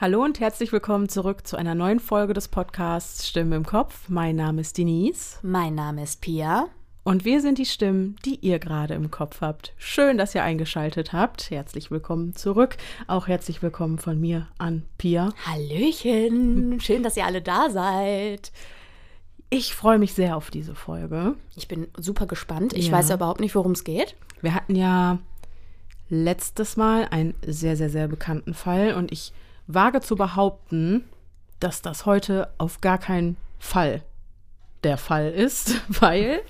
Hallo und herzlich willkommen zurück zu einer neuen Folge des Podcasts Stimmen im Kopf. Mein Name ist Denise. Mein Name ist Pia. Und wir sind die Stimmen, die ihr gerade im Kopf habt. Schön, dass ihr eingeschaltet habt. Herzlich willkommen zurück. Auch herzlich willkommen von mir an Pia. Hallöchen. Schön, dass ihr alle da seid. Ich freue mich sehr auf diese Folge. Ich bin super gespannt. Ich Ja. weiß überhaupt nicht, worum es geht. Wir hatten ja letztes Mal einen sehr, sehr, sehr bekannten Fall und ich wage zu behaupten, dass das heute auf gar keinen Fall der Fall ist, weil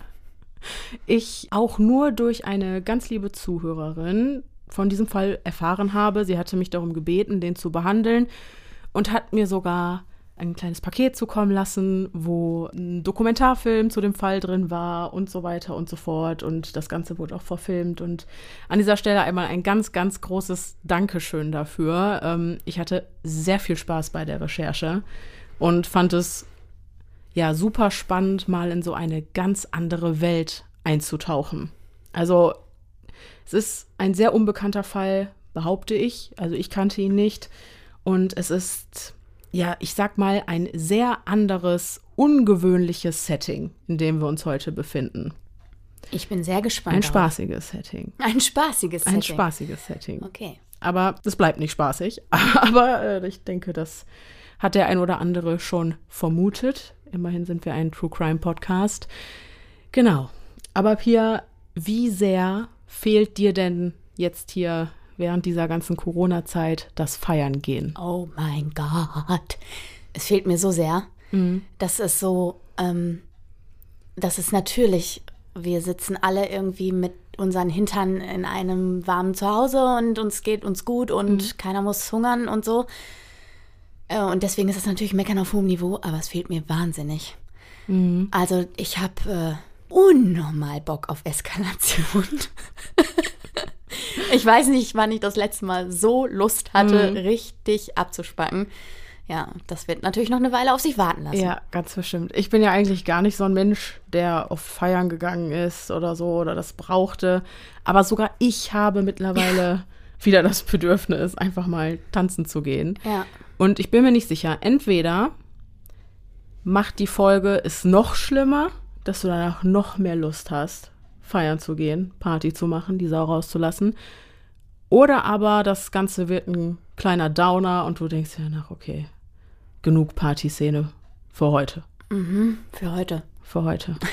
ich auch nur durch eine ganz liebe Zuhörerin von diesem Fall erfahren habe. Sie hatte mich darum gebeten, den zu behandeln und hat mir sogar ein kleines Paket zukommen lassen, wo ein Dokumentarfilm zu dem Fall drin war und so weiter und so fort. Und das Ganze wurde auch verfilmt. Und an dieser Stelle einmal ein ganz, ganz großes Dankeschön dafür. Ähm, ich hatte sehr viel Spaß bei der Recherche und fand es ja super spannend, mal in so eine ganz andere Welt einzutauchen. Also es ist ein sehr unbekannter Fall, behaupte ich. Also ich kannte ihn nicht. Und es ist, ja, ich sag mal, ein sehr anderes, ungewöhnliches Setting, in dem wir uns heute befinden. Ich bin sehr gespannt. Ein spaßiges Setting. Ein spaßiges Ein Setting. spaßiges Setting. Okay. Aber es bleibt nicht spaßig. Aber äh, ich denke, das hat der ein oder andere schon vermutet. Immerhin sind wir ein True Crime Podcast. Genau. Aber Pia, wie sehr fehlt dir denn jetzt hier während dieser ganzen Corona-Zeit das Feiern gehen? Oh mein Gott. Es fehlt mir so sehr. Das ist so, ähm, das ist natürlich, wir sitzen alle irgendwie mit unseren Hintern in einem warmen Zuhause und uns geht uns gut und keiner muss hungern und so. Äh, Und deswegen ist es natürlich Meckern auf hohem Niveau, aber es fehlt mir wahnsinnig. Also ich habe äh, unnormal Bock auf Eskalation. ich weiß nicht, wann ich das letzte Mal so Lust hatte, richtig abzuspacken. Ja, das wird natürlich noch eine Weile auf sich warten lassen. Ja, ganz bestimmt. Ich bin ja eigentlich gar nicht so ein Mensch, der oft feiern gegangen ist oder so oder das brauchte. Aber sogar ich habe mittlerweile wieder das Bedürfnis, einfach mal tanzen zu gehen. Ja. Und ich bin mir nicht sicher, entweder macht die Folge es noch schlimmer, dass du danach noch mehr Lust hast, feiern zu gehen, Party zu machen, die Sau rauszulassen. Oder aber das Ganze wird ein kleiner Downer und du denkst dir nach, okay, genug Partyszene für heute. Für heute. Für heute.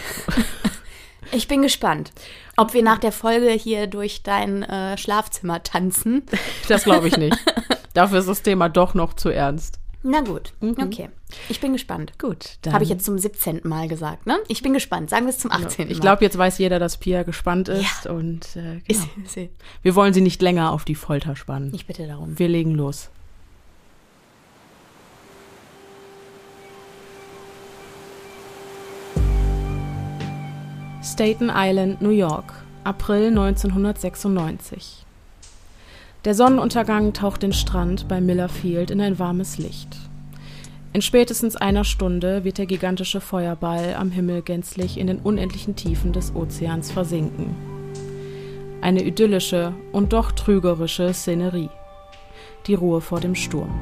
Ich bin gespannt, ob wir nach der Folge hier durch dein äh, Schlafzimmer tanzen. Das glaube ich nicht. Dafür ist das Thema doch noch zu ernst. Na gut, okay. Ich bin gespannt. Gut, dann. Habe ich jetzt zum 17. Mal gesagt, ne? Ich bin gespannt. Sagen wir es zum 18. Ich Mal. glaube, jetzt weiß jeder, dass Pia gespannt ist und äh, genau. Ist, ist, wir wollen sie nicht länger auf die Folter spannen. ich bitte darum. Wir legen los. Staten Island, New York, April 1996. Der Sonnenuntergang taucht den Strand bei Miller Field in ein warmes Licht. In spätestens einer Stunde wird der gigantische Feuerball am Himmel gänzlich in den unendlichen Tiefen des Ozeans versinken. Eine idyllische und doch trügerische Szenerie. Die Ruhe vor dem Sturm.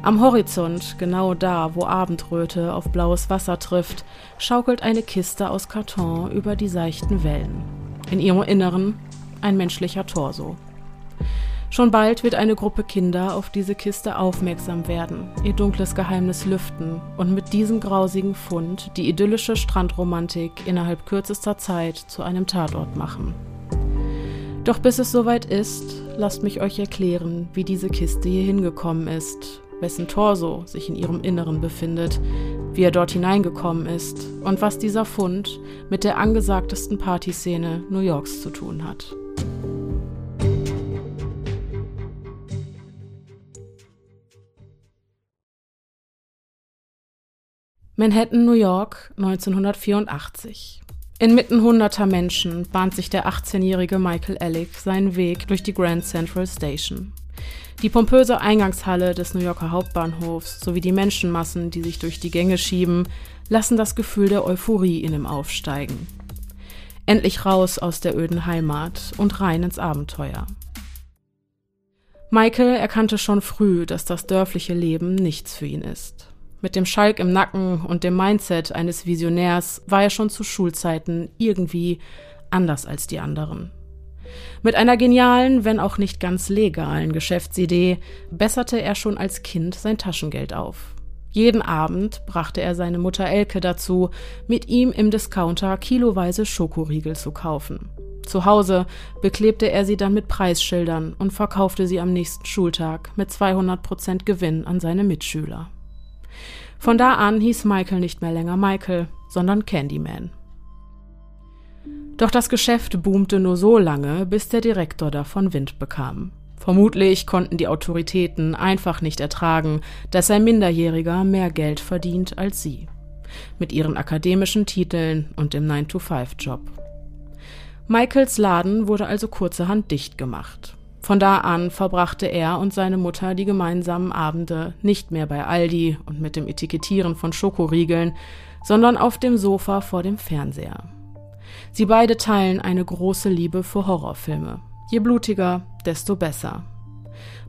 Am Horizont, genau da, wo Abendröte auf blaues Wasser trifft, schaukelt eine Kiste aus Karton über die seichten Wellen. In ihrem Inneren ein menschlicher Torso. Schon bald wird eine Gruppe Kinder auf diese Kiste aufmerksam werden, ihr dunkles Geheimnis lüften und mit diesem grausigen Fund die idyllische Strandromantik innerhalb kürzester Zeit zu einem Tatort machen. Doch bis es soweit ist, lasst mich euch erklären, wie diese Kiste hier hingekommen ist, wessen Torso sich in ihrem Inneren befindet, wie er dort hineingekommen ist und was dieser Fund mit der angesagtesten Partyszene New Yorks zu tun hat. Manhattan, New York, 1984. Inmitten hunderter Menschen bahnt sich der 18-jährige Michael Ellick seinen Weg durch die Grand Central Station. Die pompöse Eingangshalle des New Yorker Hauptbahnhofs sowie die Menschenmassen, die sich durch die Gänge schieben, lassen das Gefühl der Euphorie in ihm aufsteigen. Endlich raus aus der öden Heimat und rein ins Abenteuer. Michael erkannte schon früh, dass das dörfliche Leben nichts für ihn ist. Mit dem Schalk im Nacken und dem Mindset eines Visionärs war er schon zu Schulzeiten irgendwie anders als die anderen. Mit einer genialen, wenn auch nicht ganz legalen Geschäftsidee besserte er schon als Kind sein Taschengeld auf. Jeden Abend brachte er seine Mutter Elke dazu, mit ihm im Discounter kiloweise Schokoriegel zu kaufen. Zu Hause beklebte er sie dann mit Preisschildern und verkaufte sie am nächsten Schultag mit 200 Prozent Gewinn an seine Mitschüler. Von da an hieß Michael nicht mehr länger Michael, sondern Candyman. Doch das Geschäft boomte nur so lange, bis der Direktor davon Wind bekam. Vermutlich konnten die Autoritäten einfach nicht ertragen, dass ein Minderjähriger mehr Geld verdient als sie. Mit ihren akademischen Titeln und dem 9-to-5-Job. Michaels Laden wurde also kurzerhand dicht gemacht. Von da an verbrachte er und seine Mutter die gemeinsamen Abende nicht mehr bei Aldi und mit dem Etikettieren von Schokoriegeln, sondern auf dem Sofa vor dem Fernseher. Sie beide teilen eine große Liebe für Horrorfilme. Je blutiger, desto besser.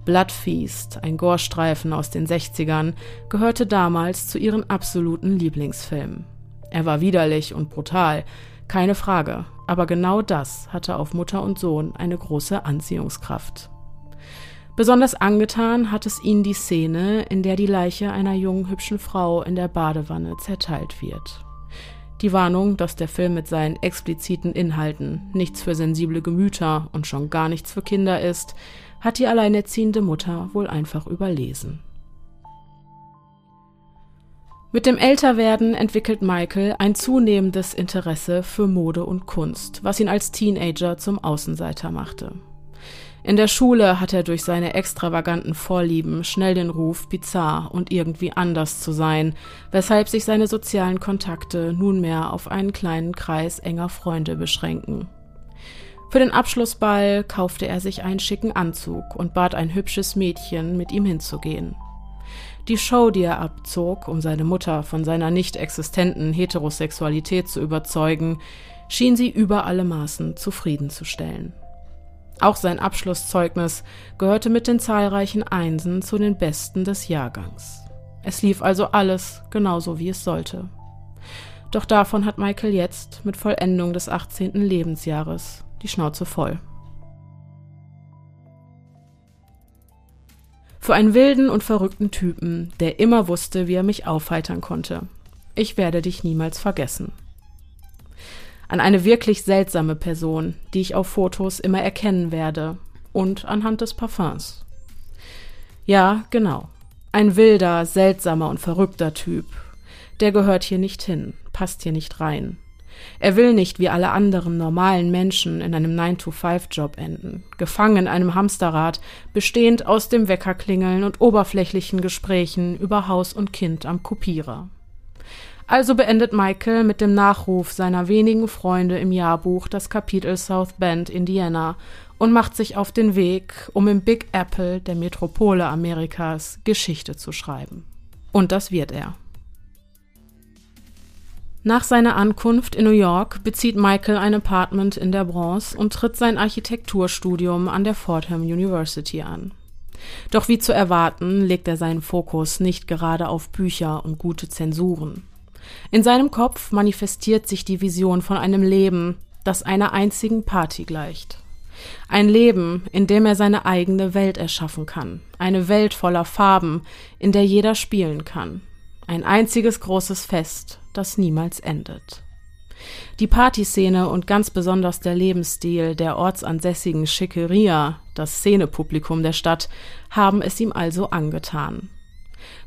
Bloodfeast, ein Gorstreifen aus den 60ern, gehörte damals zu ihren absoluten Lieblingsfilmen. Er war widerlich und brutal, keine Frage, aber genau das hatte auf Mutter und Sohn eine große Anziehungskraft. Besonders angetan hat es ihn die Szene, in der die Leiche einer jungen, hübschen Frau in der Badewanne zerteilt wird. Die Warnung, dass der Film mit seinen expliziten Inhalten nichts für sensible Gemüter und schon gar nichts für Kinder ist, hat die alleinerziehende Mutter wohl einfach überlesen. Mit dem Älterwerden entwickelt Michael ein zunehmendes Interesse für Mode und Kunst, was ihn als Teenager zum Außenseiter machte. In der Schule hat er durch seine extravaganten Vorlieben schnell den Ruf, bizarr und irgendwie anders zu sein, weshalb sich seine sozialen Kontakte nunmehr auf einen kleinen Kreis enger Freunde beschränken. Für den Abschlussball kaufte er sich einen schicken Anzug und bat ein hübsches Mädchen, mit ihm hinzugehen. Die Show, die er abzog, um seine Mutter von seiner nicht existenten Heterosexualität zu überzeugen, schien sie über alle Maßen zufriedenzustellen. Auch sein Abschlusszeugnis gehörte mit den zahlreichen Einsen zu den besten des Jahrgangs. Es lief also alles genauso wie es sollte. Doch davon hat Michael jetzt mit Vollendung des 18. Lebensjahres die Schnauze voll. Für einen wilden und verrückten Typen, der immer wusste, wie er mich aufheitern konnte. Ich werde dich niemals vergessen. An eine wirklich seltsame Person, die ich auf Fotos immer erkennen werde. Und anhand des Parfums. Ja, genau. Ein wilder, seltsamer und verrückter Typ. Der gehört hier nicht hin, passt hier nicht rein. Er will nicht wie alle anderen normalen Menschen in einem 9-to-5-Job enden, gefangen in einem Hamsterrad, bestehend aus dem Weckerklingeln und oberflächlichen Gesprächen über Haus und Kind am Kopierer. Also beendet Michael mit dem Nachruf seiner wenigen Freunde im Jahrbuch das Kapitel South Bend, Indiana, und macht sich auf den Weg, um im Big Apple der Metropole Amerikas Geschichte zu schreiben. Und das wird er. Nach seiner Ankunft in New York bezieht Michael ein Apartment in der Bronx und tritt sein Architekturstudium an der Fordham University an. Doch wie zu erwarten, legt er seinen Fokus nicht gerade auf Bücher und gute Zensuren. In seinem Kopf manifestiert sich die Vision von einem Leben, das einer einzigen Party gleicht. Ein Leben, in dem er seine eigene Welt erschaffen kann, eine Welt voller Farben, in der jeder spielen kann. Ein einziges großes Fest, das niemals endet. Die Partyszene und ganz besonders der Lebensstil der ortsansässigen Schickeria, das Szenepublikum der Stadt, haben es ihm also angetan.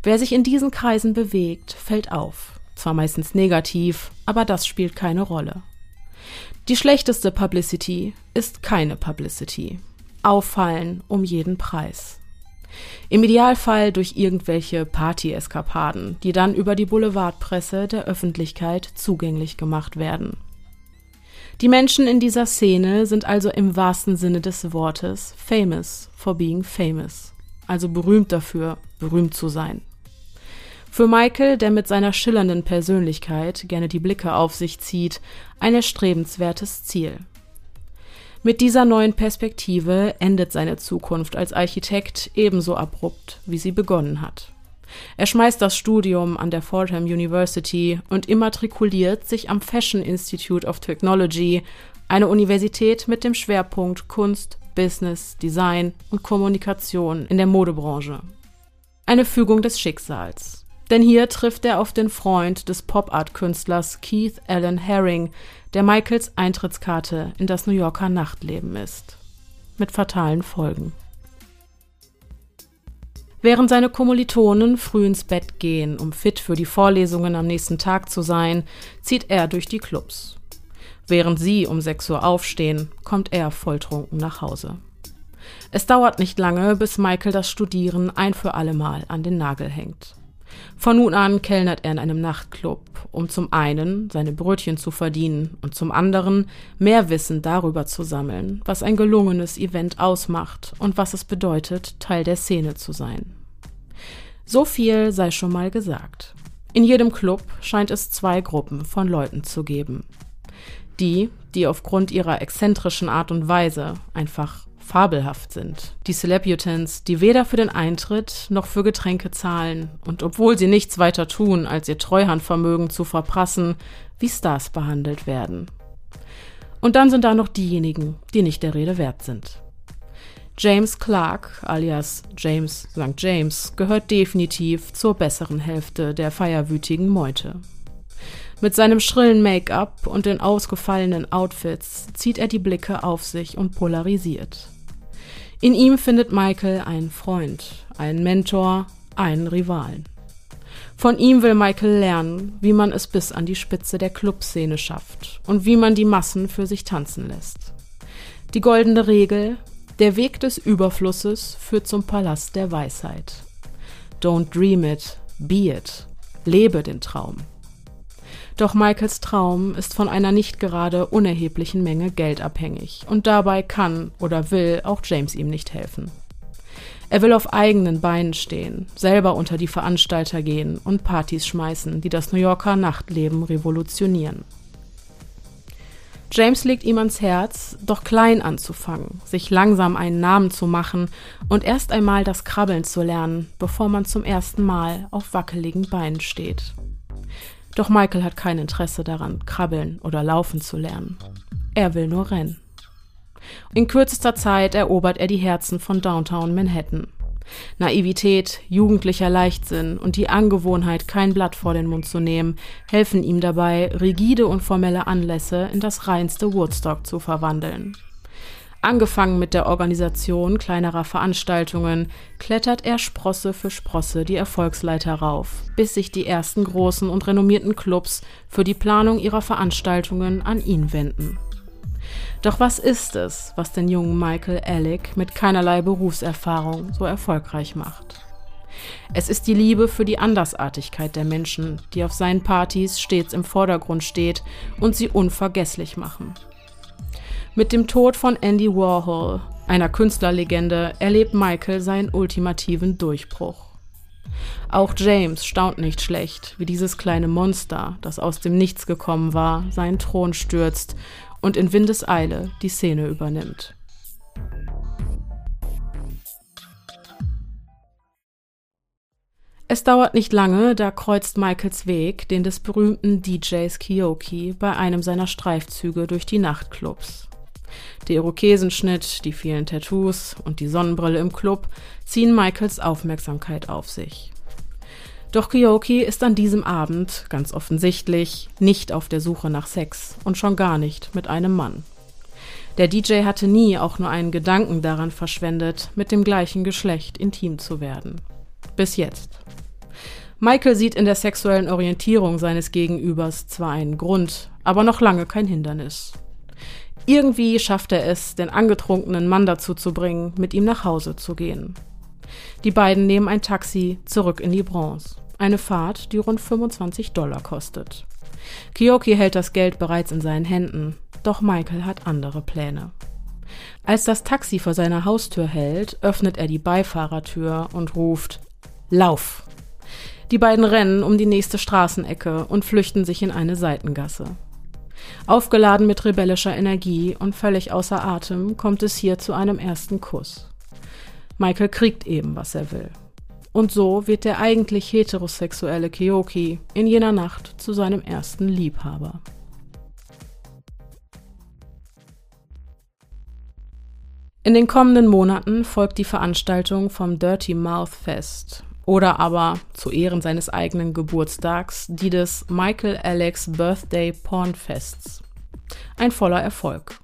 Wer sich in diesen Kreisen bewegt, fällt auf. Zwar meistens negativ, aber das spielt keine Rolle. Die schlechteste Publicity ist keine Publicity. Auffallen um jeden Preis. Im Idealfall durch irgendwelche Party-Eskapaden, die dann über die Boulevardpresse der Öffentlichkeit zugänglich gemacht werden. Die Menschen in dieser Szene sind also im wahrsten Sinne des Wortes famous for being famous, also berühmt dafür, berühmt zu sein. Für Michael, der mit seiner schillernden Persönlichkeit gerne die Blicke auf sich zieht, ein erstrebenswertes Ziel. Mit dieser neuen Perspektive endet seine Zukunft als Architekt ebenso abrupt, wie sie begonnen hat. Er schmeißt das Studium an der Fordham University und immatrikuliert sich am Fashion Institute of Technology, eine Universität mit dem Schwerpunkt Kunst, Business, Design und Kommunikation in der Modebranche. Eine Fügung des Schicksals. Denn hier trifft er auf den Freund des Pop-Art-Künstlers Keith Allen Herring, der Michaels Eintrittskarte in das New Yorker Nachtleben ist. Mit fatalen Folgen. Während seine Kommilitonen früh ins Bett gehen, um fit für die Vorlesungen am nächsten Tag zu sein, zieht er durch die Clubs. Während sie um 6 Uhr aufstehen, kommt er volltrunken nach Hause. Es dauert nicht lange, bis Michael das Studieren ein für allemal an den Nagel hängt. Von nun an kellnert er in einem Nachtclub, um zum einen seine Brötchen zu verdienen und zum anderen mehr Wissen darüber zu sammeln, was ein gelungenes Event ausmacht und was es bedeutet, Teil der Szene zu sein. So viel sei schon mal gesagt. In jedem Club scheint es zwei Gruppen von Leuten zu geben. Die, die aufgrund ihrer exzentrischen Art und Weise einfach fabelhaft sind. Die Celebutants, die weder für den Eintritt noch für Getränke zahlen und obwohl sie nichts weiter tun, als ihr Treuhandvermögen zu verprassen, wie Stars behandelt werden. Und dann sind da noch diejenigen, die nicht der Rede wert sind. James Clark, alias James St. James, gehört definitiv zur besseren Hälfte der feierwütigen Meute. Mit seinem schrillen Make-up und den ausgefallenen Outfits zieht er die Blicke auf sich und polarisiert. In ihm findet Michael einen Freund, einen Mentor, einen Rivalen. Von ihm will Michael lernen, wie man es bis an die Spitze der Clubszene schafft und wie man die Massen für sich tanzen lässt. Die goldene Regel, der Weg des Überflusses führt zum Palast der Weisheit. Don't dream it, be it. Lebe den Traum. Doch Michaels Traum ist von einer nicht gerade unerheblichen Menge Geld abhängig und dabei kann oder will auch James ihm nicht helfen. Er will auf eigenen Beinen stehen, selber unter die Veranstalter gehen und Partys schmeißen, die das New Yorker Nachtleben revolutionieren. James legt ihm ans Herz, doch klein anzufangen, sich langsam einen Namen zu machen und erst einmal das Krabbeln zu lernen, bevor man zum ersten Mal auf wackeligen Beinen steht. Doch Michael hat kein Interesse daran, krabbeln oder laufen zu lernen. Er will nur rennen. In kürzester Zeit erobert er die Herzen von Downtown Manhattan. Naivität, jugendlicher Leichtsinn und die Angewohnheit, kein Blatt vor den Mund zu nehmen, helfen ihm dabei, rigide und formelle Anlässe in das reinste Woodstock zu verwandeln. Angefangen mit der Organisation kleinerer Veranstaltungen, klettert er Sprosse für Sprosse die Erfolgsleiter rauf, bis sich die ersten großen und renommierten Clubs für die Planung ihrer Veranstaltungen an ihn wenden. Doch was ist es, was den jungen Michael Alec mit keinerlei Berufserfahrung so erfolgreich macht? Es ist die Liebe für die Andersartigkeit der Menschen, die auf seinen Partys stets im Vordergrund steht und sie unvergesslich machen. Mit dem Tod von Andy Warhol, einer Künstlerlegende, erlebt Michael seinen ultimativen Durchbruch. Auch James staunt nicht schlecht, wie dieses kleine Monster, das aus dem Nichts gekommen war, seinen Thron stürzt und in Windeseile die Szene übernimmt. Es dauert nicht lange, da kreuzt Michaels Weg den des berühmten DJs Kioki bei einem seiner Streifzüge durch die Nachtclubs. Der Irokesenschnitt, die vielen Tattoos und die Sonnenbrille im Club ziehen Michaels Aufmerksamkeit auf sich. Doch Kyoki ist an diesem Abend, ganz offensichtlich, nicht auf der Suche nach Sex und schon gar nicht mit einem Mann. Der DJ hatte nie auch nur einen Gedanken daran verschwendet, mit dem gleichen Geschlecht intim zu werden. Bis jetzt. Michael sieht in der sexuellen Orientierung seines Gegenübers zwar einen Grund, aber noch lange kein Hindernis. Irgendwie schafft er es, den angetrunkenen Mann dazu zu bringen, mit ihm nach Hause zu gehen. Die beiden nehmen ein Taxi zurück in die Bronze. Eine Fahrt, die rund 25 Dollar kostet. Kiyoki hält das Geld bereits in seinen Händen, doch Michael hat andere Pläne. Als das Taxi vor seiner Haustür hält, öffnet er die Beifahrertür und ruft Lauf. Die beiden rennen um die nächste Straßenecke und flüchten sich in eine Seitengasse. Aufgeladen mit rebellischer Energie und völlig außer Atem kommt es hier zu einem ersten Kuss. Michael kriegt eben, was er will. Und so wird der eigentlich heterosexuelle Keoki in jener Nacht zu seinem ersten Liebhaber. In den kommenden Monaten folgt die Veranstaltung vom Dirty Mouth Fest oder aber zu Ehren seines eigenen Geburtstags die des Michael Alex Birthday Porn Fests. Ein voller Erfolg.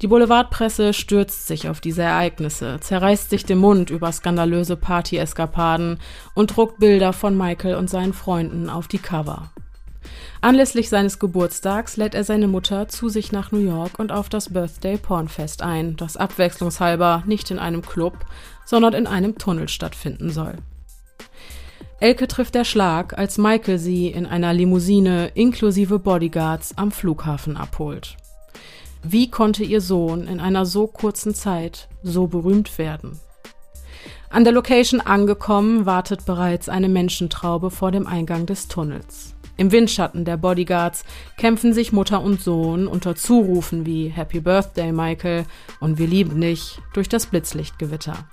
Die Boulevardpresse stürzt sich auf diese Ereignisse, zerreißt sich den Mund über skandalöse Party-Eskapaden und druckt Bilder von Michael und seinen Freunden auf die Cover. Anlässlich seines Geburtstags lädt er seine Mutter zu sich nach New York und auf das Birthday Pornfest ein, das abwechslungshalber nicht in einem Club, sondern in einem Tunnel stattfinden soll. Elke trifft der Schlag, als Michael sie in einer Limousine inklusive Bodyguards am Flughafen abholt. Wie konnte ihr Sohn in einer so kurzen Zeit so berühmt werden? An der Location angekommen, wartet bereits eine Menschentraube vor dem Eingang des Tunnels. Im Windschatten der Bodyguards kämpfen sich Mutter und Sohn unter Zurufen wie Happy Birthday, Michael und Wir lieben dich durch das Blitzlichtgewitter.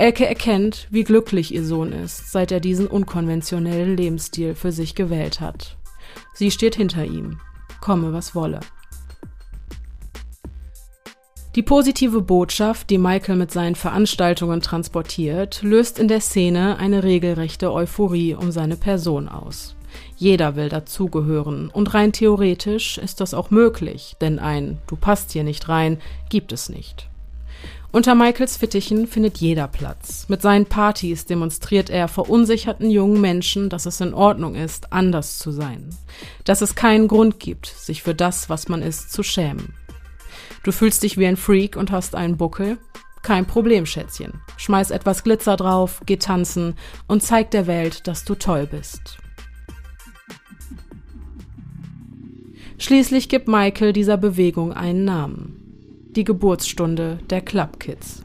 Elke erkennt, wie glücklich ihr Sohn ist, seit er diesen unkonventionellen Lebensstil für sich gewählt hat. Sie steht hinter ihm, komme was wolle. Die positive Botschaft, die Michael mit seinen Veranstaltungen transportiert, löst in der Szene eine regelrechte Euphorie um seine Person aus. Jeder will dazugehören und rein theoretisch ist das auch möglich, denn ein Du passt hier nicht rein gibt es nicht. Unter Michaels Fittichen findet jeder Platz. Mit seinen Partys demonstriert er verunsicherten jungen Menschen, dass es in Ordnung ist, anders zu sein. Dass es keinen Grund gibt, sich für das, was man ist, zu schämen. Du fühlst dich wie ein Freak und hast einen Buckel? Kein Problem, Schätzchen. Schmeiß etwas Glitzer drauf, geh tanzen und zeig der Welt, dass du toll bist. Schließlich gibt Michael dieser Bewegung einen Namen die Geburtsstunde der Club Kids.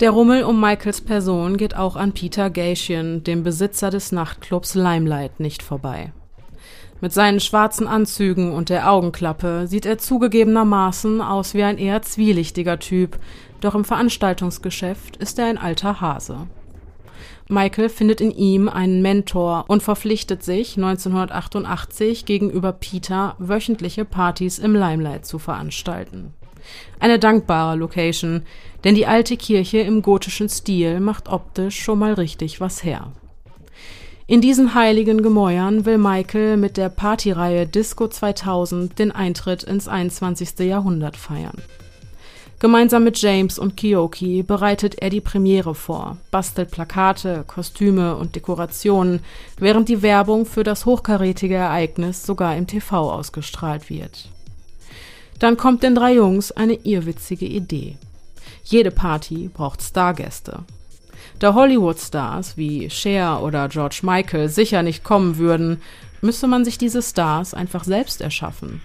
Der Rummel um Michaels Person geht auch an Peter Gatian, dem Besitzer des Nachtclubs Limelight, nicht vorbei. Mit seinen schwarzen Anzügen und der Augenklappe sieht er zugegebenermaßen aus wie ein eher zwielichtiger Typ, doch im Veranstaltungsgeschäft ist er ein alter Hase. Michael findet in ihm einen Mentor und verpflichtet sich 1988 gegenüber Peter wöchentliche Partys im Limelight zu veranstalten. Eine dankbare Location, denn die alte Kirche im gotischen Stil macht optisch schon mal richtig was her. In diesen heiligen Gemäuern will Michael mit der Partyreihe Disco 2000 den Eintritt ins 21. Jahrhundert feiern. Gemeinsam mit James und Kiyoki bereitet er die Premiere vor, bastelt Plakate, Kostüme und Dekorationen, während die Werbung für das hochkarätige Ereignis sogar im TV ausgestrahlt wird. Dann kommt den drei Jungs eine irrwitzige Idee. Jede Party braucht Stargäste. Da Hollywood-Stars wie Cher oder George Michael sicher nicht kommen würden, müsste man sich diese Stars einfach selbst erschaffen.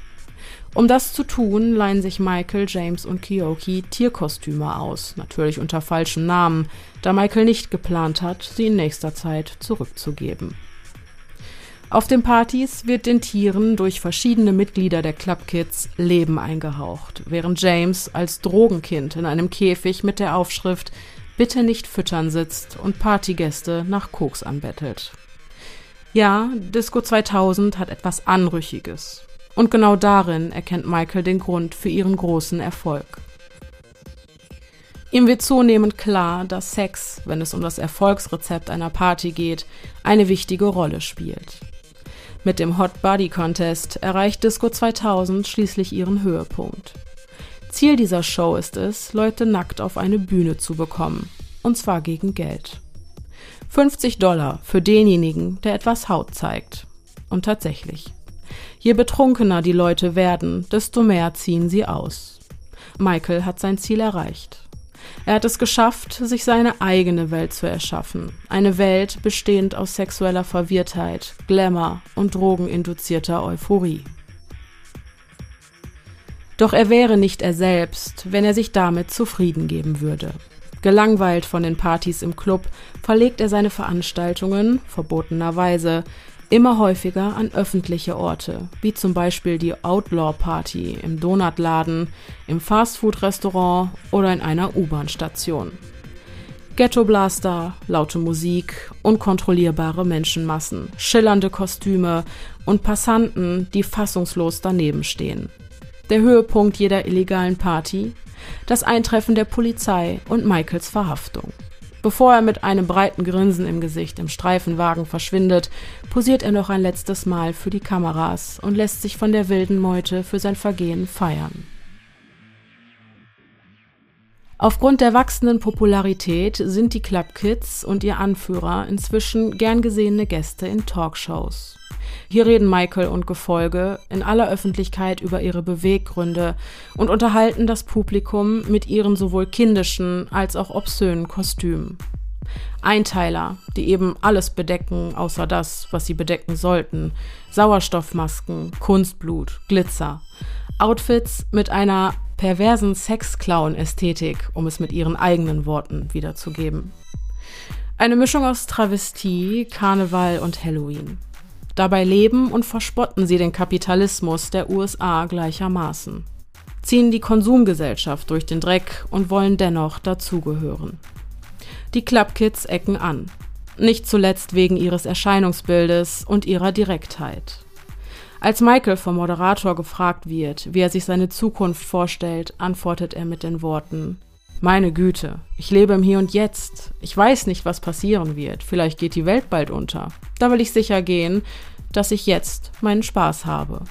Um das zu tun, leihen sich Michael, James und Kiyoki Tierkostüme aus, natürlich unter falschem Namen, da Michael nicht geplant hat, sie in nächster Zeit zurückzugeben. Auf den Partys wird den Tieren durch verschiedene Mitglieder der Club Kids Leben eingehaucht, während James als Drogenkind in einem Käfig mit der Aufschrift Bitte nicht füttern sitzt und Partygäste nach Koks anbettelt. Ja, Disco 2000 hat etwas Anrüchiges, und genau darin erkennt Michael den Grund für ihren großen Erfolg. Ihm wird zunehmend klar, dass Sex, wenn es um das Erfolgsrezept einer Party geht, eine wichtige Rolle spielt. Mit dem Hot Body Contest erreicht Disco 2000 schließlich ihren Höhepunkt. Ziel dieser Show ist es, Leute nackt auf eine Bühne zu bekommen. Und zwar gegen Geld. 50 Dollar für denjenigen, der etwas Haut zeigt. Und tatsächlich. Je betrunkener die Leute werden, desto mehr ziehen sie aus. Michael hat sein Ziel erreicht. Er hat es geschafft, sich seine eigene Welt zu erschaffen. Eine Welt bestehend aus sexueller Verwirrtheit, Glamour und drogeninduzierter Euphorie. Doch er wäre nicht er selbst, wenn er sich damit zufrieden geben würde. Gelangweilt von den Partys im Club verlegt er seine Veranstaltungen, verbotenerweise, immer häufiger an öffentliche Orte, wie zum Beispiel die Outlaw Party im Donutladen, im Fastfood-Restaurant oder in einer U-Bahn-Station. Ghetto-Blaster, laute Musik, unkontrollierbare Menschenmassen, schillernde Kostüme und Passanten, die fassungslos daneben stehen. Der Höhepunkt jeder illegalen Party? Das Eintreffen der Polizei und Michaels Verhaftung. Bevor er mit einem breiten Grinsen im Gesicht im Streifenwagen verschwindet, posiert er noch ein letztes Mal für die Kameras und lässt sich von der wilden Meute für sein Vergehen feiern. Aufgrund der wachsenden Popularität sind die Club Kids und ihr Anführer inzwischen gern gesehene Gäste in Talkshows. Hier reden Michael und Gefolge in aller Öffentlichkeit über ihre Beweggründe und unterhalten das Publikum mit ihren sowohl kindischen als auch obszönen Kostümen. Einteiler, die eben alles bedecken, außer das, was sie bedecken sollten. Sauerstoffmasken, Kunstblut, Glitzer. Outfits mit einer perversen Sexclown-Ästhetik, um es mit ihren eigenen Worten wiederzugeben. Eine Mischung aus Travestie, Karneval und Halloween. Dabei leben und verspotten sie den Kapitalismus der USA gleichermaßen, ziehen die Konsumgesellschaft durch den Dreck und wollen dennoch dazugehören. Die Clubkids ecken an, nicht zuletzt wegen ihres Erscheinungsbildes und ihrer Direktheit. Als Michael vom Moderator gefragt wird, wie er sich seine Zukunft vorstellt, antwortet er mit den Worten Meine Güte, ich lebe im Hier und Jetzt. Ich weiß nicht, was passieren wird. Vielleicht geht die Welt bald unter. Da will ich sicher gehen, dass ich jetzt meinen Spaß habe.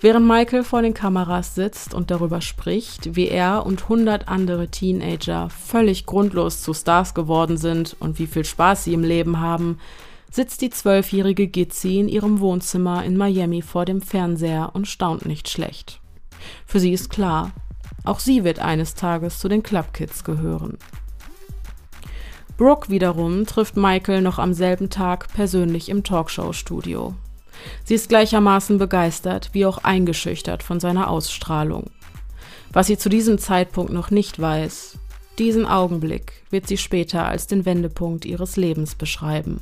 Während Michael vor den Kameras sitzt und darüber spricht, wie er und hundert andere Teenager völlig grundlos zu Stars geworden sind und wie viel Spaß sie im Leben haben, sitzt die zwölfjährige Gitzi in ihrem Wohnzimmer in Miami vor dem Fernseher und staunt nicht schlecht. Für sie ist klar, auch sie wird eines Tages zu den Club Kids gehören. Brooke wiederum trifft Michael noch am selben Tag persönlich im Talkshow-Studio. Sie ist gleichermaßen begeistert wie auch eingeschüchtert von seiner Ausstrahlung. Was sie zu diesem Zeitpunkt noch nicht weiß, diesen Augenblick wird sie später als den Wendepunkt ihres Lebens beschreiben.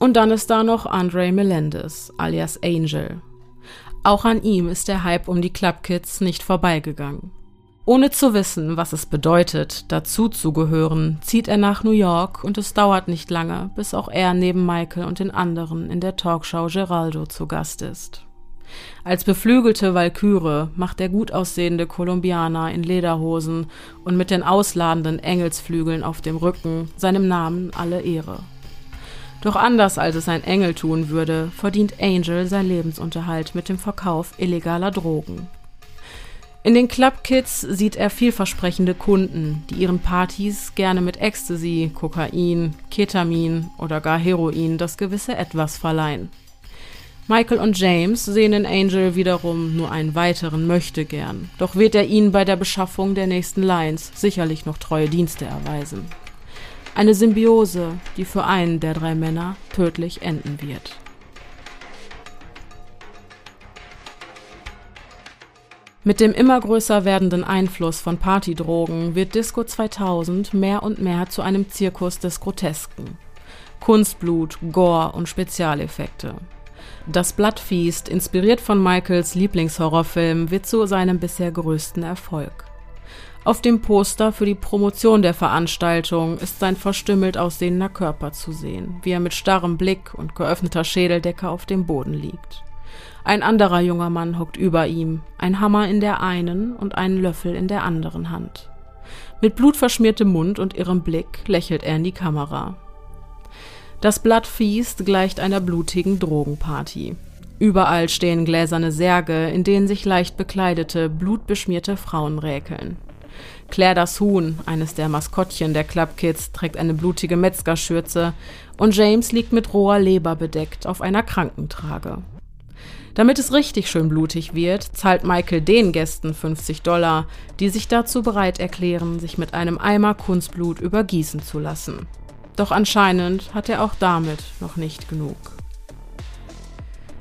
Und dann ist da noch Andre Melendez, alias Angel. Auch an ihm ist der Hype um die Club Kids nicht vorbeigegangen. Ohne zu wissen, was es bedeutet, dazu zu gehören, zieht er nach New York und es dauert nicht lange, bis auch er neben Michael und den anderen in der Talkshow Geraldo zu Gast ist. Als beflügelte Walküre macht der gut aussehende Kolumbianer in Lederhosen und mit den ausladenden Engelsflügeln auf dem Rücken seinem Namen alle Ehre. Doch anders als es ein Engel tun würde, verdient Angel sein Lebensunterhalt mit dem Verkauf illegaler Drogen. In den Club Kids sieht er vielversprechende Kunden, die ihren Partys gerne mit Ecstasy, Kokain, Ketamin oder gar Heroin das gewisse Etwas verleihen. Michael und James sehen in Angel wiederum nur einen weiteren Möchtegern, doch wird er ihnen bei der Beschaffung der nächsten Lines sicherlich noch treue Dienste erweisen. Eine Symbiose, die für einen der drei Männer tödlich enden wird. Mit dem immer größer werdenden Einfluss von Partydrogen wird Disco 2000 mehr und mehr zu einem Zirkus des Grotesken. Kunstblut, Gore und Spezialeffekte. Das Bloodfeast, inspiriert von Michaels Lieblingshorrorfilm, wird zu seinem bisher größten Erfolg. Auf dem Poster für die Promotion der Veranstaltung ist sein verstümmelt aussehender Körper zu sehen, wie er mit starrem Blick und geöffneter Schädeldecke auf dem Boden liegt. Ein anderer junger Mann hockt über ihm, ein Hammer in der einen und einen Löffel in der anderen Hand. Mit blutverschmiertem Mund und irrem Blick lächelt er in die Kamera. Das Bloodfeast gleicht einer blutigen Drogenparty. Überall stehen gläserne Särge, in denen sich leicht bekleidete, blutbeschmierte Frauen räkeln. Claire das Huhn, eines der Maskottchen der Club Kids, trägt eine blutige Metzgerschürze und James liegt mit roher Leber bedeckt auf einer Krankentrage. Damit es richtig schön blutig wird, zahlt Michael den Gästen 50 Dollar, die sich dazu bereit erklären, sich mit einem Eimer Kunstblut übergießen zu lassen. Doch anscheinend hat er auch damit noch nicht genug.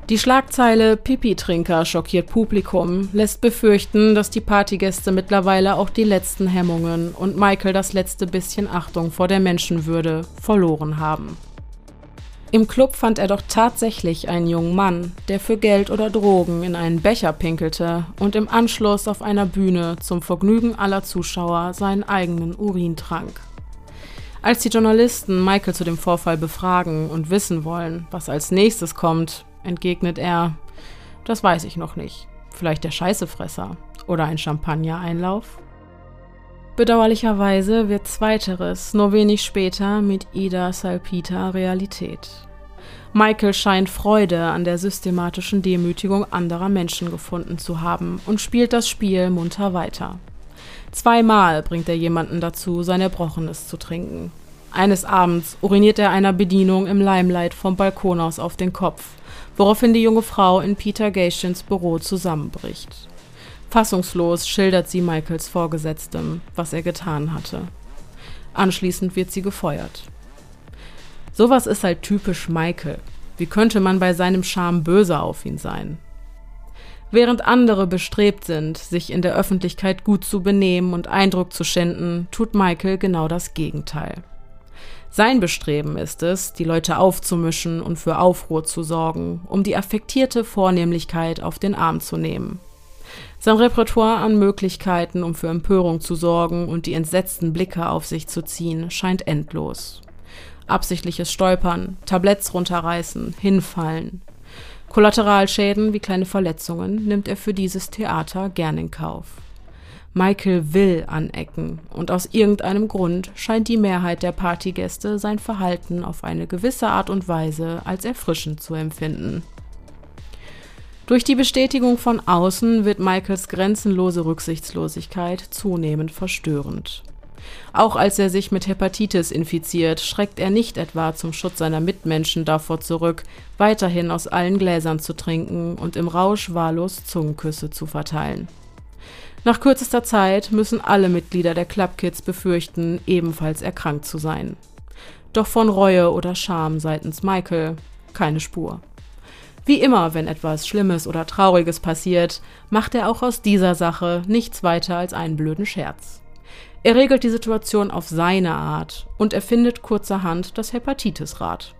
Die Schlagzeile Pipi-Trinker schockiert Publikum, lässt befürchten, dass die Partygäste mittlerweile auch die letzten Hemmungen und Michael das letzte bisschen Achtung vor der Menschenwürde verloren haben. Im Club fand er doch tatsächlich einen jungen Mann, der für Geld oder Drogen in einen Becher pinkelte und im Anschluss auf einer Bühne zum Vergnügen aller Zuschauer seinen eigenen Urin trank. Als die Journalisten Michael zu dem Vorfall befragen und wissen wollen, was als nächstes kommt, entgegnet er, das weiß ich noch nicht. Vielleicht der Scheißefresser oder ein Champagnereinlauf? Bedauerlicherweise wird zweiteres nur wenig später mit Ida Salpita Realität. Michael scheint Freude an der systematischen Demütigung anderer Menschen gefunden zu haben und spielt das Spiel munter weiter. Zweimal bringt er jemanden dazu, sein Erbrochenes zu trinken. Eines Abends uriniert er einer Bedienung im Limelight vom Balkon aus auf den Kopf, woraufhin die junge Frau in Peter Gatians Büro zusammenbricht. Fassungslos schildert sie Michaels Vorgesetztem, was er getan hatte. Anschließend wird sie gefeuert. Sowas ist halt typisch Michael. Wie könnte man bei seinem Charme böse auf ihn sein? Während andere bestrebt sind, sich in der Öffentlichkeit gut zu benehmen und Eindruck zu schinden, tut Michael genau das Gegenteil. Sein Bestreben ist es, die Leute aufzumischen und für Aufruhr zu sorgen, um die affektierte Vornehmlichkeit auf den Arm zu nehmen. Sein Repertoire an Möglichkeiten, um für Empörung zu sorgen und die entsetzten Blicke auf sich zu ziehen, scheint endlos. Absichtliches Stolpern, Tabletts runterreißen, hinfallen. Kollateralschäden wie kleine Verletzungen nimmt er für dieses Theater gern in Kauf. Michael will anecken und aus irgendeinem Grund scheint die Mehrheit der Partygäste sein Verhalten auf eine gewisse Art und Weise als erfrischend zu empfinden. Durch die Bestätigung von außen wird Michaels grenzenlose Rücksichtslosigkeit zunehmend verstörend. Auch als er sich mit Hepatitis infiziert, schreckt er nicht etwa zum Schutz seiner Mitmenschen davor zurück, weiterhin aus allen Gläsern zu trinken und im Rausch wahllos Zungenküsse zu verteilen. Nach kürzester Zeit müssen alle Mitglieder der Club Kids befürchten, ebenfalls erkrankt zu sein. Doch von Reue oder Scham seitens Michael keine Spur. Wie immer, wenn etwas Schlimmes oder Trauriges passiert, macht er auch aus dieser Sache nichts weiter als einen blöden Scherz. Er regelt die Situation auf seine Art und erfindet kurzerhand das Hepatitis-Rad.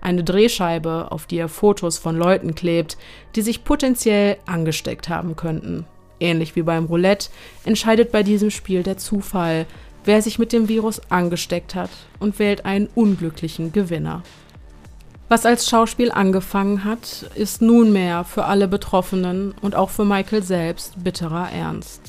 Eine Drehscheibe, auf die er Fotos von Leuten klebt, die sich potenziell angesteckt haben könnten. Ähnlich wie beim Roulette entscheidet bei diesem Spiel der Zufall, wer sich mit dem Virus angesteckt hat und wählt einen unglücklichen Gewinner. Was als Schauspiel angefangen hat, ist nunmehr für alle Betroffenen und auch für Michael selbst bitterer Ernst.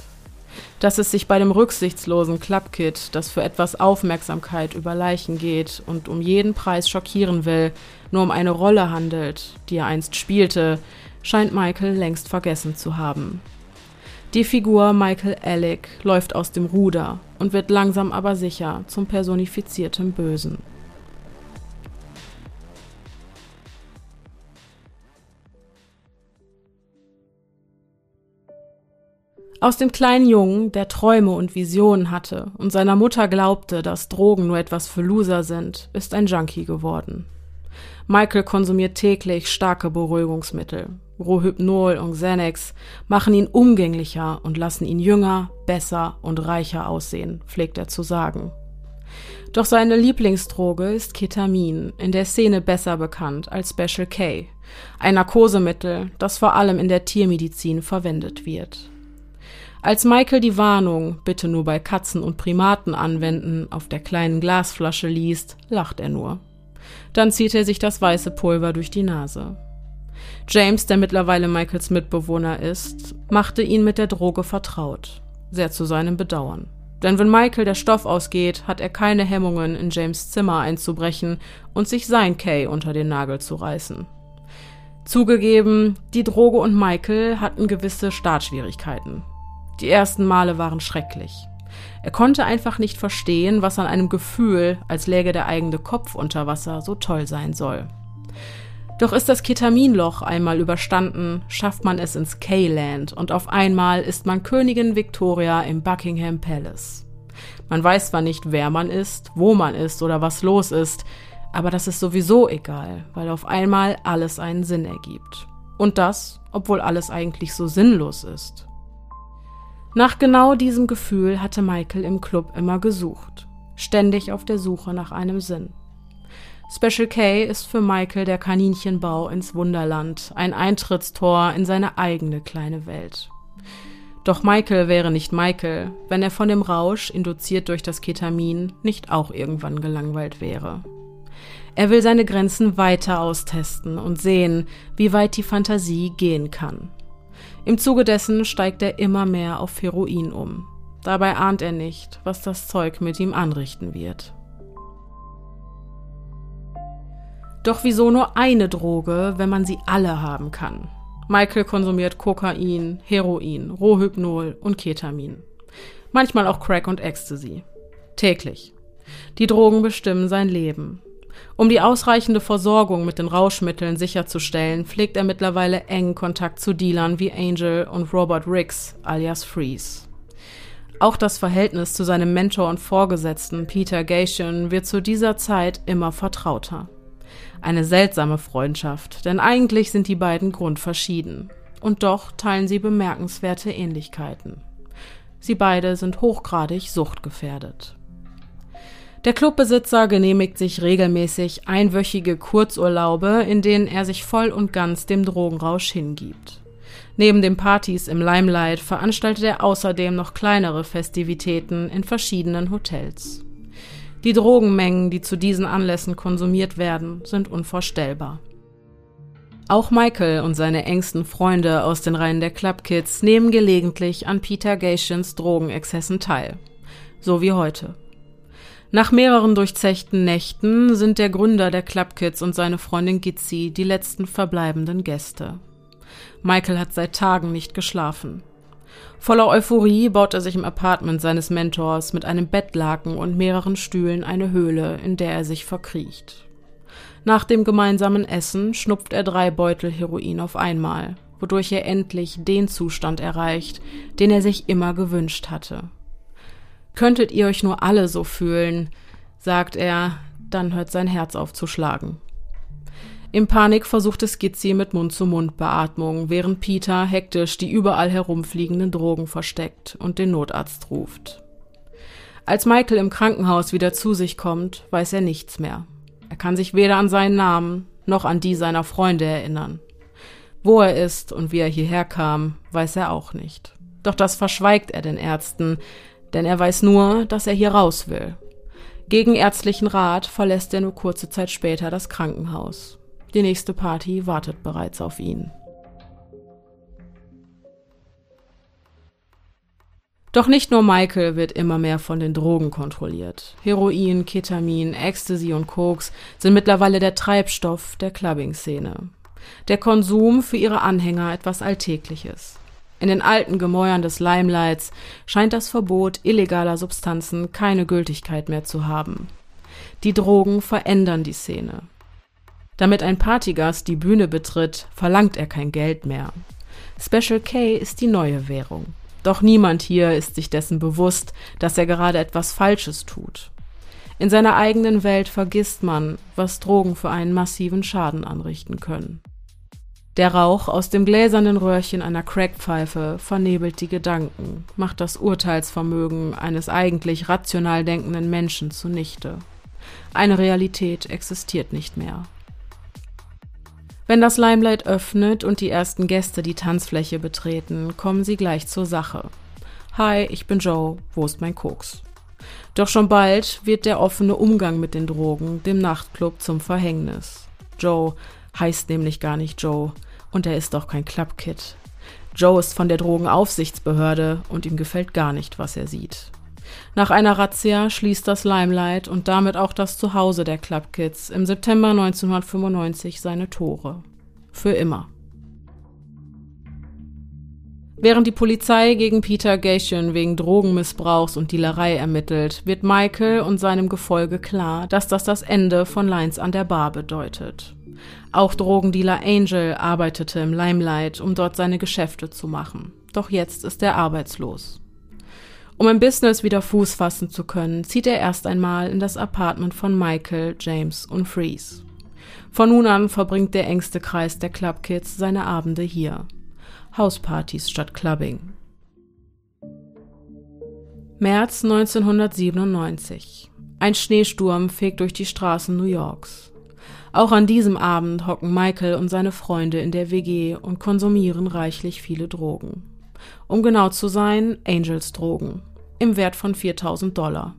Dass es sich bei dem rücksichtslosen Clubkid, das für etwas Aufmerksamkeit über Leichen geht und um jeden Preis schockieren will, nur um eine Rolle handelt, die er einst spielte, scheint Michael längst vergessen zu haben. Die Figur Michael Alec läuft aus dem Ruder und wird langsam aber sicher zum personifizierten Bösen. Aus dem kleinen Jungen, der Träume und Visionen hatte und seiner Mutter glaubte, dass Drogen nur etwas für Loser sind, ist ein Junkie geworden. Michael konsumiert täglich starke Beruhigungsmittel. Rohypnol und Xanax machen ihn umgänglicher und lassen ihn jünger, besser und reicher aussehen, pflegt er zu sagen. Doch seine Lieblingsdroge ist Ketamin, in der Szene besser bekannt als Special K, ein Narkosemittel, das vor allem in der Tiermedizin verwendet wird. Als Michael die Warnung, bitte nur bei Katzen und Primaten anwenden, auf der kleinen Glasflasche liest, lacht er nur. Dann zieht er sich das weiße Pulver durch die Nase. James, der mittlerweile Michaels Mitbewohner ist, machte ihn mit der Droge vertraut, sehr zu seinem Bedauern. Denn wenn Michael der Stoff ausgeht, hat er keine Hemmungen, in James Zimmer einzubrechen und sich sein Kay unter den Nagel zu reißen. Zugegeben, die Droge und Michael hatten gewisse Startschwierigkeiten. Die ersten Male waren schrecklich. Er konnte einfach nicht verstehen, was an einem Gefühl, als läge der eigene Kopf unter Wasser, so toll sein soll. Doch ist das Ketaminloch einmal überstanden, schafft man es ins K-Land und auf einmal ist man Königin Victoria im Buckingham Palace. Man weiß zwar nicht, wer man ist, wo man ist oder was los ist, aber das ist sowieso egal, weil auf einmal alles einen Sinn ergibt. Und das, obwohl alles eigentlich so sinnlos ist. Nach genau diesem Gefühl hatte Michael im Club immer gesucht, ständig auf der Suche nach einem Sinn. Special K ist für Michael der Kaninchenbau ins Wunderland, ein Eintrittstor in seine eigene kleine Welt. Doch Michael wäre nicht Michael, wenn er von dem Rausch, induziert durch das Ketamin, nicht auch irgendwann gelangweilt wäre. Er will seine Grenzen weiter austesten und sehen, wie weit die Fantasie gehen kann. Im Zuge dessen steigt er immer mehr auf Heroin um. Dabei ahnt er nicht, was das Zeug mit ihm anrichten wird. Doch wieso nur eine Droge, wenn man sie alle haben kann? Michael konsumiert Kokain, Heroin, Rohhypnol und Ketamin. Manchmal auch Crack und Ecstasy. Täglich. Die Drogen bestimmen sein Leben. Um die ausreichende Versorgung mit den Rauschmitteln sicherzustellen, pflegt er mittlerweile engen Kontakt zu Dealern wie Angel und Robert Riggs alias Freeze. Auch das Verhältnis zu seinem Mentor und Vorgesetzten Peter Gation wird zu dieser Zeit immer vertrauter. Eine seltsame Freundschaft, denn eigentlich sind die beiden grundverschieden. Und doch teilen sie bemerkenswerte Ähnlichkeiten. Sie beide sind hochgradig suchtgefährdet. Der Clubbesitzer genehmigt sich regelmäßig einwöchige Kurzurlaube, in denen er sich voll und ganz dem Drogenrausch hingibt. Neben den Partys im Limelight veranstaltet er außerdem noch kleinere Festivitäten in verschiedenen Hotels. Die Drogenmengen, die zu diesen Anlässen konsumiert werden, sind unvorstellbar. Auch Michael und seine engsten Freunde aus den Reihen der Club Kids nehmen gelegentlich an Peter Gatians Drogenexzessen teil. So wie heute. Nach mehreren durchzechten Nächten sind der Gründer der Club Kids und seine Freundin Gitzi die letzten verbleibenden Gäste. Michael hat seit Tagen nicht geschlafen. Voller Euphorie baut er sich im Apartment seines Mentors mit einem Bettlaken und mehreren Stühlen eine Höhle, in der er sich verkriecht. Nach dem gemeinsamen Essen schnupft er drei Beutel Heroin auf einmal, wodurch er endlich den Zustand erreicht, den er sich immer gewünscht hatte. Könntet ihr euch nur alle so fühlen, sagt er, dann hört sein Herz auf zu schlagen. In Panik versuchte Skizzy mit Mund-zu-Mund-Beatmung, während Peter hektisch die überall herumfliegenden Drogen versteckt und den Notarzt ruft. Als Michael im Krankenhaus wieder zu sich kommt, weiß er nichts mehr. Er kann sich weder an seinen Namen noch an die seiner Freunde erinnern. Wo er ist und wie er hierher kam, weiß er auch nicht. Doch das verschweigt er den Ärzten, denn er weiß nur, dass er hier raus will. Gegen ärztlichen Rat verlässt er nur kurze Zeit später das Krankenhaus. Die nächste Party wartet bereits auf ihn. Doch nicht nur Michael wird immer mehr von den Drogen kontrolliert. Heroin, Ketamin, Ecstasy und Koks sind mittlerweile der Treibstoff der Clubbing-Szene. Der Konsum für ihre Anhänger etwas Alltägliches. In den alten Gemäuern des Limelights scheint das Verbot illegaler Substanzen keine Gültigkeit mehr zu haben. Die Drogen verändern die Szene. Damit ein Partygast die Bühne betritt, verlangt er kein Geld mehr. Special K ist die neue Währung. Doch niemand hier ist sich dessen bewusst, dass er gerade etwas Falsches tut. In seiner eigenen Welt vergisst man, was Drogen für einen massiven Schaden anrichten können. Der Rauch aus dem gläsernen Röhrchen einer Crackpfeife vernebelt die Gedanken, macht das Urteilsvermögen eines eigentlich rational denkenden Menschen zunichte. Eine Realität existiert nicht mehr. Wenn das Limelight öffnet und die ersten Gäste die Tanzfläche betreten, kommen sie gleich zur Sache. Hi, ich bin Joe, wo ist mein Koks? Doch schon bald wird der offene Umgang mit den Drogen dem Nachtclub zum Verhängnis. Joe heißt nämlich gar nicht Joe und er ist auch kein Clubkid. Joe ist von der Drogenaufsichtsbehörde und ihm gefällt gar nicht, was er sieht. Nach einer Razzia schließt das Limelight und damit auch das Zuhause der Club Kids im September 1995 seine Tore. Für immer. Während die Polizei gegen Peter Gation wegen Drogenmissbrauchs und Dealerei ermittelt, wird Michael und seinem Gefolge klar, dass das das Ende von Lines an der Bar bedeutet. Auch Drogendealer Angel arbeitete im Limelight, um dort seine Geschäfte zu machen. Doch jetzt ist er arbeitslos. Um im Business wieder Fuß fassen zu können, zieht er erst einmal in das Apartment von Michael, James und Freeze. Von nun an verbringt der engste Kreis der Clubkids seine Abende hier. Hauspartys statt Clubbing. März 1997. Ein Schneesturm fegt durch die Straßen New Yorks. Auch an diesem Abend hocken Michael und seine Freunde in der WG und konsumieren reichlich viele Drogen. Um genau zu sein, Angels Drogen. Im Wert von 4000 Dollar.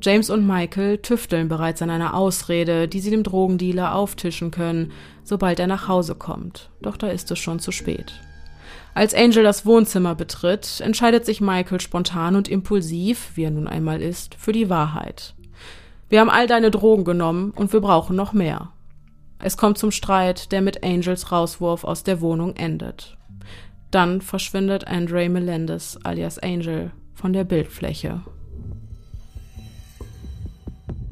James und Michael tüfteln bereits an einer Ausrede, die sie dem Drogendealer auftischen können, sobald er nach Hause kommt. Doch da ist es schon zu spät. Als Angel das Wohnzimmer betritt, entscheidet sich Michael spontan und impulsiv, wie er nun einmal ist, für die Wahrheit. Wir haben all deine Drogen genommen und wir brauchen noch mehr. Es kommt zum Streit, der mit Angels Rauswurf aus der Wohnung endet. Dann verschwindet Andre Melendez alias Angel von der Bildfläche.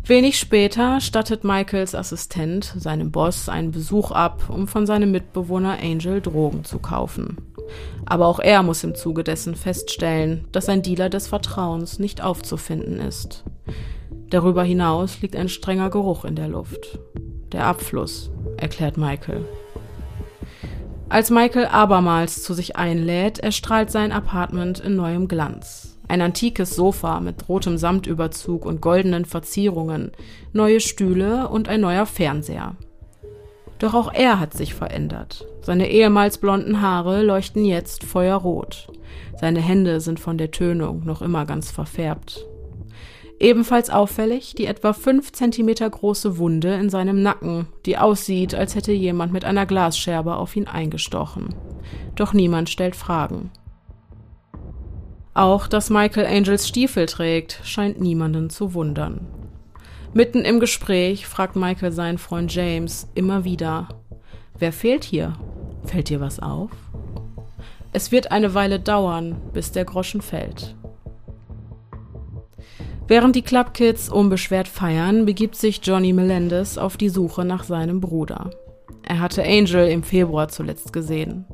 Wenig später stattet Michaels Assistent seinem Boss einen Besuch ab, um von seinem Mitbewohner Angel Drogen zu kaufen. Aber auch er muss im Zuge dessen feststellen, dass ein Dealer des Vertrauens nicht aufzufinden ist. Darüber hinaus liegt ein strenger Geruch in der Luft. Der Abfluss, erklärt Michael. Als Michael abermals zu sich einlädt, erstrahlt sein Apartment in neuem Glanz. Ein antikes Sofa mit rotem Samtüberzug und goldenen Verzierungen, neue Stühle und ein neuer Fernseher. Doch auch er hat sich verändert. Seine ehemals blonden Haare leuchten jetzt feuerrot. Seine Hände sind von der Tönung noch immer ganz verfärbt. Ebenfalls auffällig die etwa fünf Zentimeter große Wunde in seinem Nacken, die aussieht, als hätte jemand mit einer Glasscherbe auf ihn eingestochen. Doch niemand stellt Fragen. Auch dass Michael Angels Stiefel trägt, scheint niemanden zu wundern. Mitten im Gespräch fragt Michael seinen Freund James immer wieder, wer fehlt hier? Fällt dir was auf? Es wird eine Weile dauern, bis der Groschen fällt. Während die Clubkids unbeschwert feiern, begibt sich Johnny Melendez auf die Suche nach seinem Bruder. Er hatte Angel im Februar zuletzt gesehen.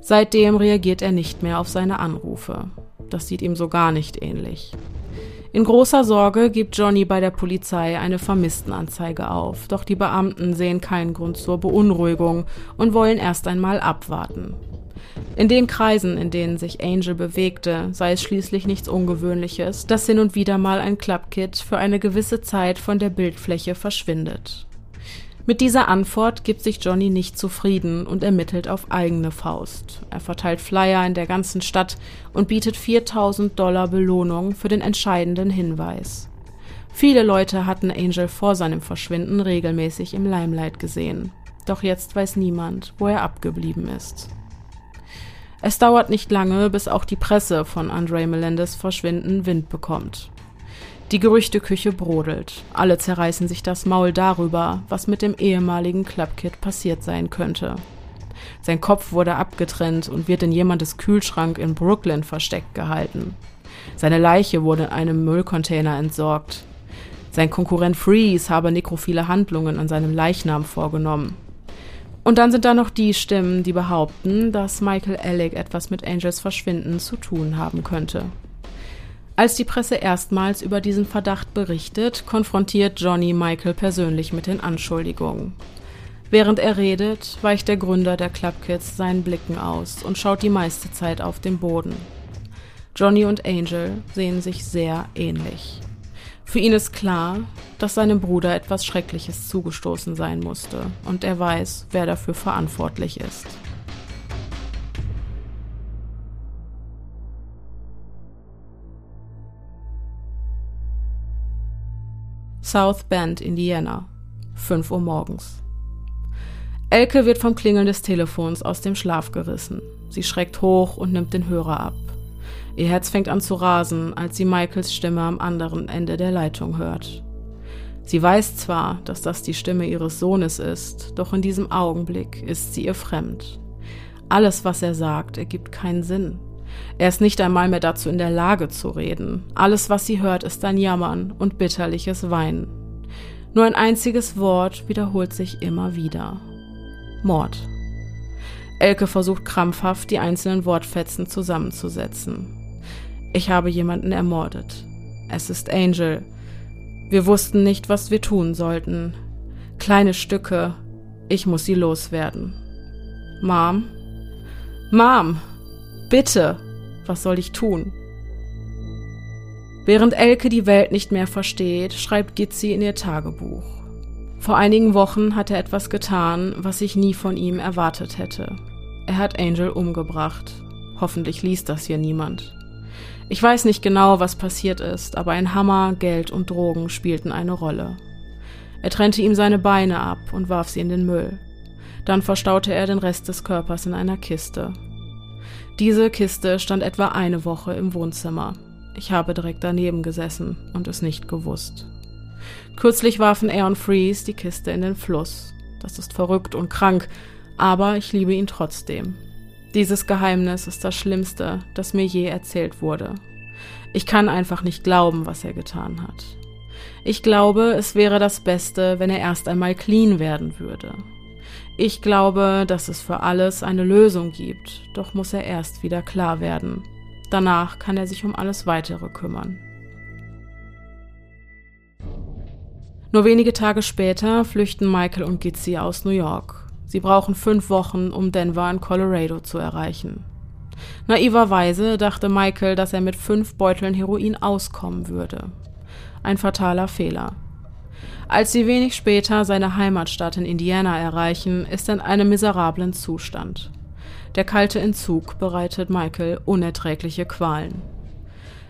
Seitdem reagiert er nicht mehr auf seine Anrufe. Das sieht ihm so gar nicht ähnlich. In großer Sorge gibt Johnny bei der Polizei eine Vermisstenanzeige auf, doch die Beamten sehen keinen Grund zur Beunruhigung und wollen erst einmal abwarten. In den Kreisen, in denen sich Angel bewegte, sei es schließlich nichts Ungewöhnliches, dass hin und wieder mal ein Clubkid für eine gewisse Zeit von der Bildfläche verschwindet. Mit dieser Antwort gibt sich Johnny nicht zufrieden und ermittelt auf eigene Faust. Er verteilt Flyer in der ganzen Stadt und bietet 4000 Dollar Belohnung für den entscheidenden Hinweis. Viele Leute hatten Angel vor seinem Verschwinden regelmäßig im Limelight gesehen. Doch jetzt weiß niemand, wo er abgeblieben ist. Es dauert nicht lange, bis auch die Presse von Andre Melendez Verschwinden Wind bekommt. Die Gerüchteküche brodelt. Alle zerreißen sich das Maul darüber, was mit dem ehemaligen Clubkid passiert sein könnte. Sein Kopf wurde abgetrennt und wird in jemandes Kühlschrank in Brooklyn versteckt gehalten. Seine Leiche wurde in einem Müllcontainer entsorgt. Sein Konkurrent Freeze habe nekrophile Handlungen an seinem Leichnam vorgenommen. Und dann sind da noch die Stimmen, die behaupten, dass Michael Alec etwas mit Angels Verschwinden zu tun haben könnte. Als die Presse erstmals über diesen Verdacht berichtet, konfrontiert Johnny Michael persönlich mit den Anschuldigungen. Während er redet, weicht der Gründer der Clubkids seinen Blicken aus und schaut die meiste Zeit auf den Boden. Johnny und Angel sehen sich sehr ähnlich. Für ihn ist klar, dass seinem Bruder etwas Schreckliches zugestoßen sein musste, und er weiß, wer dafür verantwortlich ist. South Bend, Indiana, 5 Uhr morgens. Elke wird vom Klingeln des Telefons aus dem Schlaf gerissen. Sie schreckt hoch und nimmt den Hörer ab. Ihr Herz fängt an zu rasen, als sie Michaels Stimme am anderen Ende der Leitung hört. Sie weiß zwar, dass das die Stimme ihres Sohnes ist, doch in diesem Augenblick ist sie ihr fremd. Alles, was er sagt, ergibt keinen Sinn. Er ist nicht einmal mehr dazu in der Lage zu reden. Alles, was sie hört, ist ein Jammern und bitterliches Weinen. Nur ein einziges Wort wiederholt sich immer wieder. Mord. Elke versucht krampfhaft, die einzelnen Wortfetzen zusammenzusetzen. Ich habe jemanden ermordet. Es ist Angel. Wir wussten nicht, was wir tun sollten. Kleine Stücke. Ich muss sie loswerden. Mom? Mom! Bitte! Was soll ich tun? Während Elke die Welt nicht mehr versteht, schreibt Gitzi in ihr Tagebuch. Vor einigen Wochen hat er etwas getan, was ich nie von ihm erwartet hätte. Er hat Angel umgebracht. Hoffentlich liest das hier niemand. Ich weiß nicht genau, was passiert ist, aber ein Hammer, Geld und Drogen spielten eine Rolle. Er trennte ihm seine Beine ab und warf sie in den Müll. Dann verstaute er den Rest des Körpers in einer Kiste. Diese Kiste stand etwa eine Woche im Wohnzimmer. Ich habe direkt daneben gesessen und es nicht gewusst. Kürzlich warfen er und Freeze die Kiste in den Fluss. Das ist verrückt und krank, aber ich liebe ihn trotzdem. Dieses Geheimnis ist das Schlimmste, das mir je erzählt wurde. Ich kann einfach nicht glauben, was er getan hat. Ich glaube, es wäre das Beste, wenn er erst einmal clean werden würde. Ich glaube, dass es für alles eine Lösung gibt, doch muss er erst wieder klar werden. Danach kann er sich um alles Weitere kümmern. Nur wenige Tage später flüchten Michael und Gitzi aus New York. Sie brauchen fünf Wochen, um Denver in Colorado zu erreichen. Naiverweise dachte Michael, dass er mit fünf Beuteln Heroin auskommen würde. Ein fataler Fehler. Als sie wenig später seine Heimatstadt in Indiana erreichen, ist er in einem miserablen Zustand. Der kalte Entzug bereitet Michael unerträgliche Qualen.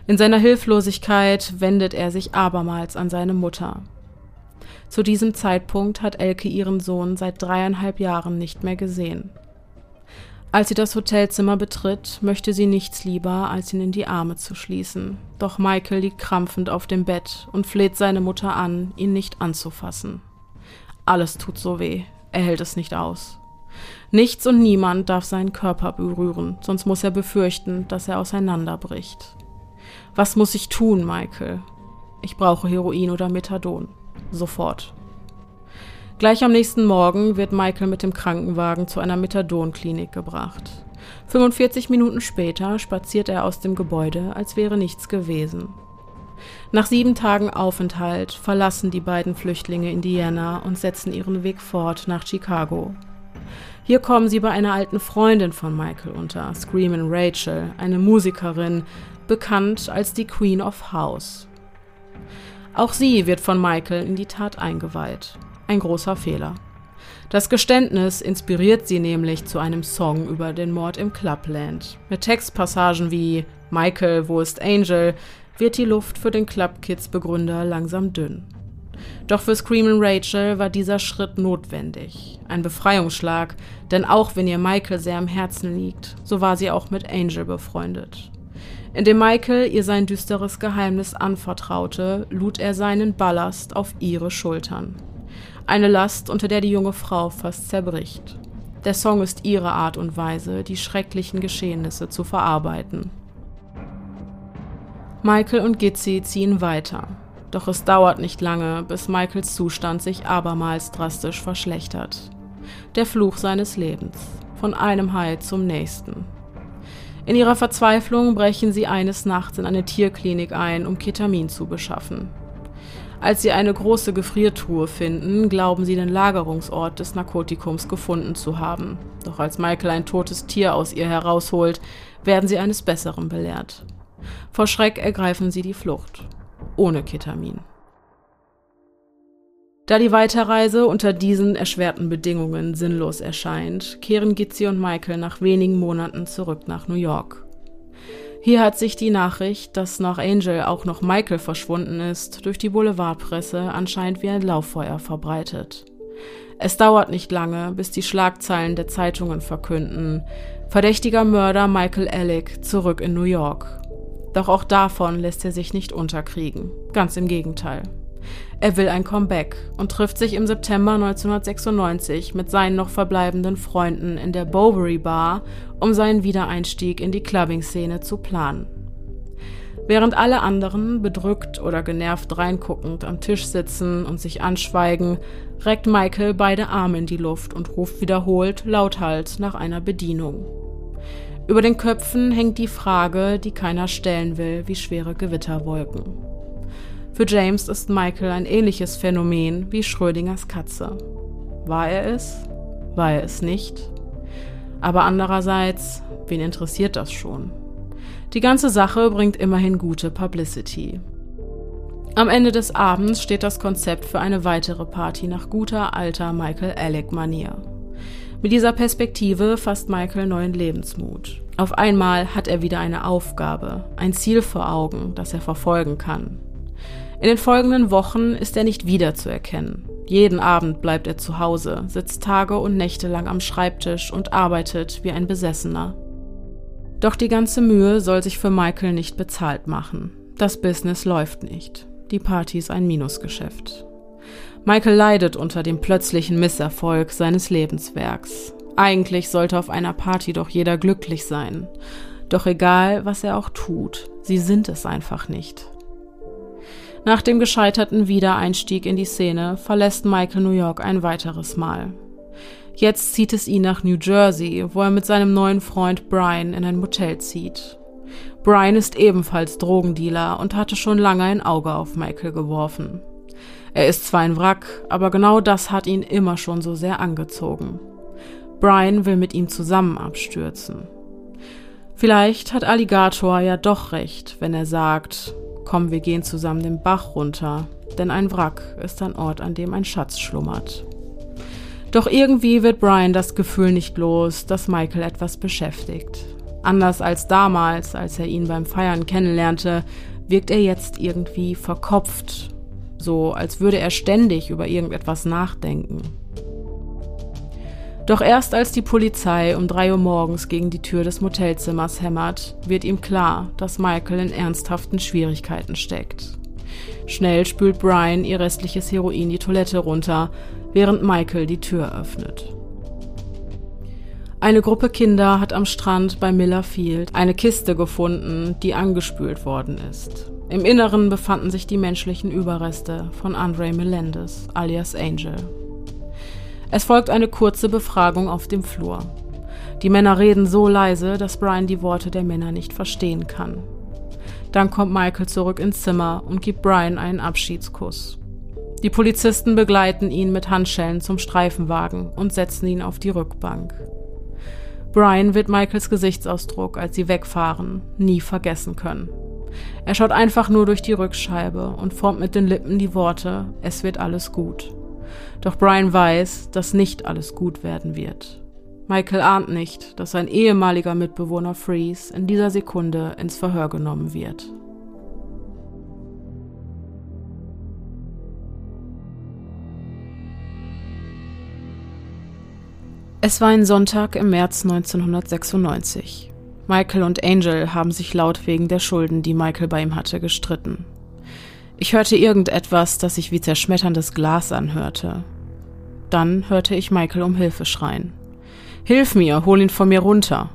In seiner Hilflosigkeit wendet er sich abermals an seine Mutter. Zu diesem Zeitpunkt hat Elke ihren Sohn seit dreieinhalb Jahren nicht mehr gesehen. Als sie das Hotelzimmer betritt, möchte sie nichts lieber, als ihn in die Arme zu schließen. Doch Michael liegt krampfend auf dem Bett und fleht seine Mutter an, ihn nicht anzufassen. Alles tut so weh, er hält es nicht aus. Nichts und niemand darf seinen Körper berühren, sonst muss er befürchten, dass er auseinanderbricht. Was muss ich tun, Michael? Ich brauche Heroin oder Methadon. Sofort. Gleich am nächsten Morgen wird Michael mit dem Krankenwagen zu einer Methadonklinik gebracht. 45 Minuten später spaziert er aus dem Gebäude, als wäre nichts gewesen. Nach sieben Tagen Aufenthalt verlassen die beiden Flüchtlinge Indiana und setzen ihren Weg fort nach Chicago. Hier kommen sie bei einer alten Freundin von Michael unter, Screamin' Rachel, eine Musikerin, bekannt als die Queen of House. Auch sie wird von Michael in die Tat eingeweiht. Ein großer Fehler. Das Geständnis inspiriert sie nämlich zu einem Song über den Mord im Clubland. Mit Textpassagen wie Michael, wo ist Angel, wird die Luft für den Club Kids Begründer langsam dünn. Doch für Screamin' Rachel war dieser Schritt notwendig. Ein Befreiungsschlag, denn auch wenn ihr Michael sehr am Herzen liegt, so war sie auch mit Angel befreundet. Indem Michael ihr sein düsteres Geheimnis anvertraute, lud er seinen Ballast auf ihre Schultern. Eine Last, unter der die junge Frau fast zerbricht. Der Song ist ihre Art und Weise, die schrecklichen Geschehnisse zu verarbeiten. Michael und Gitzi ziehen weiter. Doch es dauert nicht lange, bis Michaels Zustand sich abermals drastisch verschlechtert. Der Fluch seines Lebens. Von einem Hai zum nächsten. In ihrer Verzweiflung brechen sie eines Nachts in eine Tierklinik ein, um Ketamin zu beschaffen. Als sie eine große Gefriertruhe finden, glauben sie den Lagerungsort des Narkotikums gefunden zu haben. Doch als Michael ein totes Tier aus ihr herausholt, werden sie eines Besseren belehrt. Vor Schreck ergreifen sie die Flucht. Ohne Ketamin. Da die Weiterreise unter diesen erschwerten Bedingungen sinnlos erscheint, kehren Gitzi und Michael nach wenigen Monaten zurück nach New York. Hier hat sich die Nachricht, dass nach Angel auch noch Michael verschwunden ist, durch die Boulevardpresse anscheinend wie ein Lauffeuer verbreitet. Es dauert nicht lange, bis die Schlagzeilen der Zeitungen verkünden, verdächtiger Mörder Michael Alec zurück in New York. Doch auch davon lässt er sich nicht unterkriegen, ganz im Gegenteil. Er will ein Comeback und trifft sich im September 1996 mit seinen noch verbleibenden Freunden in der Bowbury Bar, um seinen Wiedereinstieg in die Clubbing-Szene zu planen. Während alle anderen, bedrückt oder genervt reinguckend, am Tisch sitzen und sich anschweigen, reckt Michael beide Arme in die Luft und ruft wiederholt lauthals nach einer Bedienung. Über den Köpfen hängt die Frage, die keiner stellen will, wie schwere Gewitterwolken. Für James ist Michael ein ähnliches Phänomen wie Schrödingers Katze. War er es? War er es nicht? Aber andererseits, wen interessiert das schon? Die ganze Sache bringt immerhin gute Publicity. Am Ende des Abends steht das Konzept für eine weitere Party nach guter alter Michael Alec-Manier. Mit dieser Perspektive fasst Michael neuen Lebensmut. Auf einmal hat er wieder eine Aufgabe, ein Ziel vor Augen, das er verfolgen kann. In den folgenden Wochen ist er nicht wiederzuerkennen. Jeden Abend bleibt er zu Hause, sitzt Tage und Nächte lang am Schreibtisch und arbeitet wie ein Besessener. Doch die ganze Mühe soll sich für Michael nicht bezahlt machen. Das Business läuft nicht die Party ist ein Minusgeschäft. Michael leidet unter dem plötzlichen Misserfolg seines Lebenswerks. Eigentlich sollte auf einer Party doch jeder glücklich sein. Doch egal, was er auch tut, sie sind es einfach nicht. Nach dem gescheiterten Wiedereinstieg in die Szene verlässt Michael New York ein weiteres Mal. Jetzt zieht es ihn nach New Jersey, wo er mit seinem neuen Freund Brian in ein Motel zieht. Brian ist ebenfalls Drogendealer und hatte schon lange ein Auge auf Michael geworfen. Er ist zwar ein Wrack, aber genau das hat ihn immer schon so sehr angezogen. Brian will mit ihm zusammen abstürzen. Vielleicht hat Alligator ja doch recht, wenn er sagt, komm, wir gehen zusammen den Bach runter, denn ein Wrack ist ein Ort, an dem ein Schatz schlummert. Doch irgendwie wird Brian das Gefühl nicht los, dass Michael etwas beschäftigt. Anders als damals, als er ihn beim Feiern kennenlernte, wirkt er jetzt irgendwie verkopft, so als würde er ständig über irgendetwas nachdenken. Doch erst als die Polizei um drei Uhr morgens gegen die Tür des Motelzimmers hämmert, wird ihm klar, dass Michael in ernsthaften Schwierigkeiten steckt. Schnell spült Brian ihr restliches Heroin die Toilette runter, während Michael die Tür öffnet. Eine Gruppe Kinder hat am Strand bei Miller Field eine Kiste gefunden, die angespült worden ist. Im Inneren befanden sich die menschlichen Überreste von Andre Melendez, alias Angel. Es folgt eine kurze Befragung auf dem Flur. Die Männer reden so leise, dass Brian die Worte der Männer nicht verstehen kann. Dann kommt Michael zurück ins Zimmer und gibt Brian einen Abschiedskuss. Die Polizisten begleiten ihn mit Handschellen zum Streifenwagen und setzen ihn auf die Rückbank. Brian wird Michaels Gesichtsausdruck, als sie wegfahren, nie vergessen können. Er schaut einfach nur durch die Rückscheibe und formt mit den Lippen die Worte, es wird alles gut. Doch Brian weiß, dass nicht alles gut werden wird. Michael ahnt nicht, dass sein ehemaliger Mitbewohner Freeze in dieser Sekunde ins Verhör genommen wird. Es war ein Sonntag im März 1996. Michael und Angel haben sich laut wegen der Schulden, die Michael bei ihm hatte, gestritten. Ich hörte irgendetwas, das sich wie zerschmetterndes Glas anhörte. Dann hörte ich Michael um Hilfe schreien. Hilf mir, hol ihn von mir runter.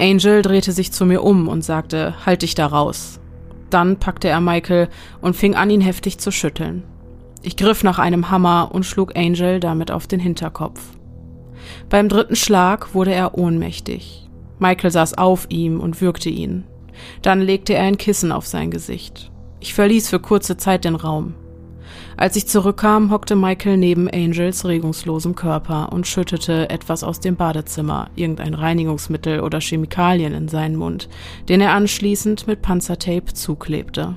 Angel drehte sich zu mir um und sagte, halt dich da raus. Dann packte er Michael und fing an, ihn heftig zu schütteln. Ich griff nach einem Hammer und schlug Angel damit auf den Hinterkopf. Beim dritten Schlag wurde er ohnmächtig. Michael saß auf ihm und würgte ihn. Dann legte er ein Kissen auf sein Gesicht. Ich verließ für kurze Zeit den Raum. Als ich zurückkam, hockte Michael neben Angels regungslosem Körper und schüttete etwas aus dem Badezimmer, irgendein Reinigungsmittel oder Chemikalien in seinen Mund, den er anschließend mit Panzertape zuklebte.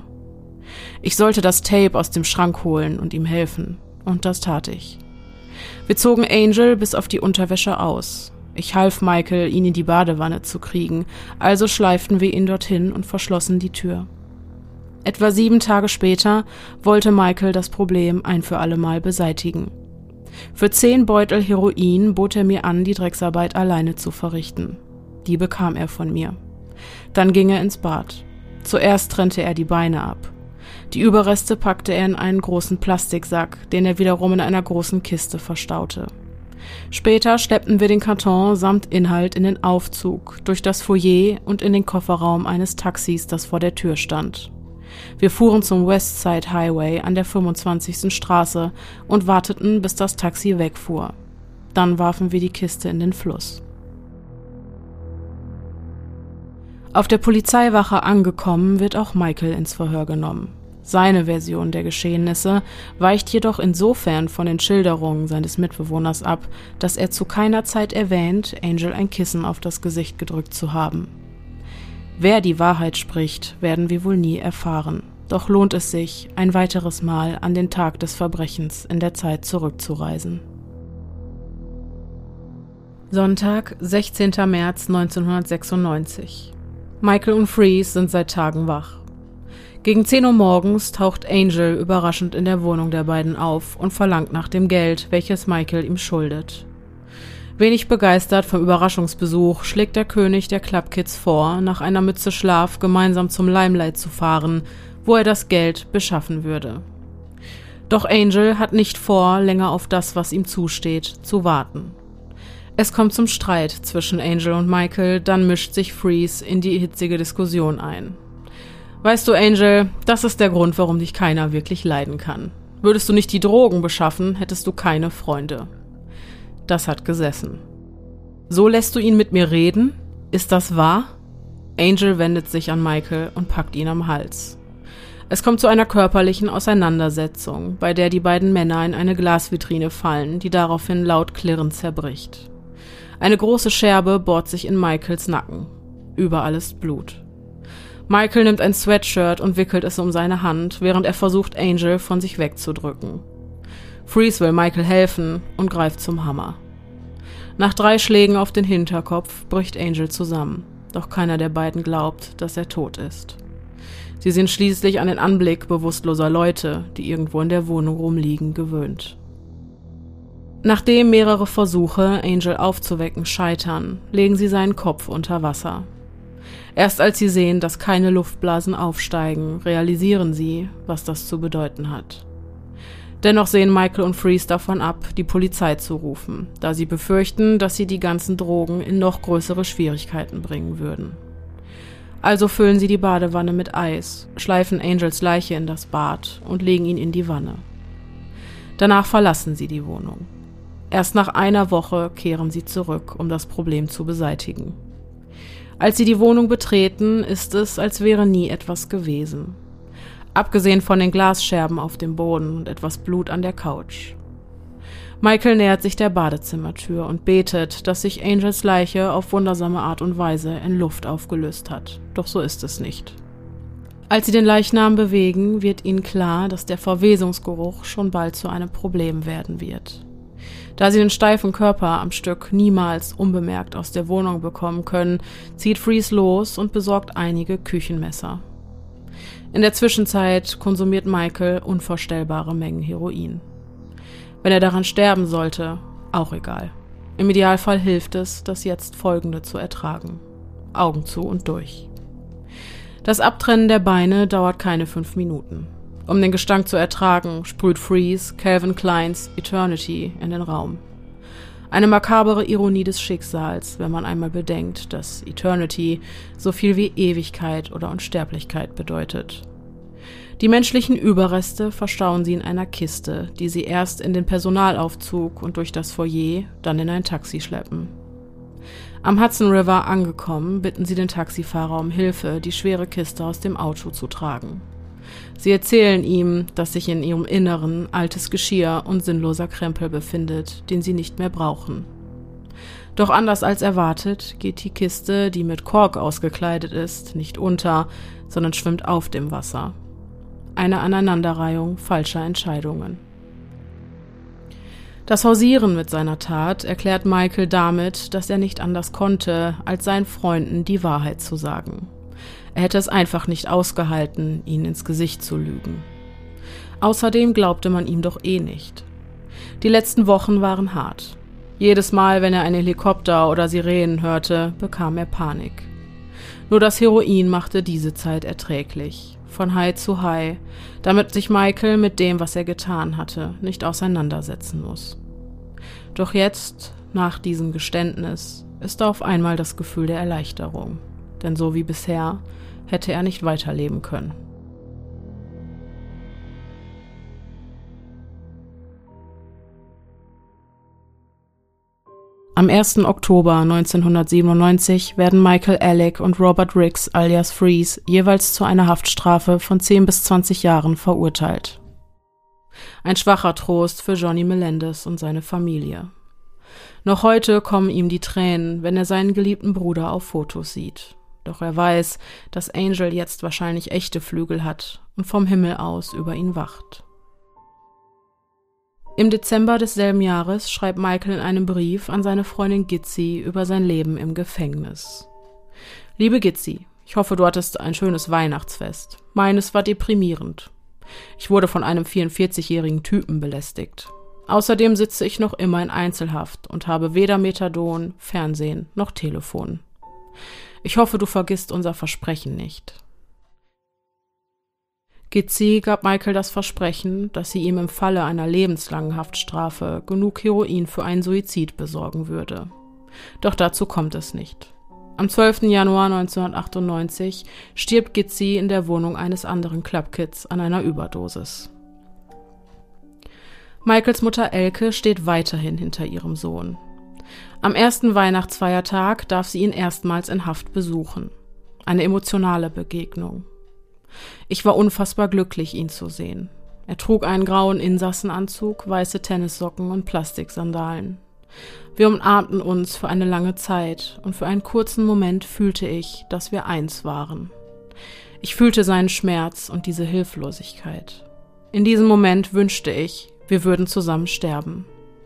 Ich sollte das Tape aus dem Schrank holen und ihm helfen, und das tat ich. Wir zogen Angel bis auf die Unterwäsche aus. Ich half Michael, ihn in die Badewanne zu kriegen, also schleiften wir ihn dorthin und verschlossen die Tür. Etwa sieben Tage später wollte Michael das Problem ein für allemal beseitigen. Für zehn Beutel Heroin bot er mir an, die Drecksarbeit alleine zu verrichten. Die bekam er von mir. Dann ging er ins Bad. Zuerst trennte er die Beine ab. Die Überreste packte er in einen großen Plastiksack, den er wiederum in einer großen Kiste verstaute. Später schleppten wir den Karton samt Inhalt in den Aufzug, durch das Foyer und in den Kofferraum eines Taxis, das vor der Tür stand. Wir fuhren zum Westside Highway an der 25. Straße und warteten, bis das Taxi wegfuhr. Dann warfen wir die Kiste in den Fluss. Auf der Polizeiwache angekommen, wird auch Michael ins Verhör genommen. Seine Version der Geschehnisse weicht jedoch insofern von den Schilderungen seines Mitbewohners ab, dass er zu keiner Zeit erwähnt, Angel ein Kissen auf das Gesicht gedrückt zu haben. Wer die Wahrheit spricht, werden wir wohl nie erfahren. Doch lohnt es sich, ein weiteres Mal an den Tag des Verbrechens in der Zeit zurückzureisen. Sonntag, 16. März 1996. Michael und Freeze sind seit Tagen wach. Gegen 10 Uhr morgens taucht Angel überraschend in der Wohnung der beiden auf und verlangt nach dem Geld, welches Michael ihm schuldet. Wenig begeistert vom Überraschungsbesuch schlägt der König der Clubkids vor, nach einer Mütze Schlaf gemeinsam zum Limelight zu fahren, wo er das Geld beschaffen würde. Doch Angel hat nicht vor, länger auf das, was ihm zusteht, zu warten. Es kommt zum Streit zwischen Angel und Michael, dann mischt sich Freeze in die hitzige Diskussion ein. Weißt du, Angel, das ist der Grund, warum dich keiner wirklich leiden kann. Würdest du nicht die Drogen beschaffen, hättest du keine Freunde. Das hat gesessen. So lässt du ihn mit mir reden? Ist das wahr? Angel wendet sich an Michael und packt ihn am Hals. Es kommt zu einer körperlichen Auseinandersetzung, bei der die beiden Männer in eine Glasvitrine fallen, die daraufhin laut klirrend zerbricht. Eine große Scherbe bohrt sich in Michaels Nacken. Überall ist Blut. Michael nimmt ein Sweatshirt und wickelt es um seine Hand, während er versucht, Angel von sich wegzudrücken. Freeze will Michael helfen und greift zum Hammer. Nach drei Schlägen auf den Hinterkopf bricht Angel zusammen, doch keiner der beiden glaubt, dass er tot ist. Sie sind schließlich an den Anblick bewusstloser Leute, die irgendwo in der Wohnung rumliegen, gewöhnt. Nachdem mehrere Versuche, Angel aufzuwecken, scheitern, legen sie seinen Kopf unter Wasser. Erst als sie sehen, dass keine Luftblasen aufsteigen, realisieren sie, was das zu bedeuten hat. Dennoch sehen Michael und Freeze davon ab, die Polizei zu rufen, da sie befürchten, dass sie die ganzen Drogen in noch größere Schwierigkeiten bringen würden. Also füllen sie die Badewanne mit Eis, schleifen Angels Leiche in das Bad und legen ihn in die Wanne. Danach verlassen sie die Wohnung. Erst nach einer Woche kehren sie zurück, um das Problem zu beseitigen. Als sie die Wohnung betreten, ist es, als wäre nie etwas gewesen. Abgesehen von den Glasscherben auf dem Boden und etwas Blut an der Couch. Michael nähert sich der Badezimmertür und betet, dass sich Angels Leiche auf wundersame Art und Weise in Luft aufgelöst hat. Doch so ist es nicht. Als sie den Leichnam bewegen, wird ihnen klar, dass der Verwesungsgeruch schon bald zu einem Problem werden wird. Da sie den steifen Körper am Stück niemals unbemerkt aus der Wohnung bekommen können, zieht Freeze los und besorgt einige Küchenmesser. In der Zwischenzeit konsumiert Michael unvorstellbare Mengen Heroin. Wenn er daran sterben sollte, auch egal. Im Idealfall hilft es, das jetzt Folgende zu ertragen. Augen zu und durch. Das Abtrennen der Beine dauert keine fünf Minuten. Um den Gestank zu ertragen, sprüht Freeze Calvin Kleins Eternity in den Raum. Eine makabere Ironie des Schicksals, wenn man einmal bedenkt, dass Eternity so viel wie Ewigkeit oder Unsterblichkeit bedeutet. Die menschlichen Überreste verstauen sie in einer Kiste, die sie erst in den Personalaufzug und durch das Foyer, dann in ein Taxi schleppen. Am Hudson River angekommen, bitten sie den Taxifahrer um Hilfe, die schwere Kiste aus dem Auto zu tragen. Sie erzählen ihm, dass sich in ihrem Inneren altes Geschirr und sinnloser Krempel befindet, den sie nicht mehr brauchen. Doch anders als erwartet geht die Kiste, die mit Kork ausgekleidet ist, nicht unter, sondern schwimmt auf dem Wasser. Eine Aneinanderreihung falscher Entscheidungen. Das Hausieren mit seiner Tat erklärt Michael damit, dass er nicht anders konnte, als seinen Freunden die Wahrheit zu sagen. Er hätte es einfach nicht ausgehalten, ihnen ins Gesicht zu lügen. Außerdem glaubte man ihm doch eh nicht. Die letzten Wochen waren hart. Jedes Mal, wenn er einen Helikopter oder Sirenen hörte, bekam er Panik. Nur das Heroin machte diese Zeit erträglich, von High zu High, damit sich Michael mit dem, was er getan hatte, nicht auseinandersetzen muss. Doch jetzt, nach diesem Geständnis, ist auf einmal das Gefühl der Erleichterung. Denn so wie bisher hätte er nicht weiterleben können. Am 1. Oktober 1997 werden Michael Alec und Robert Riggs alias Freeze jeweils zu einer Haftstrafe von 10 bis 20 Jahren verurteilt. Ein schwacher Trost für Johnny Melendez und seine Familie. Noch heute kommen ihm die Tränen, wenn er seinen geliebten Bruder auf Fotos sieht. Doch er weiß, dass Angel jetzt wahrscheinlich echte Flügel hat und vom Himmel aus über ihn wacht. Im Dezember desselben Jahres schreibt Michael in einem Brief an seine Freundin Gitzi über sein Leben im Gefängnis. Liebe Gitzi, ich hoffe, du hattest ein schönes Weihnachtsfest. Meines war deprimierend. Ich wurde von einem 44-jährigen Typen belästigt. Außerdem sitze ich noch immer in Einzelhaft und habe weder Methadon, Fernsehen noch Telefon. Ich hoffe, du vergisst unser Versprechen nicht. Gizzi gab Michael das Versprechen, dass sie ihm im Falle einer lebenslangen Haftstrafe genug Heroin für einen Suizid besorgen würde. Doch dazu kommt es nicht. Am 12. Januar 1998 stirbt Gizzi in der Wohnung eines anderen Clubkids an einer Überdosis. Michaels Mutter Elke steht weiterhin hinter ihrem Sohn. Am ersten Weihnachtsfeiertag darf sie ihn erstmals in Haft besuchen. Eine emotionale Begegnung. Ich war unfassbar glücklich, ihn zu sehen. Er trug einen grauen Insassenanzug, weiße Tennissocken und Plastiksandalen. Wir umarmten uns für eine lange Zeit und für einen kurzen Moment fühlte ich, dass wir eins waren. Ich fühlte seinen Schmerz und diese Hilflosigkeit. In diesem Moment wünschte ich, wir würden zusammen sterben.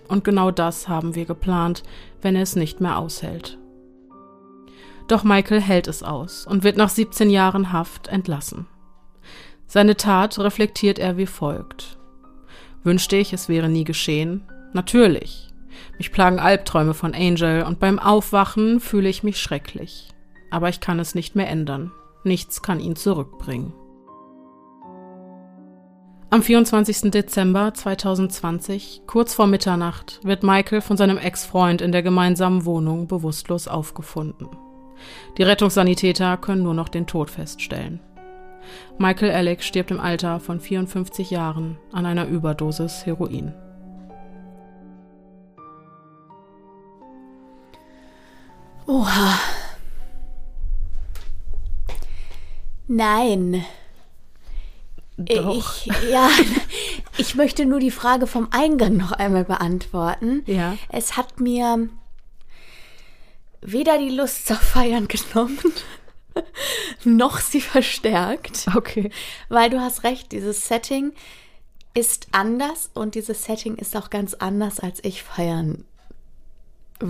Und genau das haben wir geplant, wenn er es nicht mehr aushält. Doch Michael hält es aus und wird nach 17 Jahren Haft entlassen. Seine Tat reflektiert er wie folgt. Wünschte ich, es wäre nie geschehen? Natürlich. Mich plagen Albträume von Angel und beim Aufwachen fühle ich mich schrecklich. Aber ich kann es nicht mehr ändern. Nichts kann ihn zurückbringen. Am 24. Dezember 2020, kurz vor Mitternacht, wird Michael von seinem Ex-Freund in der gemeinsamen Wohnung bewusstlos aufgefunden. Die Rettungssanitäter können nur noch den Tod feststellen. Michael Alec stirbt im Alter von 54 Jahren an einer Überdosis Heroin. Oha. Nein. Doch. Ich, ja, ich möchte nur die Frage vom Eingang noch einmal beantworten. Ja. Es hat mir weder die Lust auf Feiern genommen, noch sie verstärkt. Okay. Weil du hast recht, dieses Setting ist anders und dieses Setting ist auch ganz anders, als ich feiern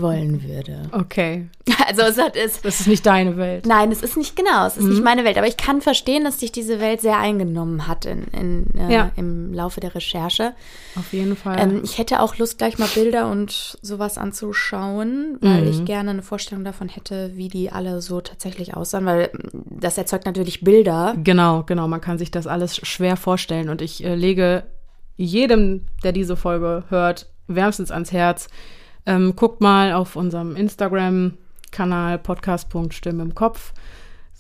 wollen würde. Okay. Also es hat es. Das ist nicht deine Welt. Nein, es ist nicht genau, es ist nicht meine Welt. Aber ich kann verstehen, dass dich diese Welt sehr eingenommen hat in, in, äh, Ja. im Laufe der Recherche. Auf jeden Fall. Ähm, ich hätte auch Lust, gleich mal Bilder und sowas anzuschauen, weil Mhm. ich gerne eine Vorstellung davon hätte, wie die alle so tatsächlich aussahen, weil mm, das erzeugt natürlich Bilder. Genau, genau. Man kann sich das alles schwer vorstellen. Und ich äh, lege jedem, der diese Folge hört, wärmstens ans Herz. Ähm, guckt mal auf unserem Instagram-Kanal podcast.stimme im Kopf.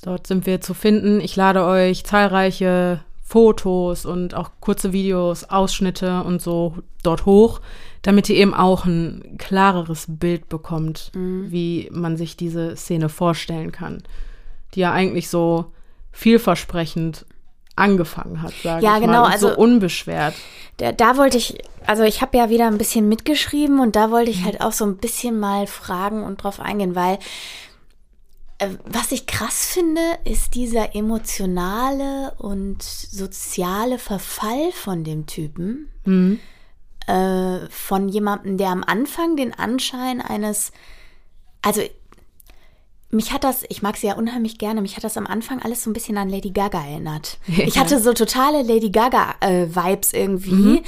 Dort sind wir zu finden. Ich lade euch zahlreiche Fotos und auch kurze Videos, Ausschnitte und so dort hoch, damit ihr eben auch ein klareres Bild bekommt, wie man sich diese Szene vorstellen kann, die ja eigentlich so vielversprechend angefangen hat, sage Ja, ich genau, mal, und also- so unbeschwert. Da, da wollte ich, also ich habe ja wieder ein bisschen mitgeschrieben und da wollte ich halt auch so ein bisschen mal fragen und drauf eingehen, weil äh, was ich krass finde, ist dieser emotionale und soziale Verfall von dem Typen. Äh, von jemandem, der am Anfang den Anschein eines, also mich hat das, ich mag sie ja unheimlich gerne, mich hat das am Anfang alles so ein bisschen an Lady Gaga erinnert. Ja. Ich hatte so totale Lady Gaga-Vibes irgendwie,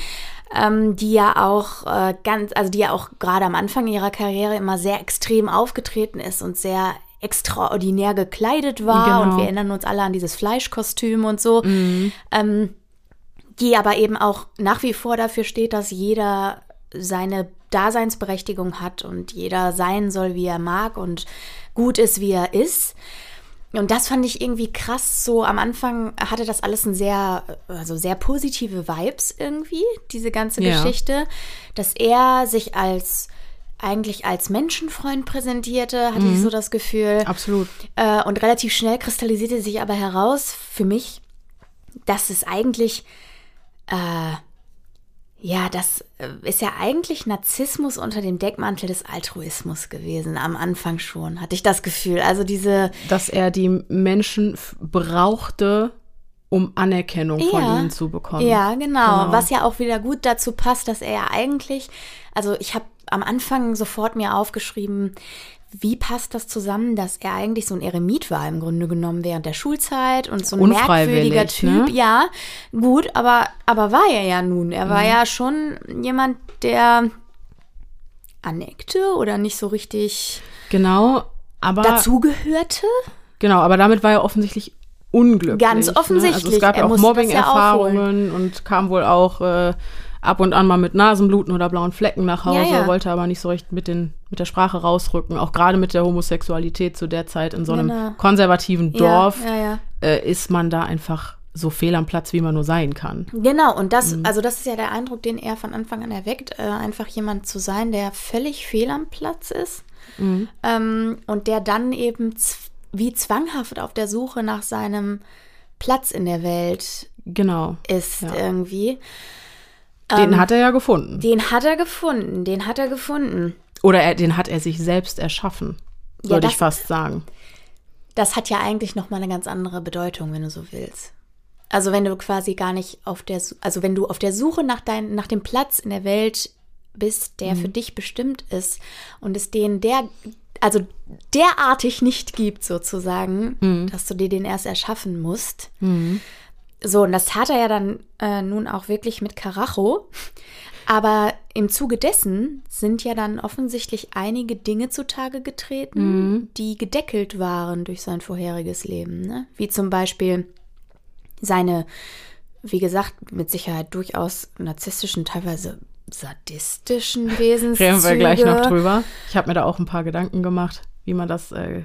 ähm, die ja auch äh, ganz, also die ja auch gerade am Anfang ihrer Karriere immer sehr extrem aufgetreten ist und sehr extraordinär gekleidet war. Genau. Und wir erinnern uns alle an dieses Fleischkostüm und so. Ähm, die aber eben auch nach wie vor dafür steht, dass jeder seine Daseinsberechtigung hat und jeder sein soll, wie er mag und gut ist, wie er ist. Und das fand ich irgendwie krass. So am Anfang hatte das alles ein sehr, also sehr positive Vibes irgendwie, diese ganze Ja. Geschichte, dass er sich als eigentlich als Menschenfreund präsentierte, hatte ich so das Gefühl. Absolut. Äh, und relativ schnell kristallisierte sich aber heraus für mich, dass es eigentlich, äh, ja, das äh, ist ja eigentlich Narzissmus unter dem Deckmantel des Altruismus gewesen, am Anfang schon, hatte ich das Gefühl. Also diese, Dass er die Menschen brauchte, um Anerkennung von Ja. ihnen zu bekommen. Ja, genau. Genau. Was ja auch wieder gut dazu passt, dass er ja eigentlich, also ich habe am Anfang sofort mir aufgeschrieben, wie passt das zusammen, dass er eigentlich so ein Eremit war im Grunde genommen während der Schulzeit und so ein merkwürdiger Typ. ne? Ja, gut, aber, aber war er ja nun. Er Mhm. war ja schon jemand, der aneckte oder nicht so richtig Genau, aber dazugehörte. genau, aber damit war er offensichtlich unglücklich. Ganz Ne? Also offensichtlich. es gab ja auch das ja Mobbing-Erfahrungen und kam wohl auch äh, ab und an mal mit Nasenbluten oder blauen Flecken nach Hause, Ja, ja. wollte aber nicht so recht mit, den, mit der Sprache rausrücken. Auch gerade mit der Homosexualität zu der Zeit in so einem Genau. konservativen Dorf. Äh, ist man da einfach so fehl am Platz, wie man nur sein kann. Genau, und das, Mhm. also das ist ja der Eindruck, den er von Anfang an erweckt, äh, einfach jemand zu sein, der völlig fehl am Platz ist Mhm. ähm, und der dann eben wie zwanghaft auf der Suche nach seinem Platz in der Welt Genau. ist Ja. irgendwie. Den Ähm, hat er ja gefunden. Den hat er gefunden, den hat er gefunden. Oder er, den hat er sich selbst erschaffen, Ja, würde ich fast sagen. Das hat ja eigentlich nochmal eine ganz andere Bedeutung, wenn du so willst. Also wenn du quasi gar nicht auf der, also wenn du auf der Suche nach, dein, nach dem Platz in der Welt bist, der für dich bestimmt ist und es den der, also derartig nicht gibt sozusagen, dass du dir den erst erschaffen musst. So, und das tat er ja dann äh, nun auch wirklich mit Karacho. Aber im Zuge dessen sind ja dann offensichtlich einige Dinge zutage getreten, die gedeckelt waren durch sein vorheriges Leben. Ne? Wie zum Beispiel seine, wie gesagt, mit Sicherheit durchaus narzisstischen, teilweise sadistischen Wesenszüge. Reden wir gleich noch drüber. Ich habe mir da auch ein paar Gedanken gemacht, wie man das äh,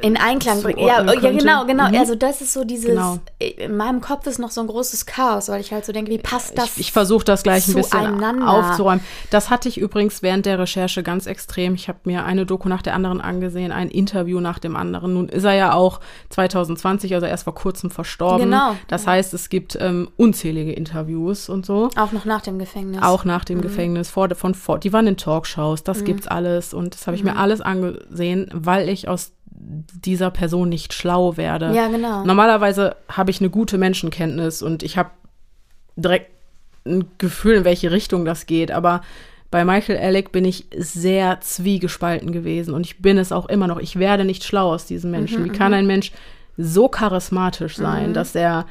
in Einklang bringen. Ja, zuordnen ja, genau, genau. Mhm. Also das ist so dieses, Genau. in meinem Kopf ist noch so ein großes Chaos, weil ich halt so denke, wie passt das? Ich, ich versuche das gleich ein bisschen aufzuräumen. Das hatte ich übrigens während der Recherche ganz extrem. Ich habe mir eine Doku nach der anderen angesehen, ein Interview nach dem anderen. Nun ist er ja auch 2020, also erst vor kurzem verstorben. Genau. Das heißt, es gibt ähm, unzählige Interviews und so. Auch noch nach dem Gefängnis. Auch nach dem Mhm. Gefängnis, vor, von vor, die waren in Talkshows, das gibt's alles und das habe ich mir alles angesehen, weil ich aus dieser Person nicht schlau werde. Ja, genau. Normalerweise habe ich eine gute Menschenkenntnis und ich habe direkt ein Gefühl, in welche Richtung das geht, aber bei Michael Alec bin ich sehr zwiegespalten gewesen und ich bin es auch immer noch. Ich werde nicht schlau aus diesem Menschen. Mhm, Wie kann ein Mensch so charismatisch sein, dass er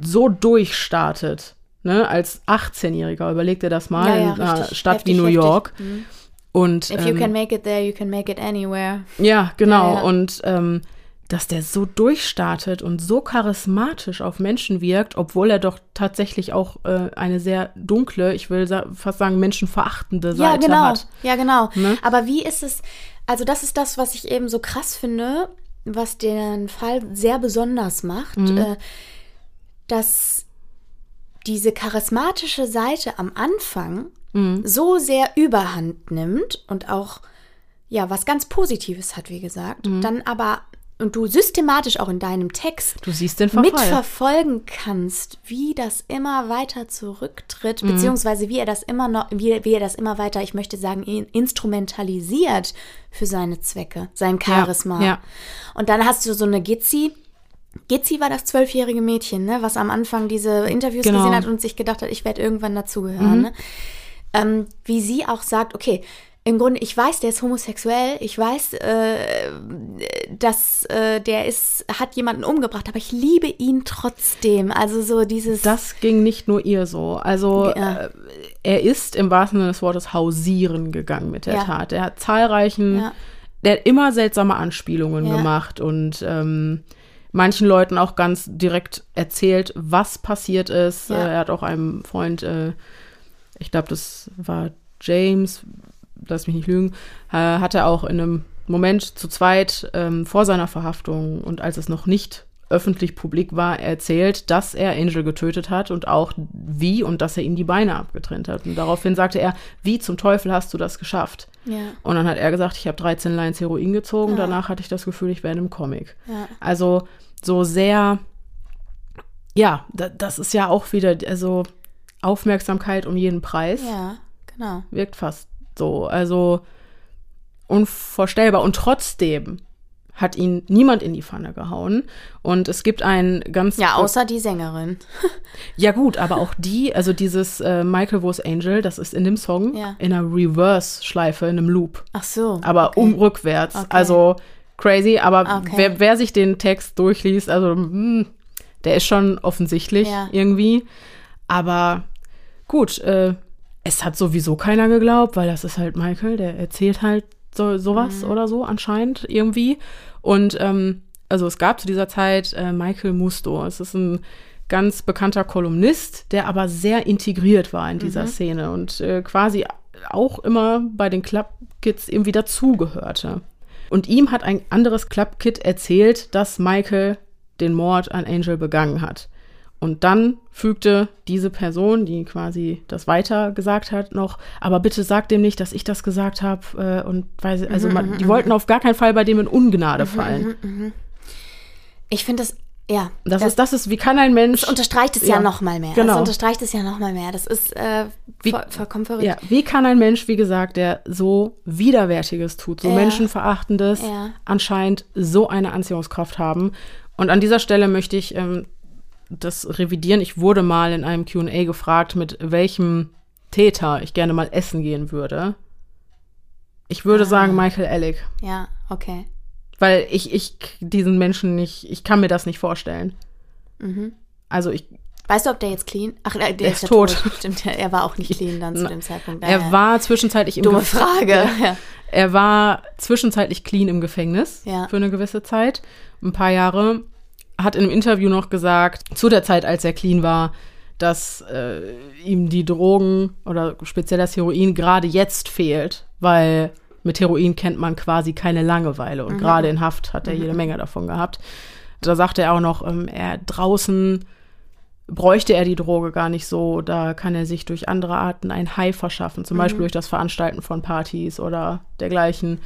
so durchstartet? Ne, als 18-Jähriger, überleg dir das mal, Ja, ja, in einer richtig. Stadt Heftig, wie New. York. Mhm. Und If you ähm, can make it there, you can make it anywhere. ja, genau. Ja, ja. Und ähm, dass der so durchstartet und so charismatisch auf Menschen wirkt, obwohl er doch tatsächlich auch äh, eine sehr dunkle, ich will sa fast sagen menschenverachtende Ja, Seite genau. hat. Ja, genau. Ne? Aber wie ist es, also das ist das, was ich eben so krass finde, was den Fall sehr besonders macht, Mhm. äh, dass diese charismatische Seite am Anfang Mhm. so sehr überhand nimmt und auch ja was ganz Positives hat, wie gesagt, Mhm. dann aber und du systematisch auch in deinem Text Du siehst den Verfall. mitverfolgen kannst, wie das immer weiter zurücktritt, beziehungsweise wie er das immer noch, wie, wie er das immer weiter, ich möchte sagen, in- instrumentalisiert für seine Zwecke, sein Charisma. ja. Und dann hast du so eine Gizzi. Gizzi war das zwölfjährige Mädchen, ne, was am Anfang diese Interviews Genau. gesehen hat und sich gedacht hat, ich werde irgendwann dazugehören. Ne? Ähm, wie sie auch sagt, okay, im Grunde, ich weiß, der ist homosexuell, ich weiß, äh, dass äh, der ist, hat jemanden umgebracht, aber ich liebe ihn trotzdem. Also so dieses. das ging nicht nur ihr so. Also Ja. äh, er ist im wahrsten Sinne des Wortes hausieren gegangen mit der Ja. Tat. Er hat zahlreichen, Ja. der hat immer seltsame Anspielungen gemacht und ähm, manchen Leuten auch ganz direkt erzählt, was passiert ist. Äh, er hat auch einem Freund, äh, ich glaube, das war James, lass mich nicht lügen, äh, hat er auch in einem Moment zu zweit ähm, vor seiner Verhaftung und als es noch nicht öffentlich publik war, erzählt, dass er Angel getötet hat und auch wie und dass er ihm die Beine abgetrennt hat. Und daraufhin sagte er, wie zum Teufel hast du das geschafft? Ja. Und dann hat er gesagt, ich habe 13 Lines Heroin gezogen, Ja. danach hatte ich das Gefühl, ich wäre in einem Comic. Ja. Also so sehr, ja, da, das ist ja auch wieder, also Aufmerksamkeit um jeden Preis Ja, genau. wirkt fast so. Also unvorstellbar. Und trotzdem hat ihn niemand in die Pfanne gehauen. Und es gibt ein ganz. Ja, außer die Sängerin. Ja, gut, aber auch die, also dieses äh, Michael Wo's Angel, das ist in dem Song Ja. in einer Reverse-Schleife, in einem Loop. Ach so. Aber okay. um rückwärts. Okay. Also crazy, aber Okay. wer, wer sich den Text durchliest, also hm, der ist schon offensichtlich Ja. irgendwie. Aber gut, äh, es hat sowieso keiner geglaubt, weil das ist halt Michael, der erzählt halt so, sowas Mhm. oder so anscheinend irgendwie. Und ähm, also es gab zu dieser Zeit äh, Michael Musto. Es ist ein ganz bekannter Kolumnist, der aber sehr integriert war in dieser Szene und äh, quasi auch immer bei den Club Kids irgendwie dazugehörte. Und ihm hat ein anderes Club Kid erzählt, dass Michael den Mord an Angel begangen hat. Und dann fügte diese Person, die quasi das weiter gesagt hat, noch, aber bitte sag dem nicht, dass ich das gesagt habe. Äh, und weil, also man, die wollten auf gar keinen Fall bei dem in Ungnade fallen. Ich finde das, ja. Das, ist, das ist, wie kann ein Mensch. das unterstreicht es ja, Ja, noch mal mehr. genau. Das unterstreicht es ja noch mal mehr. Das ist äh, Wie- voll, vollkommen verrückt. Ja, wie kann ein Mensch, wie gesagt, der so Widerwärtiges tut, so Ja. Menschenverachtendes, Ja. anscheinend so eine Anziehungskraft haben? Und an dieser Stelle möchte ich ähm, das revidieren. Ich wurde mal in einem QA gefragt, mit welchem Täter ich gerne mal essen gehen würde. Ich würde Ah. sagen Michael Ellick, Ja, okay. weil ich, ich diesen Menschen nicht, ich kann mir das nicht vorstellen. Mhm. Also ich, Weißt du, ob der jetzt clean? Ach, der Er ist ist ja tot. Stimmt, er war auch nicht clean dann zu dem Zeitpunkt. er Daher- war zwischenzeitlich im Dumme Ge- Frage. Ja. Er war zwischenzeitlich clean im Gefängnis Ja. für eine gewisse Zeit, ein paar Jahre. Hat in einem Interview noch gesagt, zu der Zeit, als er clean war, dass äh, ihm die Drogen oder speziell das Heroin gerade jetzt fehlt, weil mit Heroin kennt man quasi keine Langeweile und gerade in Haft hat er jede Menge davon gehabt. Da sagte er auch noch, ähm, er draußen bräuchte er die Droge gar nicht so. Da kann er sich durch andere Arten ein High verschaffen, zum Beispiel durch das Veranstalten von Partys oder dergleichen.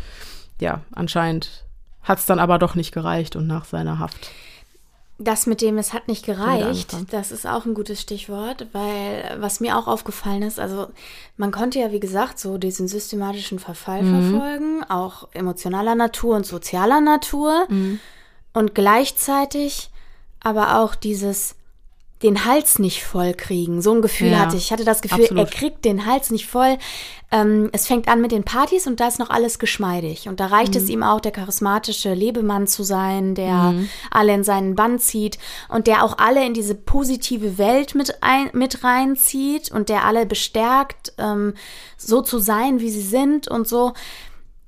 Ja, anscheinend hat es dann aber doch nicht gereicht und nach seiner Haft. Das mit dem, es hat nicht gereicht, das ist auch ein gutes Stichwort, weil was mir auch aufgefallen ist, also man konnte ja, wie gesagt, so diesen systematischen Verfall Mhm. verfolgen, auch emotionaler Natur und sozialer Natur Mhm. und gleichzeitig aber auch dieses den Hals nicht voll kriegen. So ein Gefühl Ja, hatte ich. Ich hatte das Gefühl, absolut. er kriegt den Hals nicht voll. Ähm, es fängt an mit den Partys und da ist noch alles geschmeidig. Und da reicht Mhm. es ihm auch, der charismatische Lebemann zu sein, der Mhm. alle in seinen Bann zieht und der auch alle in diese positive Welt mit, ein, mit reinzieht und der alle bestärkt, ähm, so zu sein, wie sie sind und so.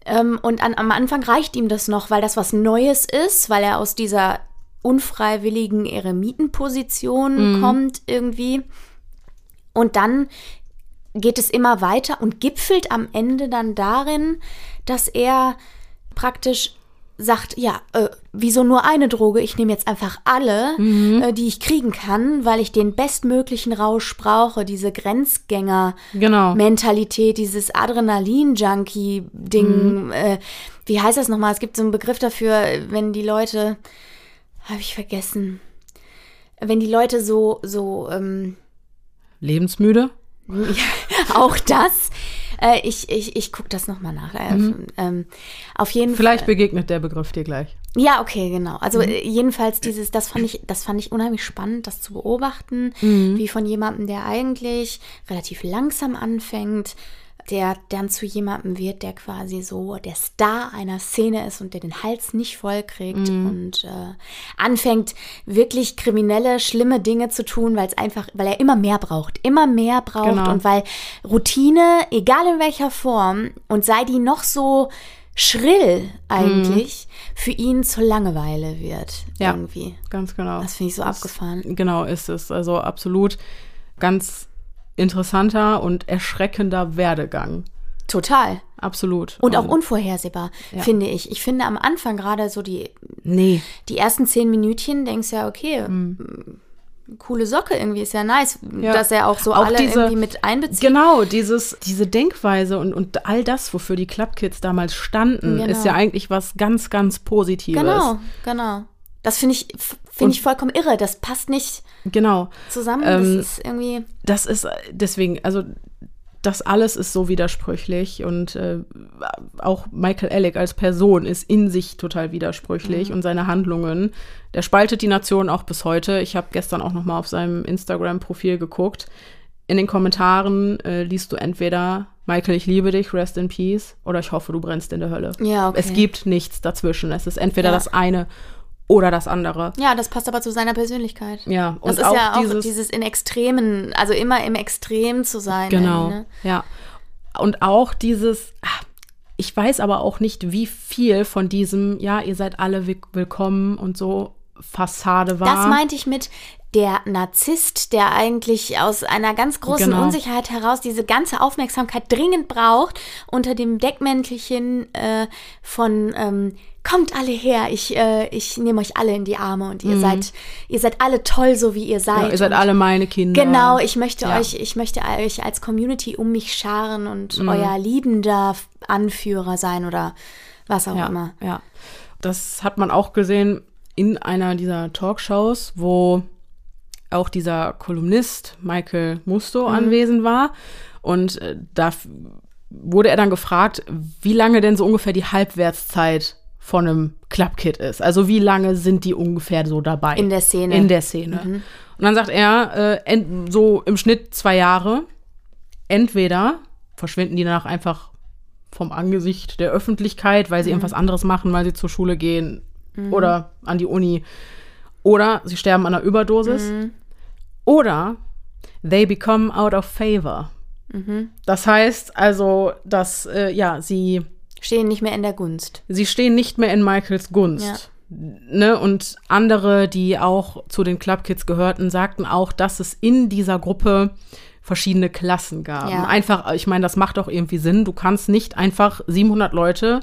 Ähm, und an, am Anfang reicht ihm das noch, weil das was Neues ist, weil er aus dieser unfreiwilligen Eremitenposition kommt irgendwie. Und dann geht es immer weiter und gipfelt am Ende dann darin, dass er praktisch sagt, ja, äh, wieso nur eine Droge? Ich nehme jetzt einfach alle, äh, die ich kriegen kann, weil ich den bestmöglichen Rausch brauche, diese Grenzgänger. Genau. Mentalität, dieses Adrenalin-Junkie-Ding. Äh, wie heißt das nochmal? Es gibt so einen Begriff dafür, wenn die Leute, habe ich vergessen, wenn die Leute so, so, ähm, Lebensmüde? auch das. Äh, ich ich, ich gucke das nochmal nach. Äh, ähm, auf jeden Fall. Vielleicht begegnet der Begriff dir gleich. Ja, okay, genau. Also äh, jedenfalls dieses, das fand ich, das fand ich unheimlich spannend, das zu beobachten, wie von jemandem, der eigentlich relativ langsam anfängt, der dann zu jemandem wird, der quasi so der Star einer Szene ist und der den Hals nicht voll kriegt und äh, anfängt wirklich kriminelle, schlimme Dinge zu tun, weil es einfach, weil er immer mehr braucht, immer mehr braucht Genau. und weil Routine, egal in welcher Form, und sei die noch so schrill eigentlich, für ihn zur Langeweile wird Ja. irgendwie. Ganz genau. Das finde ich so abgefahren. Genau ist es. Also absolut ganz interessanter und erschreckender Werdegang. Total. Absolut. Und auch unvorhersehbar, ja. finde ich. Ich finde am Anfang gerade so die, nee. die ersten zehn Minütchen denkst du ja, okay, mhm. coole Socke irgendwie, ist ja nice, ja. dass er auch so auch alle diese, irgendwie mit einbezieht. Genau, dieses, diese Denkweise und, und all das, wofür die Clubkids damals standen, genau. ist ja eigentlich was ganz, ganz Positives. Genau, genau. Das finde ich, finde ich vollkommen irre. Das passt nicht genau. zusammen. Ähm, das ist irgendwie. Das ist deswegen, also das alles ist so widersprüchlich und äh, auch Michael Alec als Person ist in sich total widersprüchlich mhm. und seine Handlungen. Der spaltet die Nation auch bis heute. Ich habe gestern auch noch mal auf seinem Instagram-Profil geguckt. In den Kommentaren äh, liest du entweder Michael, ich liebe dich, rest in peace, oder ich hoffe, du brennst in der Hölle. Ja, okay. Es gibt nichts dazwischen. Es ist entweder ja. das eine oder das andere. Ja, das passt aber zu seiner Persönlichkeit. Ja, und das ist auch ja auch dieses, dieses in Extremen, also immer im Extrem zu sein. Genau. Ne? Ja. Und auch dieses, ah, ich weiß aber auch nicht, wie viel von diesem, ja, ihr seid alle willkommen und so Fassade war. Das meinte ich mit der Narzisst, der eigentlich aus einer ganz großen genau. Unsicherheit heraus diese ganze Aufmerksamkeit dringend braucht, unter dem Deckmäntelchen äh, von ähm, kommt alle her, ich, äh, ich nehme euch alle in die Arme und ihr mhm. seid, ihr seid alle toll, so wie ihr seid. Ja, ihr seid alle meine Kinder. Genau, ich möchte ja. euch, ich möchte euch als Community um mich scharen und mhm. euer liebender Anführer sein oder was auch ja, immer. Ja. Das hat man auch gesehen in einer dieser Talkshows, wo auch dieser Kolumnist Michael Musto mhm. anwesend war. Und äh, da wurde er dann gefragt, wie lange denn so ungefähr die Halbwertszeit von einem Clubkit ist. Also wie lange sind die ungefähr so dabei? In der Szene. In der Szene. Mhm. Und dann sagt er, äh, so im Schnitt zwei Jahre. Entweder verschwinden die danach einfach vom Angesicht der Öffentlichkeit, weil sie mhm. irgendwas anderes machen, weil sie zur Schule gehen mhm. oder an die Uni. Oder sie sterben an einer Überdosis. Mhm. Oder they become out of favor. Mhm. Das heißt also, dass äh, ja, sie Stehen nicht mehr in der Gunst. Sie stehen nicht mehr in Michaels Gunst. Ja. Ne, und andere, die auch zu den Clubkids gehörten, sagten auch, dass es in dieser Gruppe verschiedene Klassen gab. Ja. Einfach, ich meine, das macht auch irgendwie Sinn. Du kannst nicht einfach 700 Leute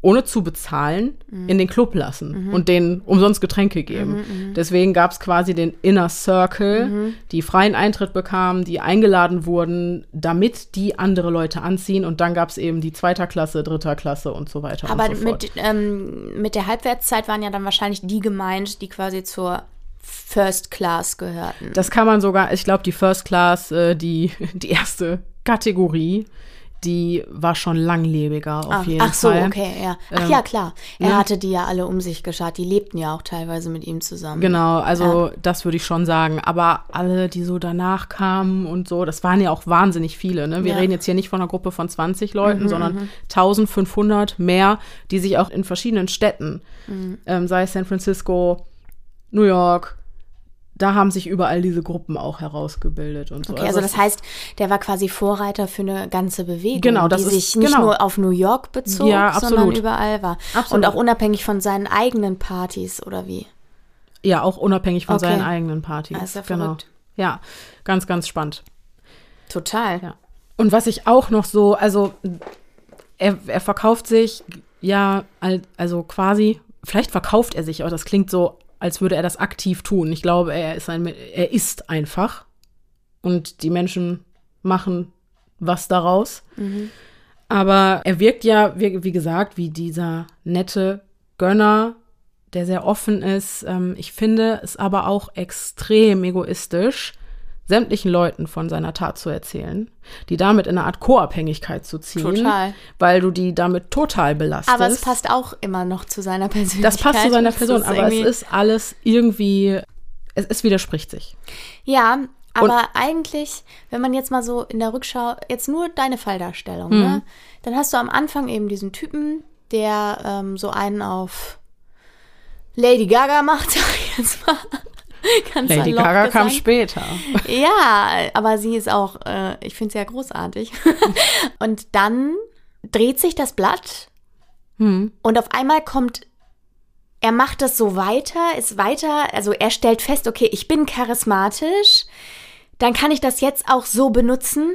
ohne zu bezahlen, mhm. in den Club lassen mhm. und denen umsonst Getränke geben. Mhm, mhm. Deswegen gab es quasi den Inner Circle, mhm. die freien Eintritt bekamen, die eingeladen wurden, damit die andere Leute anziehen. Und dann gab es eben die zweiter Klasse, dritter Klasse und so weiter. Aber so mit, ähm, mit der Halbwertszeit waren ja dann wahrscheinlich die gemeint, die quasi zur First Class gehörten. Das kann man sogar, ich glaube, die First Class, äh, die, die erste Kategorie, die war schon langlebiger auf ach, jeden ach Fall. Ach so, okay, ja. Ach ähm, ja, klar. Er ja. hatte die ja alle um sich geschart. Die lebten ja auch teilweise mit ihm zusammen. Genau, also ja. das würde ich schon sagen. Aber alle, die so danach kamen und so, das waren ja auch wahnsinnig viele. Ne? Wir ja. reden jetzt hier nicht von einer Gruppe von 20 Leuten, mhm, sondern mhm. 1500 mehr, die sich auch in verschiedenen Städten, mhm. ähm, sei es San Francisco, New York, da haben sich überall diese Gruppen auch herausgebildet und so. Okay, also, also das heißt, der war quasi Vorreiter für eine ganze Bewegung, genau, das die ist, sich nicht genau. nur auf New York bezog, ja, sondern überall war. Absolut. Und auch unabhängig von seinen eigenen Partys oder wie? Ja, auch unabhängig von okay. seinen eigenen Partys. Ja genau. verrückt. Ja, ganz, ganz spannend. Total. Ja. Und was ich auch noch so, also er, er verkauft sich ja, also quasi, vielleicht verkauft er sich, aber das klingt so als würde er das aktiv tun. Ich glaube, er ist ein, er ist einfach und die Menschen machen was daraus. Mhm. Aber er wirkt ja, wie, wie, gesagt, wie dieser nette Gönner, der sehr offen ist. Ähm, ich finde es aber auch extrem egoistisch, sämtlichen Leuten von seiner Tat zu erzählen, die damit in eine Art Co-Abhängigkeit zu ziehen, total. weil du die damit total belastest. Aber es passt auch immer noch zu seiner Persönlichkeit. Das passt zu seiner Person, aber es ist alles irgendwie, es, es widerspricht sich. Ja, aber Und, eigentlich, wenn man jetzt mal so in der Rückschau, jetzt nur deine Falldarstellung, ne? Mhm. dann hast du am Anfang eben diesen Typen, der ähm, so einen auf Lady Gaga macht, sag ich jetzt mal. Ganz Lady Gaga kam später. Ja, aber sie ist auch, äh, ich finde sie ja großartig. und dann dreht sich das Blatt hm. und auf einmal kommt, er macht das so weiter, ist weiter, also er stellt fest, okay, ich bin charismatisch, dann kann ich das jetzt auch so benutzen,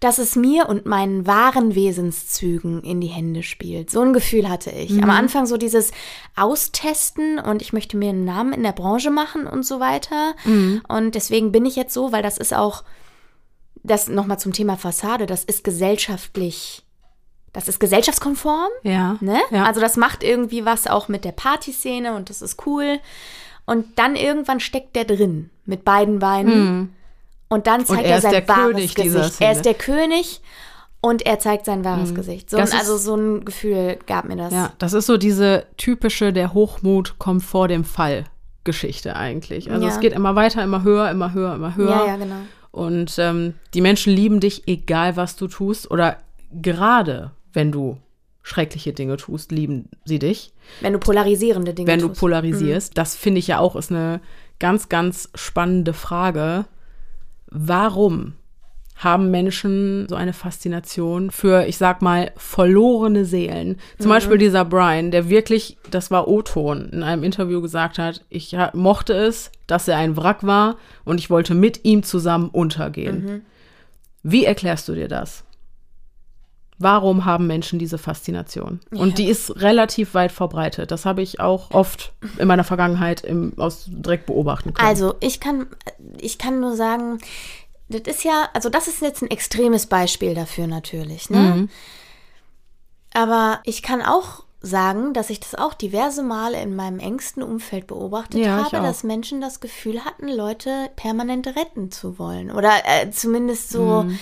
dass es mir und meinen wahren Wesenszügen in die Hände spielt. So ein Gefühl hatte ich. Mhm. Am Anfang so dieses Austesten und ich möchte mir einen Namen in der Branche machen und so weiter. Mhm. Und deswegen bin ich jetzt so, weil das ist auch, das nochmal zum Thema Fassade, das ist gesellschaftlich, das ist gesellschaftskonform. Ja. Ne? Ja. Also das macht irgendwie was auch mit der Partyszene und das ist cool. Und dann irgendwann steckt der drin mit beiden Beinen. Und dann zeigt er er, ist sein wahres König Gesicht. Er ist der König und er zeigt sein wahres Gesicht. So, also ist- so ein Gefühl gab mir das. Ja, das ist so diese typische, der Hochmut kommt vor dem Fall Geschichte eigentlich. Also Ja. es geht immer weiter, immer höher, immer höher, immer höher. ja, ja, genau. Und ähm, die Menschen lieben dich, egal was du tust. Oder gerade wenn du schreckliche Dinge tust, lieben sie dich. Wenn du polarisierende Dinge wenn du tust. polarisierst. Das finde ich ja auch ist eine ganz, ganz spannende Frage. Warum haben Menschen so eine Faszination für, ich sag mal, verlorene Seelen? Zum Beispiel dieser Brian, der wirklich, das war O-Ton, in einem Interview gesagt hat, ich mochte es, dass er ein Wrack war und ich wollte mit ihm zusammen untergehen. Wie erklärst du dir das? Warum haben Menschen diese Faszination? Und die ist relativ weit verbreitet. Das habe ich auch oft in meiner Vergangenheit im, aus direkt beobachten können. Also, ich kann, ich kann nur sagen, das ist ja, also das ist jetzt ein extremes Beispiel dafür natürlich, ne? Mhm. Aber ich kann auch sagen, dass ich das auch diverse Male in meinem engsten Umfeld beobachtet Ja, habe, dass Menschen das Gefühl hatten, Leute permanent retten zu wollen. Oder äh, zumindest so Mhm.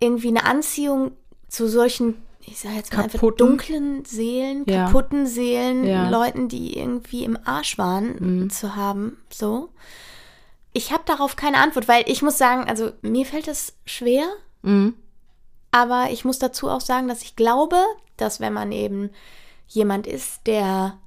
irgendwie eine Anziehung zu solchen, ich sage jetzt mal einfach Kaputten? dunklen Seelen, Ja. kaputten Seelen, Ja. Mhm. Leuten, die irgendwie im Arsch waren, zu haben. So. Ich habe darauf keine Antwort, weil ich muss sagen, also mir fällt es schwer, Mhm. aber ich muss dazu auch sagen, dass ich glaube, dass wenn man eben jemand ist, der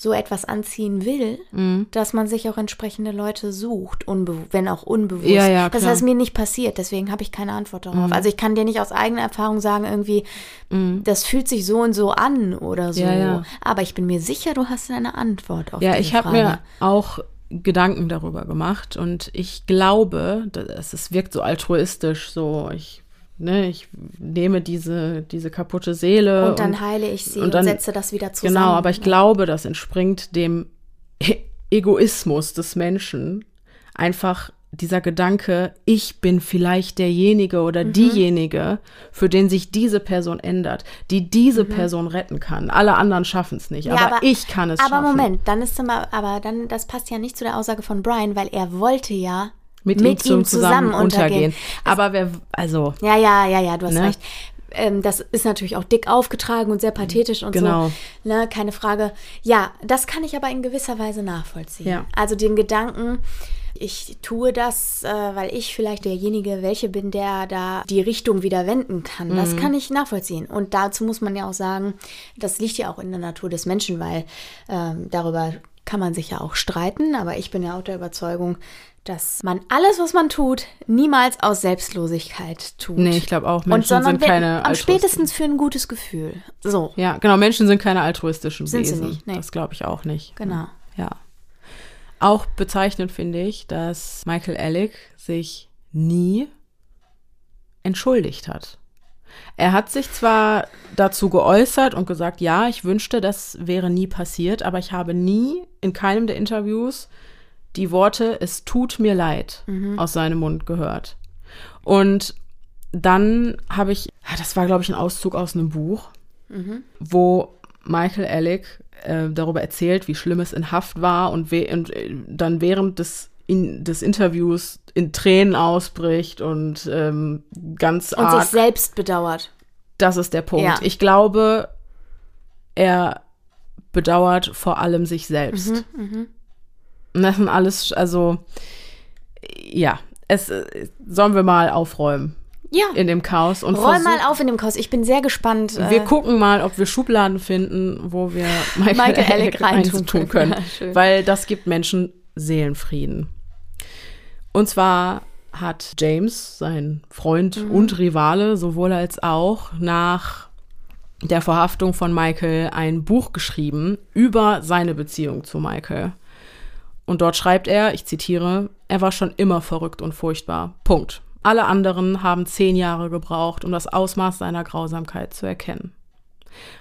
so etwas anziehen will, Mhm. dass man sich auch entsprechende Leute sucht, wenn auch unbewusst. Ja, ja, das ist mir nicht passiert, deswegen habe ich keine Antwort darauf. Also ich kann dir nicht aus eigener Erfahrung sagen, irgendwie, das fühlt sich so und so an oder so. Mhm. Ja, ja. Aber ich bin mir sicher, du hast eine Antwort auf Ja, diese ich habe Frage. mir auch Gedanken darüber gemacht und ich glaube, es wirkt so altruistisch, so ich, ne, ich nehme diese, diese kaputte Seele und dann heile ich sie und und, dann- setze das wieder zusammen. Genau, aber ich glaube, das entspringt dem E- Egoismus des Menschen. Einfach dieser Gedanke, ich bin vielleicht derjenige oder Mhm. diejenige, für den sich diese Person ändert, die diese Person retten kann. Alle anderen schaffen es nicht, Mhm. Ja, aber, aber- ich kann es Aber schaffen. Moment, dann ist immer, aber dann, das passt ja nicht zu der Aussage von Brian, weil er wollte ja Mit, ihm zum zusammen, untergehen. Aber wer, also, Ja, ja, ja, ja, du hast Ne? recht. Ähm, das ist natürlich auch dick aufgetragen und sehr pathetisch und Genau. so. Ne, keine Frage. Ja, das kann ich aber in gewisser Weise nachvollziehen. Ja. Also den Gedanken, ich tue das, äh, weil ich vielleicht derjenige welche bin, der da die Richtung wieder wenden kann. Das Mhm. kann ich nachvollziehen. Und dazu muss man ja auch sagen, das liegt ja auch in der Natur des Menschen, weil ähm, darüber kann man sich ja auch streiten. Aber ich bin ja auch der Überzeugung, dass man alles, was man tut, niemals aus Selbstlosigkeit tut. nee, ich glaube auch, Und Menschen sondern sind keine am spätestens für ein gutes Gefühl. So, Ja, genau, Menschen sind keine altruistischen Sind sie Wesen. nicht, nee. Das glaube ich auch nicht. genau. Ja. Auch bezeichnend finde ich, dass Michael Alec sich nie entschuldigt hat. Er hat sich zwar dazu geäußert und gesagt, ja, ich wünschte, das wäre nie passiert, aber ich habe nie in keinem der Interviews die Worte, es tut mir leid, aus seinem Mund gehört. Und dann habe ich, das war, glaube ich, ein Auszug aus einem Buch, wo Michael Alec äh, darüber erzählt, wie schlimm es in Haft war und, und äh, dann während des, in, des Interviews in Tränen ausbricht und ähm, ganz Und arg. sich selbst bedauert. Das ist der Punkt. Ja. Ich glaube, er bedauert vor allem sich selbst. Mhm, Und das sind alles, also ja, es äh, sollen wir mal aufräumen Ja. in dem Chaos und Roll mal auf in dem Chaos. Ich bin sehr gespannt. wir äh, gucken mal, ob wir Schubladen finden, wo wir Michael, Michael Alec reintun können. können. Ja, weil das gibt Menschen Seelenfrieden. Und zwar hat James, sein Freund Mhm. und Rivale, sowohl als auch nach der Verhaftung von Michael ein Buch geschrieben über seine Beziehung zu Michael. Und dort schreibt er, ich zitiere, er war schon immer verrückt und furchtbar. Punkt. Alle anderen haben zehn Jahre gebraucht, um das Ausmaß seiner Grausamkeit zu erkennen.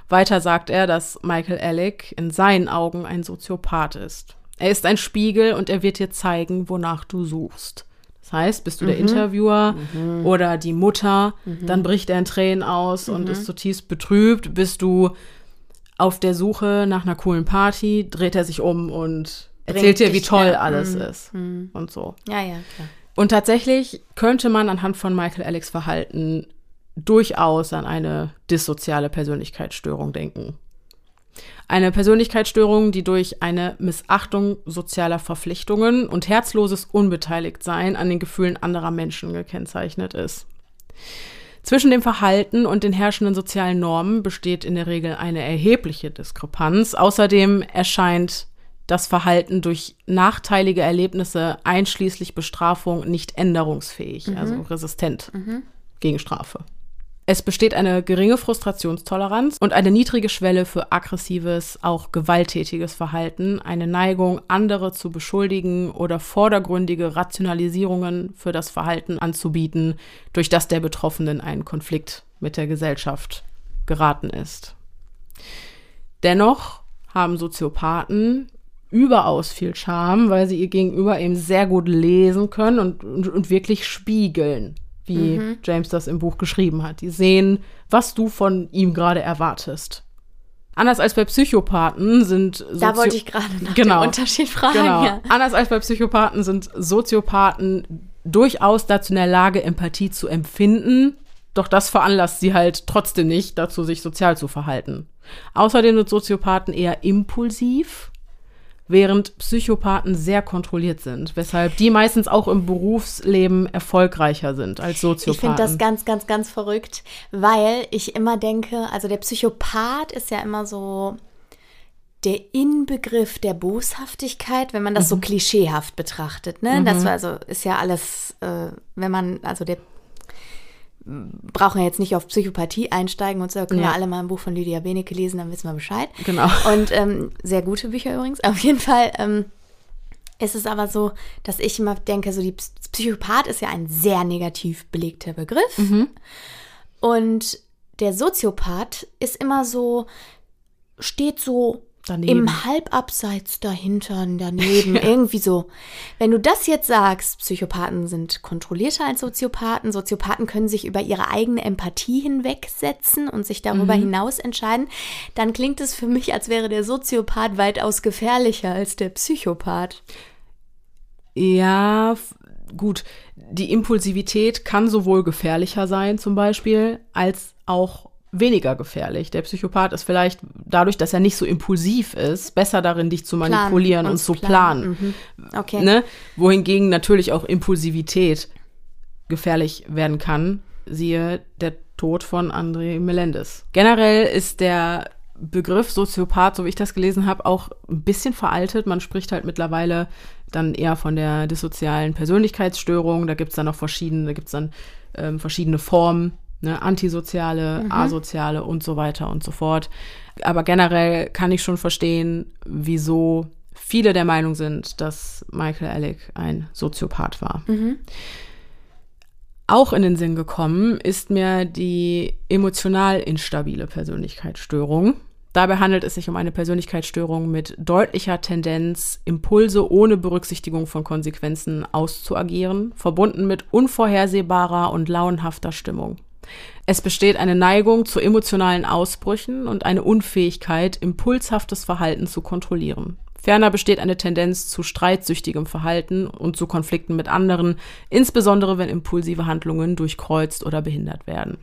Weiter sagt er, dass Michael Alec in seinen Augen ein Soziopath ist. Er ist ein Spiegel und er wird dir zeigen, wonach du suchst. Das heißt, bist du mhm. der Interviewer mhm. oder die Mutter, mhm. dann bricht er in Tränen aus und mhm. ist zutiefst betrübt. Bist du auf der Suche nach einer coolen Party, dreht er sich um und erzählt dir, wie toll ja. alles mhm. ist mhm. und so. Ja, ja, klar. Und tatsächlich könnte man anhand von Michael Alex Verhalten durchaus an eine dissoziale Persönlichkeitsstörung denken. Eine Persönlichkeitsstörung, die durch eine Missachtung sozialer Verpflichtungen und herzloses Unbeteiligtsein an den Gefühlen anderer Menschen gekennzeichnet ist. Zwischen dem Verhalten und den herrschenden sozialen Normen besteht in der Regel eine erhebliche Diskrepanz. Außerdem erscheint das Verhalten durch nachteilige Erlebnisse einschließlich Bestrafung nicht änderungsfähig, mhm. also resistent mhm. gegen Strafe. Es besteht eine geringe Frustrationstoleranz und eine niedrige Schwelle für aggressives, auch gewalttätiges Verhalten, eine Neigung, andere zu beschuldigen oder vordergründige Rationalisierungen für das Verhalten anzubieten, durch das der Betroffene in einen Konflikt mit der Gesellschaft geraten ist. Dennoch haben Soziopathen überaus viel Charme, weil sie ihr Gegenüber eben sehr gut lesen können und, und, und wirklich spiegeln wie mhm. James das im Buch geschrieben hat. Die sehen, was du von ihm gerade erwartest. Anders als bei Psychopathen sind Sozio Da wollte ich gerade nach genau, dem Unterschied fragen. Genau. Ja. Anders als bei Psychopathen sind Soziopathen durchaus dazu in der Lage, Empathie zu empfinden, doch das veranlasst sie halt trotzdem nicht dazu, sich sozial zu verhalten. Außerdem sind Soziopathen eher impulsiv während Psychopathen sehr kontrolliert sind, weshalb die meistens auch im Berufsleben erfolgreicher sind als Soziopathen. Ich finde das ganz, ganz, ganz verrückt, weil ich immer denke, also der Psychopath ist ja immer so der Inbegriff der Boshaftigkeit, wenn man das mhm. so klischeehaft betrachtet. Ne? Mhm. Das war also ist ja alles, äh, wenn man, also der brauchen ja jetzt nicht auf Psychopathie einsteigen und so, können ja. wir alle mal ein Buch von Lydia Benecke lesen, dann wissen wir Bescheid. Genau. Und ähm, sehr gute Bücher übrigens. Auf jeden Fall ähm, ist es aber so, dass ich immer denke, so die Psychopath ist ja ein sehr negativ belegter Begriff. Mhm. Und der Soziopath ist immer so, steht so Daneben. Im Halbabseits dahinter, daneben, ja. irgendwie so. Wenn du das jetzt sagst, Psychopathen sind kontrollierter als Soziopathen, Soziopathen können sich über ihre eigene Empathie hinwegsetzen und sich darüber mhm. hinaus entscheiden, dann klingt es für mich, als wäre der Soziopath weitaus gefährlicher als der Psychopath. Ja, gut. Die Impulsivität kann sowohl gefährlicher sein, zum Beispiel, als auch weniger gefährlich. Der Psychopath ist vielleicht dadurch, dass er nicht so impulsiv ist, besser darin, dich zu manipulieren planen, und zu planen. planen. Mhm. Okay. Ne? Wohingegen natürlich auch Impulsivität gefährlich werden kann. Siehe der Tod von André Melendez. Generell ist der Begriff Soziopath, so wie ich das gelesen habe, auch ein bisschen veraltet. Man spricht halt mittlerweile dann eher von der dissozialen Persönlichkeitsstörung. Da gibt es dann noch verschiedene, da gibt es dann ähm, verschiedene Formen ne, antisoziale, mhm. asoziale und so weiter und so fort. Aber generell kann ich schon verstehen, wieso viele der Meinung sind, dass Michael Alec ein Soziopath war. Mhm. Auch in den Sinn gekommen ist mir die emotional instabile Persönlichkeitsstörung. Dabei handelt es sich um eine Persönlichkeitsstörung mit deutlicher Tendenz, Impulse ohne Berücksichtigung von Konsequenzen auszuagieren, verbunden mit unvorhersehbarer und launhafter Stimmung. Es besteht eine Neigung zu emotionalen Ausbrüchen und eine Unfähigkeit, impulshaftes Verhalten zu kontrollieren. Ferner besteht eine Tendenz zu streitsüchtigem Verhalten und zu Konflikten mit anderen, insbesondere wenn impulsive Handlungen durchkreuzt oder behindert werden.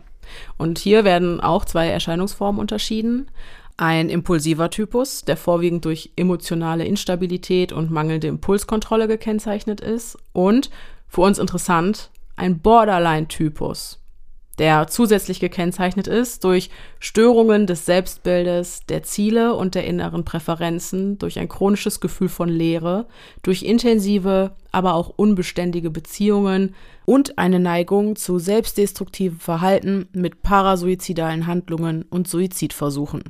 Und hier werden auch zwei Erscheinungsformen unterschieden. Ein impulsiver Typus, der vorwiegend durch emotionale Instabilität und mangelnde Impulskontrolle gekennzeichnet ist. Und, für uns interessant, ein Borderline-Typus, der zusätzlich gekennzeichnet ist durch Störungen des Selbstbildes, der Ziele und der inneren Präferenzen, durch ein chronisches Gefühl von Leere, durch intensive, aber auch unbeständige Beziehungen und eine Neigung zu selbstdestruktivem Verhalten mit parasuizidalen Handlungen und Suizidversuchen.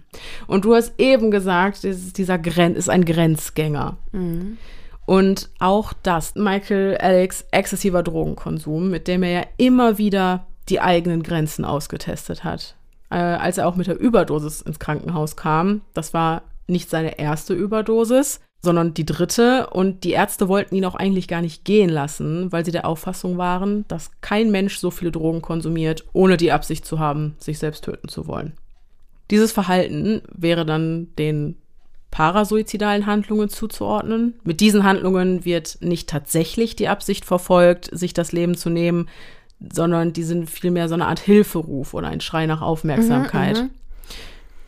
Und du hast eben gesagt, dieser Gren ist ein Grenzgänger. Mhm. Und auch das, Michael Alex exzessiver Drogenkonsum, mit dem er ja immer wieder die eigenen Grenzen ausgetestet hat. Äh, als er auch mit der Überdosis ins Krankenhaus kam, das war nicht seine erste Überdosis, sondern die dritte. Und die Ärzte wollten ihn auch eigentlich gar nicht gehen lassen, weil sie der Auffassung waren, dass kein Mensch so viele Drogen konsumiert, ohne die Absicht zu haben, sich selbst töten zu wollen. Dieses Verhalten wäre dann den parasuizidalen Handlungen zuzuordnen. Mit diesen Handlungen wird nicht tatsächlich die Absicht verfolgt, sich das Leben zu nehmen, sondern die sind vielmehr so eine Art Hilferuf oder ein Schrei nach Aufmerksamkeit. Mhm, mhm.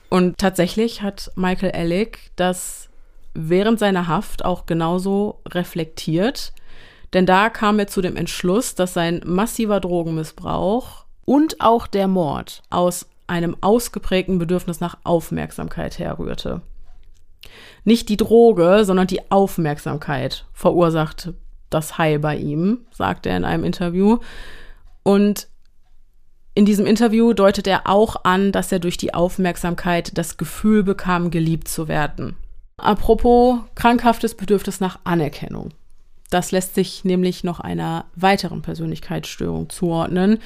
Und tatsächlich hat Michael Ellick das während seiner Haft auch genauso reflektiert, denn da kam er zu dem Entschluss, dass sein massiver Drogenmissbrauch und auch der Mord aus einem ausgeprägten Bedürfnis nach Aufmerksamkeit herrührte. Nicht die Droge, sondern die Aufmerksamkeit verursacht das High bei ihm, sagt er in einem Interview. Und in diesem Interview deutet er auch an, dass er durch die Aufmerksamkeit das Gefühl bekam, geliebt zu werden. Apropos krankhaftes Bedürfnis nach Anerkennung. Das lässt sich nämlich noch einer weiteren Persönlichkeitsstörung zuordnen,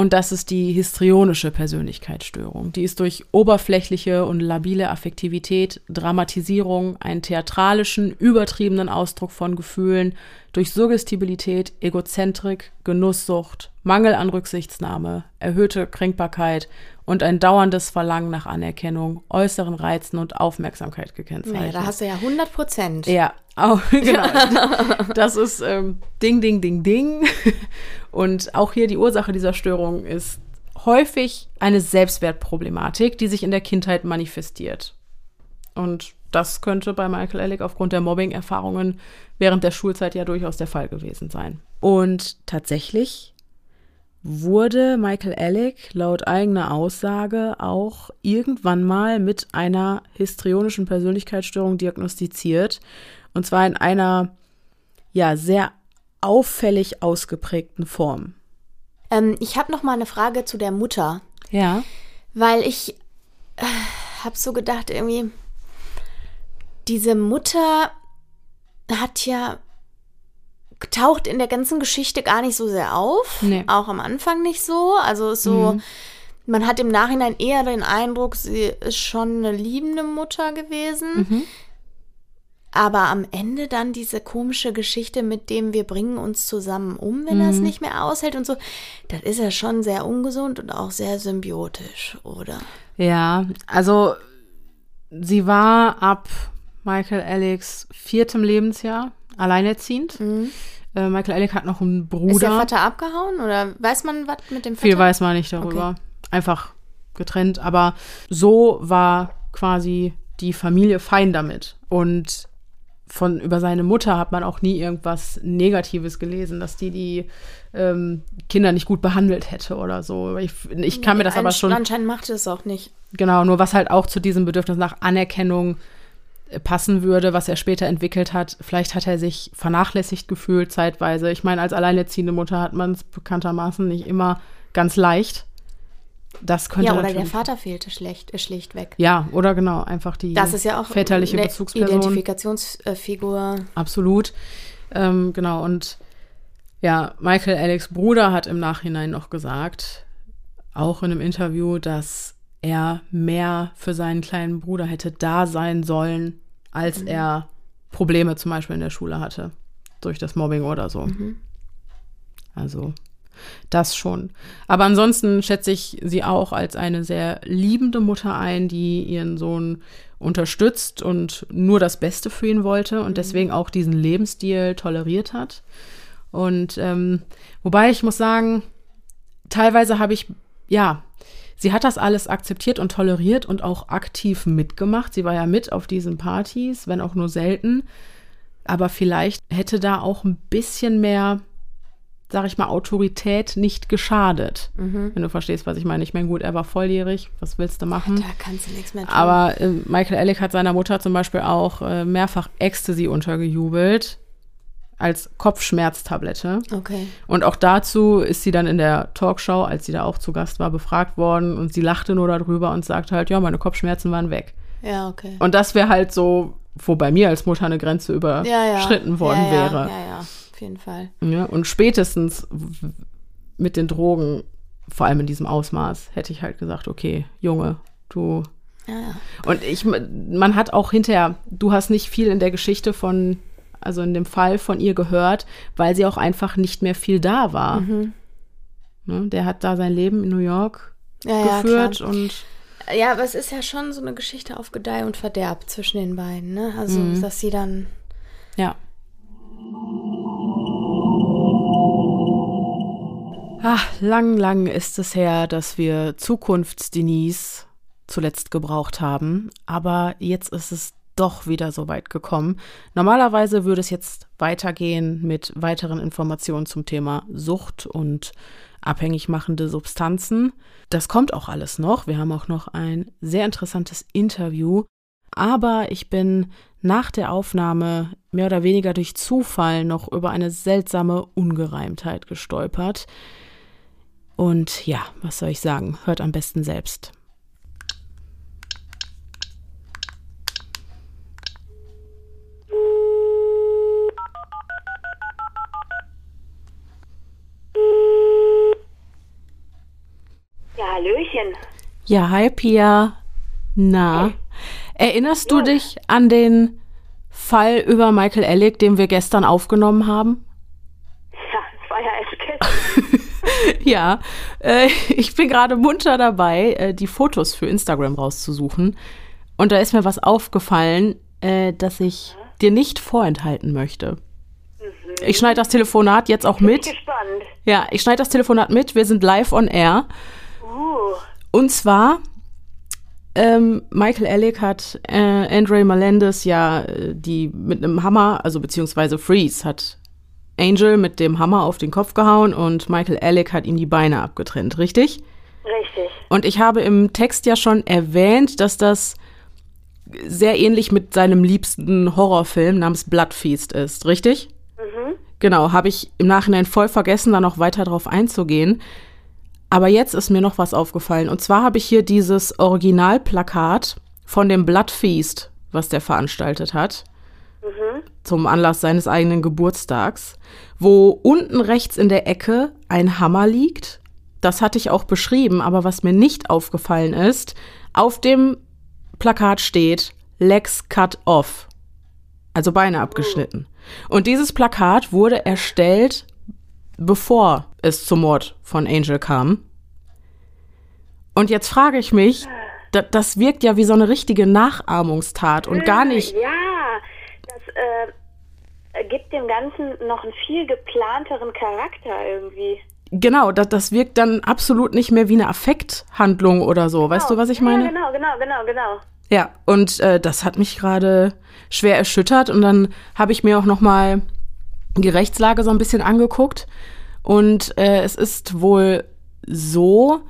und das ist die histrionische Persönlichkeitsstörung. Die ist durch oberflächliche und labile Affektivität, Dramatisierung, einen theatralischen, übertriebenen Ausdruck von Gefühlen, durch Suggestibilität, Egozentrik, Genusssucht, Mangel an Rücksichtsnahme, erhöhte Kränkbarkeit und ein dauerndes Verlangen nach Anerkennung, äußeren Reizen und Aufmerksamkeit gekennzeichnet. Ja, da hast du ja 100 Prozent. Ja, auch, genau. das ist ähm, Ding, Ding, Ding, Ding. Und auch hier die Ursache dieser Störung ist häufig eine Selbstwertproblematik, die sich in der Kindheit manifestiert. Und das könnte bei Michael Ellick aufgrund der Mobbing-Erfahrungen während der Schulzeit ja durchaus der Fall gewesen sein. Und tatsächlich wurde Michael Ellick laut eigener Aussage auch irgendwann mal mit einer histrionischen Persönlichkeitsstörung diagnostiziert. Und zwar in einer, ja, sehr auffällig ausgeprägten Form. Ähm, ich habe noch mal eine Frage zu der Mutter. Ja. Weil ich äh, habe so gedacht, irgendwie, diese Mutter hat ja taucht in der ganzen Geschichte gar nicht so sehr auf. Nee. Auch am Anfang nicht so. Also so, mhm. man hat im Nachhinein eher den Eindruck, sie ist schon eine liebende Mutter gewesen. Mhm. Aber am Ende dann diese komische Geschichte mit dem, wir bringen uns zusammen um, wenn mhm. er es nicht mehr aushält und so, das ist ja schon sehr ungesund und auch sehr symbiotisch, oder? Ja, also sie war ab Michael Alex viertem Lebensjahr alleinerziehend. Mhm. Äh, Michael Alec hat noch einen Bruder. Ist der Vater abgehauen oder weiß man was mit dem Vater? Viel weiß man nicht darüber. Okay. Einfach getrennt. Aber so war quasi die Familie fein damit. Und von über seine Mutter hat man auch nie irgendwas Negatives gelesen, dass die die ähm, Kinder nicht gut behandelt hätte oder so. Ich, ich kann mir das aber schon. Anscheinend machte es auch nicht. Genau, nur was halt auch zu diesem Bedürfnis nach Anerkennung passen würde, was er später entwickelt hat. Vielleicht hat er sich vernachlässigt gefühlt zeitweise. Ich meine, als alleinerziehende Mutter hat man es bekanntermaßen nicht immer ganz leicht. Das könnte ja, oder der Vater fehlte schlecht, schlichtweg. Ja, oder genau, einfach die das ist ja auch väterliche eine Bezugsperson. Identifikationsfigur. Absolut. Ähm, genau, und ja, Michael Alex Bruder hat im Nachhinein noch gesagt, auch in einem Interview, dass er mehr für seinen kleinen Bruder hätte da sein sollen, als mhm. er Probleme zum Beispiel in der Schule hatte. Durch das Mobbing oder so. Mhm. Also, das schon. Aber ansonsten schätze ich sie auch als eine sehr liebende Mutter ein, die ihren Sohn unterstützt und nur das Beste für ihn wollte und mhm. deswegen auch diesen Lebensstil toleriert hat. Und ähm, wobei ich muss sagen, teilweise habe ich, ja, Sie hat das alles akzeptiert und toleriert und auch aktiv mitgemacht. Sie war ja mit auf diesen Partys, wenn auch nur selten. Aber vielleicht hätte da auch ein bisschen mehr, sag ich mal, Autorität nicht geschadet. Mhm. Wenn du verstehst, was ich meine. Ich meine, gut, er war volljährig. Was willst du machen? Da kannst du nichts mehr tun. Aber äh, Michael Ellick hat seiner Mutter zum Beispiel auch äh, mehrfach Ecstasy untergejubelt als Kopfschmerztablette. Okay. Und auch dazu ist sie dann in der Talkshow, als sie da auch zu Gast war, befragt worden und sie lachte nur darüber und sagte halt, ja, meine Kopfschmerzen waren weg. Ja, okay. Und das wäre halt so, wo bei mir als Mutter eine Grenze überschritten ja, worden ja, wäre. Ja, ja, auf jeden Fall. Ja, und spätestens mit den Drogen, vor allem in diesem Ausmaß, hätte ich halt gesagt, okay, Junge, du. Ja, ja. Und ich, man hat auch hinterher, du hast nicht viel in der Geschichte von, also in dem Fall von ihr gehört, weil sie auch einfach nicht mehr viel da war. Mhm. Ne, der hat da sein Leben in New York Ja, ja, geführt klar. und Ja, aber es ist ja schon so eine Geschichte auf Gedeih und Verderb zwischen den beiden, ne? Also, Mhm. dass sie dann. Ja. Ach, lang, lang ist es her, dass wir Zukunfts-Denise zuletzt gebraucht haben. Aber jetzt ist es doch wieder so weit gekommen. Normalerweise würde es jetzt weitergehen mit weiteren Informationen zum Thema Sucht und abhängig machende Substanzen. Das kommt auch alles noch. Wir haben auch noch ein sehr interessantes Interview. Aber ich bin nach der Aufnahme mehr oder weniger durch Zufall noch über eine seltsame Ungereimtheit gestolpert. Und ja, was soll ich sagen? Hört am besten selbst. Ja, Hallöchen. Ja, hi Pia. Na, erinnerst du dich an den Fall über Michael Ellick, den wir gestern aufgenommen haben? Ja, das war ja erst gestern. Ja, äh, ich bin gerade munter dabei, äh, die Fotos für Instagram rauszusuchen. Und da ist mir was aufgefallen, äh, das ich dir nicht vorenthalten möchte. Ich schneide das Telefonat jetzt auch Bin mit. gespannt. Ja, ich schneide das Telefonat mit. Wir sind live on air. Uh, Und zwar, ähm, Michael Ellick hat äh, Andre Melendez ja äh, die mit einem Hammer, also beziehungsweise Freeze hat Angel mit dem Hammer auf den Kopf gehauen und Michael Ellick hat ihm die Beine abgetrennt, richtig? richtig. Und ich habe im Text ja schon erwähnt, dass das sehr ähnlich mit seinem liebsten Horrorfilm namens Blood Feast ist, richtig? Genau, habe ich im Nachhinein voll vergessen, da noch weiter drauf einzugehen. Aber jetzt ist mir noch was aufgefallen. Und zwar habe ich hier dieses Originalplakat von dem Blood Feast, was der veranstaltet hat, zum Anlass seines eigenen Geburtstags, wo unten rechts in der Ecke ein Hammer liegt. Das hatte ich auch beschrieben, aber was mir nicht aufgefallen ist, auf dem Plakat steht Legs cut off, also Beine abgeschnitten. Und dieses Plakat wurde erstellt, bevor es zum Mord von Angel kam. Und jetzt frage ich mich, da, das wirkt ja wie so eine richtige Nachahmungstat und gar nicht. Ja, das äh, gibt dem Ganzen noch einen viel geplanteren Charakter irgendwie. Genau, das, das wirkt dann absolut nicht mehr wie eine Affekthandlung oder so. Weißt du, was ich meine? Ja, genau, genau, genau, genau. Ja, und äh, das hat mich gerade schwer erschüttert und dann habe ich mir auch noch mal die Rechtslage so ein bisschen angeguckt und äh, es ist wohl so,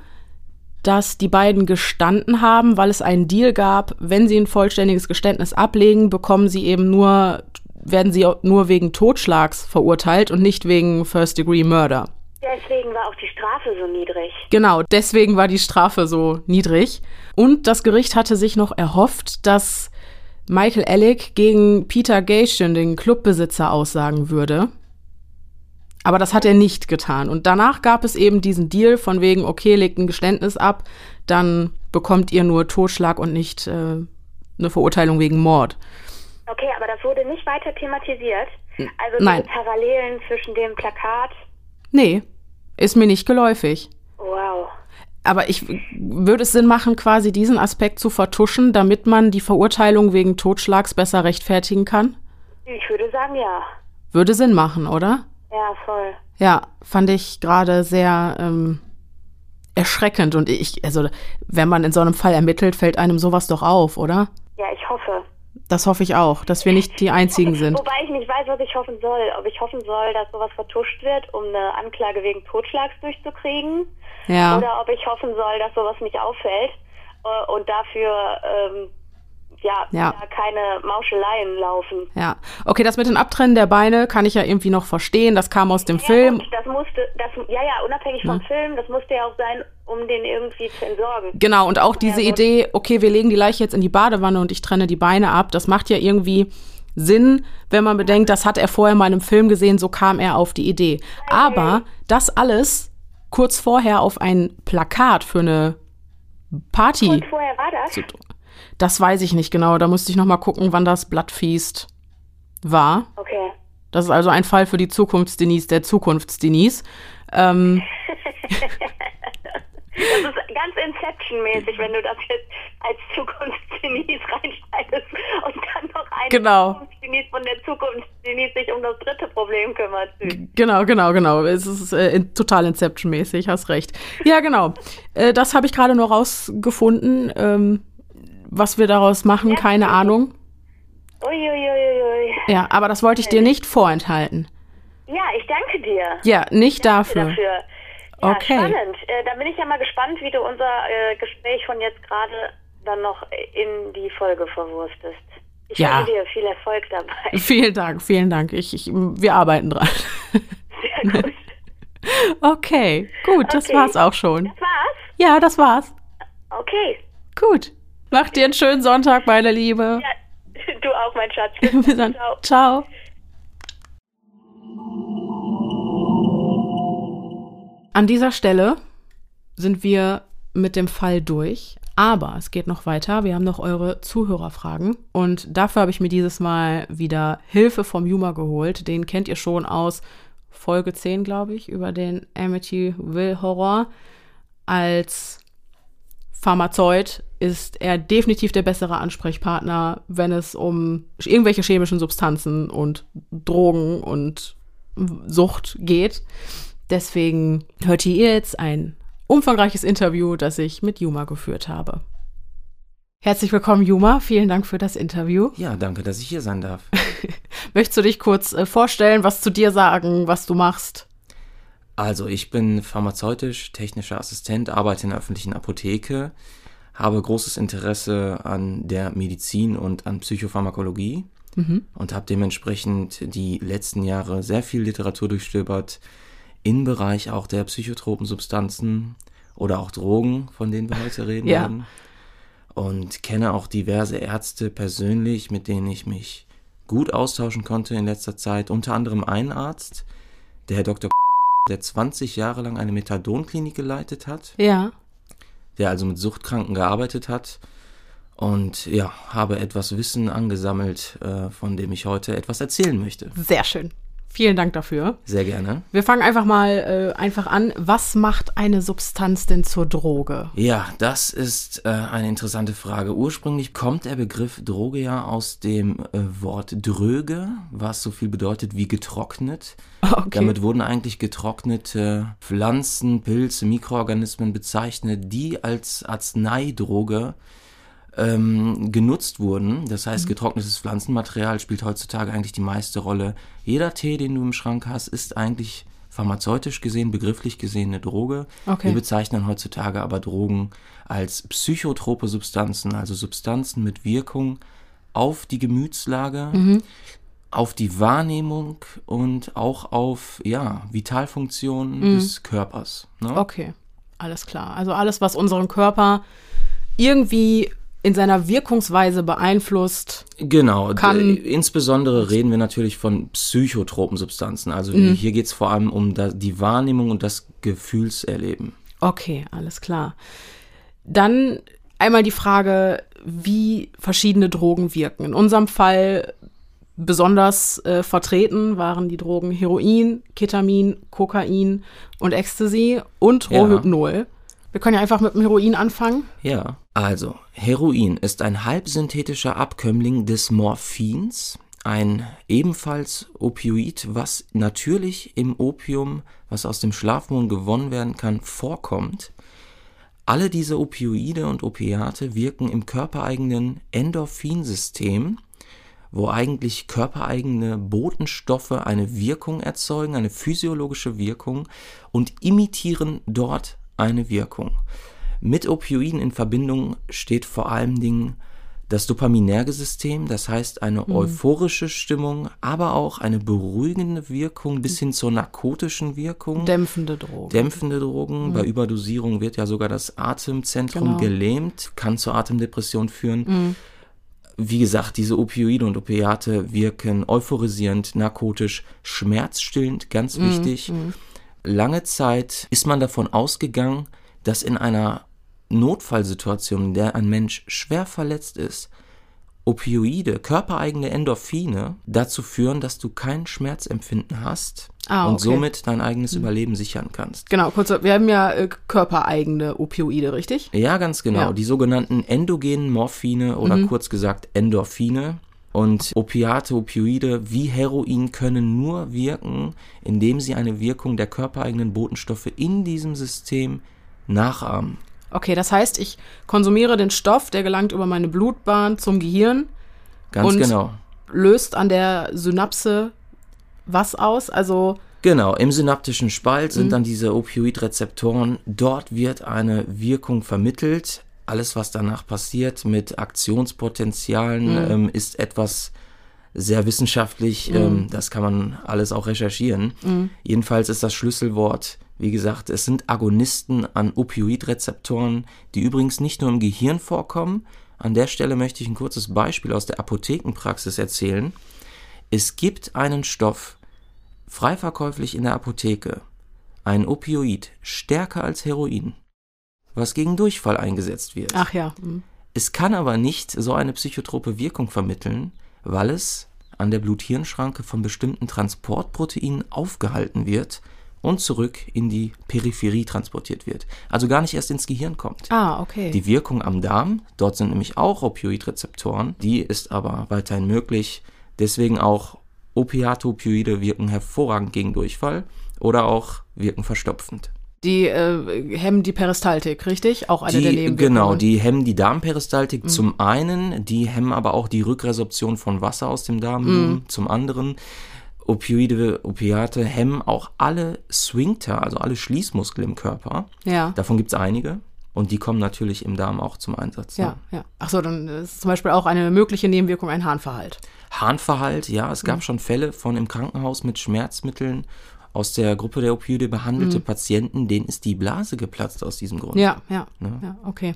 dass die beiden gestanden haben, weil es einen Deal gab, wenn sie ein vollständiges Geständnis ablegen, bekommen sie eben nur werden sie nur wegen Totschlags verurteilt und nicht wegen First Degree Murder. Deswegen war auch die Strafe so niedrig. Genau, deswegen war die Strafe so niedrig. Und das Gericht hatte sich noch erhofft, dass Michael Ellick gegen Peter Gation, den Clubbesitzer, aussagen würde. Aber das hat er nicht getan. Und danach gab es eben diesen Deal von wegen, okay, legt ein Geständnis ab, dann bekommt ihr nur Totschlag und nicht äh, eine Verurteilung wegen Mord. Okay, aber das wurde nicht weiter thematisiert. Also nein. Parallelen zwischen dem Plakat. Nee, ist mir nicht geläufig. Wow. Aber ich würde es Sinn machen, quasi diesen Aspekt zu vertuschen, damit man die Verurteilung wegen Totschlags besser rechtfertigen kann? Ich würde sagen, ja. Würde Sinn machen, oder? Ja, voll. Ja, fand ich gerade sehr ähm, erschreckend. Und ich, also, wenn man in so einem Fall ermittelt, fällt einem sowas doch auf, oder? Ja, ich hoffe. Das hoffe ich auch, dass wir nicht die Einzigen sind. Wobei ich nicht weiß, was ich hoffen soll. Ob ich hoffen soll, dass sowas vertuscht wird, um eine Anklage wegen Totschlags durchzukriegen. Ja. Oder ob ich hoffen soll, dass sowas nicht auffällt äh, und dafür ähm, ja, Ja. keine Mauscheleien laufen. Ja. Okay, das mit den Abtrennen der Beine kann ich ja irgendwie noch verstehen. Das kam aus dem Film. Ja, gut, das musste, das, ja, ja, unabhängig vom Film, das musste ja auch sein, um den irgendwie zu entsorgen. Genau, und auch diese Ja, Idee, okay, wir legen die Leiche jetzt in die Badewanne und ich trenne die Beine ab, das macht ja irgendwie Sinn, wenn man bedenkt, das hat er vorher mal in einem Film gesehen, so kam er auf die Idee. Aber das alles kurz vorher auf ein Plakat für eine Party, Und vorher war das? Das weiß ich nicht genau, da musste ich noch mal gucken, wann das Bloodfeast war. Okay. Das ist also ein Fall für die Zukunftsdenise der Zukunftsdenise. Ähm, Das ist ganz Inception-mäßig, wenn du das jetzt als Zukunftsdenise reinschneidest und dann noch eine Genau. Zukunftsdenise von der Zukunftsdenise sich um das dritte Problem kümmert. Genau, genau, genau. Es ist äh, in, total Inception-mäßig, hast recht. Ja, genau. Äh, das habe ich gerade nur rausgefunden. Ähm, was wir daraus machen, keine Ahnung. Uiuiuiui. Ja, aber das wollte ich dir nicht vorenthalten. Ja, ich danke dir. Ja, nicht dafür. dafür. Ja, Okay. spannend. Äh, da bin ich ja mal gespannt, wie du unser äh, Gespräch von jetzt gerade dann noch in die Folge verwurstest. Ich Ja. wünsche dir viel Erfolg dabei. Vielen Dank, vielen Dank. Ich, ich, wir arbeiten dran. Sehr gut. Okay, gut, das Okay. war's auch schon. Das war's? Ja, das war's. Okay. Gut. Mach dir einen schönen Sonntag, meine Liebe. Ja, du auch, mein Schatz. Bis dann. Ciao. Ciao. An dieser Stelle sind wir mit dem Fall durch. Aber es geht noch weiter. Wir haben noch eure Zuhörerfragen. Und dafür habe ich mir dieses Mal wieder Hilfe vom Juma geholt. Den kennt ihr schon aus Folge 10, glaube ich, über den Amityville Horror. Als Pharmazeut ist er definitiv der bessere Ansprechpartner, wenn es um irgendwelche chemischen Substanzen und Drogen und Sucht geht. Deswegen hört ihr jetzt ein umfangreiches Interview, das ich mit Juma geführt habe. Herzlich willkommen, Juma. Vielen Dank für das Interview. Ja, danke, dass ich hier sein darf. Möchtest du dich kurz äh, vorstellen, was zu dir sagen, was du machst? Also, ich bin pharmazeutisch technischer Assistent, arbeite in der öffentlichen Apotheke, habe großes Interesse an der Medizin und an Psychopharmakologie und habe dementsprechend die letzten Jahre sehr viel Literatur durchstöbert im Bereich auch der psychotropen Substanzen oder auch Drogen, von denen wir heute reden Ja. werden. Und kenne auch diverse Ärzte persönlich, mit denen ich mich gut austauschen konnte in letzter Zeit. Unter anderem einen Arzt, der Herr Dr. der 20 Jahre lang eine Methadonklinik geleitet hat, Ja. Der also mit Suchtkranken gearbeitet hat. Und ja, habe etwas Wissen angesammelt, äh, von dem ich heute etwas erzählen möchte. Sehr schön. Vielen Dank dafür. Sehr gerne. Wir fangen einfach mal äh, einfach an. Was macht eine Substanz denn zur Droge? Ja, das ist äh, eine interessante Frage. Ursprünglich kommt der Begriff Droge ja aus dem äh, Wort dröge, was so viel bedeutet wie getrocknet. Okay. Damit wurden eigentlich getrocknete Pflanzen, Pilze, Mikroorganismen bezeichnet, die als Arzneidroge ähm, genutzt wurden. Das heißt, getrocknetes Pflanzenmaterial spielt heutzutage eigentlich die meiste Rolle. Jeder Tee, den du im Schrank hast, ist eigentlich pharmazeutisch gesehen, begrifflich gesehen eine Droge. Okay. Wir bezeichnen heutzutage aber Drogen als psychotrope Substanzen, also Substanzen mit Wirkung auf die Gemütslage, auf die Wahrnehmung und auch auf ja, Vitalfunktionen des Körpers. Ne? Okay, alles klar. Also alles, was unseren Körper irgendwie in seiner Wirkungsweise beeinflusst. Genau, Kann- insbesondere reden wir natürlich von psychotropen Substanzen. Also hier geht es vor allem um die Wahrnehmung und das Gefühlserleben. Okay, alles klar. Dann einmal die Frage, wie verschiedene Drogen wirken. In unserem Fall besonders äh, vertreten waren die Drogen Heroin, Ketamin, Kokain und Ecstasy und Ja. Wir können ja einfach mit dem Heroin anfangen. Ja, also Heroin ist ein halbsynthetischer Abkömmling des Morphins, ein ebenfalls Opioid, was natürlich im Opium, was aus dem Schlafmohn gewonnen werden kann, vorkommt. Alle diese Opioide und Opiate wirken im körpereigenen Endorphinsystem, wo eigentlich körpereigene Botenstoffe eine Wirkung erzeugen, eine physiologische Wirkung und imitieren dort eine Wirkung. Mit Opioiden in Verbindung steht vor allen Dingen das Dopaminergesystem, das heißt eine mhm. euphorische Stimmung, aber auch eine beruhigende Wirkung bis hin zur narkotischen Wirkung. Dämpfende Drogen. Dämpfende Drogen. Mhm. Bei Überdosierung wird ja sogar das Atemzentrum genau. gelähmt, kann zur Atemdepression führen. Mhm. Wie gesagt, diese Opioide und Opiate wirken euphorisierend, narkotisch, schmerzstillend, ganz mhm. wichtig. Mhm. Lange Zeit ist man davon ausgegangen, dass in einer Notfallsituation, in der ein Mensch schwer verletzt ist, Opioide, körpereigene Endorphine dazu führen, dass du kein Schmerzempfinden hast ah, okay. und somit dein eigenes mhm. Überleben sichern kannst. Genau, kurz, wir haben ja äh, körpereigene Opioide, richtig? Ja, ganz genau. Ja. Die sogenannten endogenen Morphine oder mhm. kurz gesagt Endorphine. Und Opiate, Opioide wie Heroin können nur wirken, indem sie eine Wirkung der körpereigenen Botenstoffe in diesem System nachahmen. Okay, das heißt, ich konsumiere den Stoff, der gelangt über meine Blutbahn zum Gehirn. Ganz und genau. Löst an der Synapse was aus? Also. Genau, im synaptischen Spalt sind mhm. dann diese Opioidrezeptoren. Dort wird eine Wirkung vermittelt. Alles, was danach passiert mit Aktionspotenzialen, mhm. ähm, ist etwas sehr wissenschaftlich. Mhm. Ähm, das kann man alles auch recherchieren. Mhm. Jedenfalls ist das Schlüsselwort wie gesagt, es sind Agonisten an Opioidrezeptoren, die übrigens nicht nur im Gehirn vorkommen. An der Stelle möchte ich ein kurzes Beispiel aus der Apothekenpraxis erzählen. Es gibt einen Stoff, frei verkäuflich in der Apotheke, ein Opioid, stärker als Heroin, was gegen Durchfall eingesetzt wird. Ach ja. Mhm. Es kann aber nicht so eine psychotrope Wirkung vermitteln, weil es an der Blut-Hirn-Schranke von bestimmten Transportproteinen aufgehalten wird und zurück in die Peripherie transportiert wird. Also gar nicht erst ins Gehirn kommt. Ah, okay. Die Wirkung am Darm, dort sind nämlich auch Opioidrezeptoren, die ist aber weiterhin möglich. Deswegen auch Opiate-Opioide wirken hervorragend gegen Durchfall oder auch wirken verstopfend. Die äh, hemmen die Peristaltik, richtig? Auch eine die, der Nebenwirkungen. Genau, die hemmen die Darmperistaltik mhm. zum einen, die hemmen aber auch die Rückresorption von Wasser aus dem Darm mhm. zum anderen. Opioide, Opiate hemmen auch alle Sphincter, also alle Schließmuskeln im Körper. Ja. Davon gibt es einige. Und die kommen natürlich im Darm auch zum Einsatz. Ja, ne? ja. Achso, dann ist zum Beispiel auch eine mögliche Nebenwirkung ein Harnverhalt. Harnverhalt, ja. Es gab mhm. schon Fälle von im Krankenhaus mit Schmerzmitteln aus der Gruppe der Opioide behandelte mhm. Patienten, denen ist die Blase geplatzt aus diesem Grund. Ja, ja, ne? ja okay.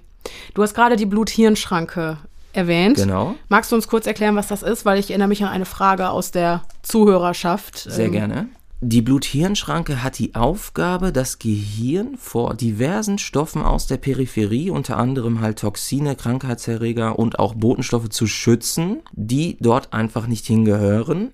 Du hast gerade die Blut-Hirn-Schranke erwähnt. Genau. Magst du uns kurz erklären, was das ist? Weil ich erinnere mich an eine Frage aus der Zuhörerschaft. Sehr ähm, gerne. Die Blut-Hirn-Schranke hat die Aufgabe, das Gehirn vor diversen Stoffen aus der Peripherie, unter anderem halt Toxine, Krankheitserreger und auch Botenstoffe zu schützen, die dort einfach nicht hingehören.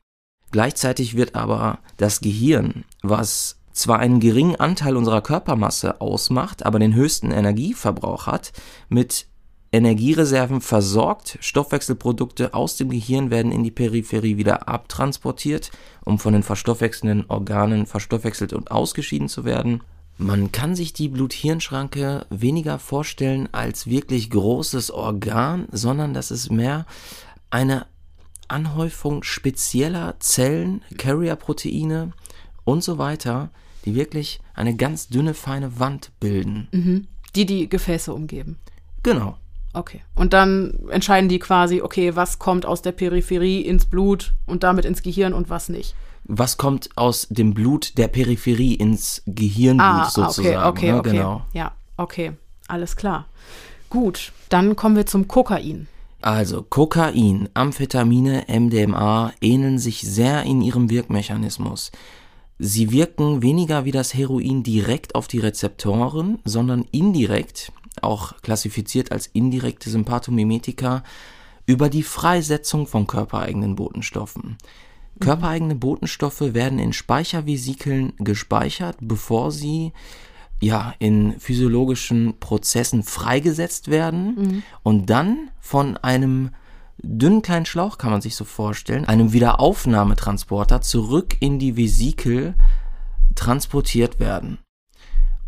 Gleichzeitig wird aber das Gehirn, was zwar einen geringen Anteil unserer Körpermasse ausmacht, aber den höchsten Energieverbrauch hat, mit Energiereserven versorgt. Stoffwechselprodukte aus dem Gehirn werden in die Peripherie wieder abtransportiert, um von den verstoffwechselnden Organen verstoffwechselt und ausgeschieden zu werden. Man kann sich die Blut-Hirn-Schranke weniger vorstellen als wirklich großes Organ, sondern das ist mehr eine Anhäufung spezieller Zellen, Carrier-Proteine und so weiter, die wirklich eine ganz dünne, feine Wand bilden. Mhm. Die die Gefäße umgeben. Genau. Okay. Und dann entscheiden die quasi, okay, was kommt aus der Peripherie ins Blut und damit ins Gehirn und was nicht. Was kommt aus dem Blut der Peripherie ins Gehirnblut ah, sozusagen? Okay, okay, ne? okay. Genau. Ja, okay, alles klar. Gut, dann kommen wir zum Kokain. Also Kokain, Amphetamine, MDMA ähneln sich sehr in ihrem Wirkmechanismus. Sie wirken weniger wie das Heroin direkt auf die Rezeptoren, sondern indirekt auch klassifiziert als indirekte Sympathomimetika, über die Freisetzung von körpereigenen Botenstoffen. Körpereigene Botenstoffe werden in Speichervesikeln gespeichert, bevor sie ja in physiologischen Prozessen freigesetzt werden mhm. und dann von einem dünnen kleinen Schlauch kann man sich so vorstellen, einem Wiederaufnahmetransporter zurück in die Vesikel transportiert werden.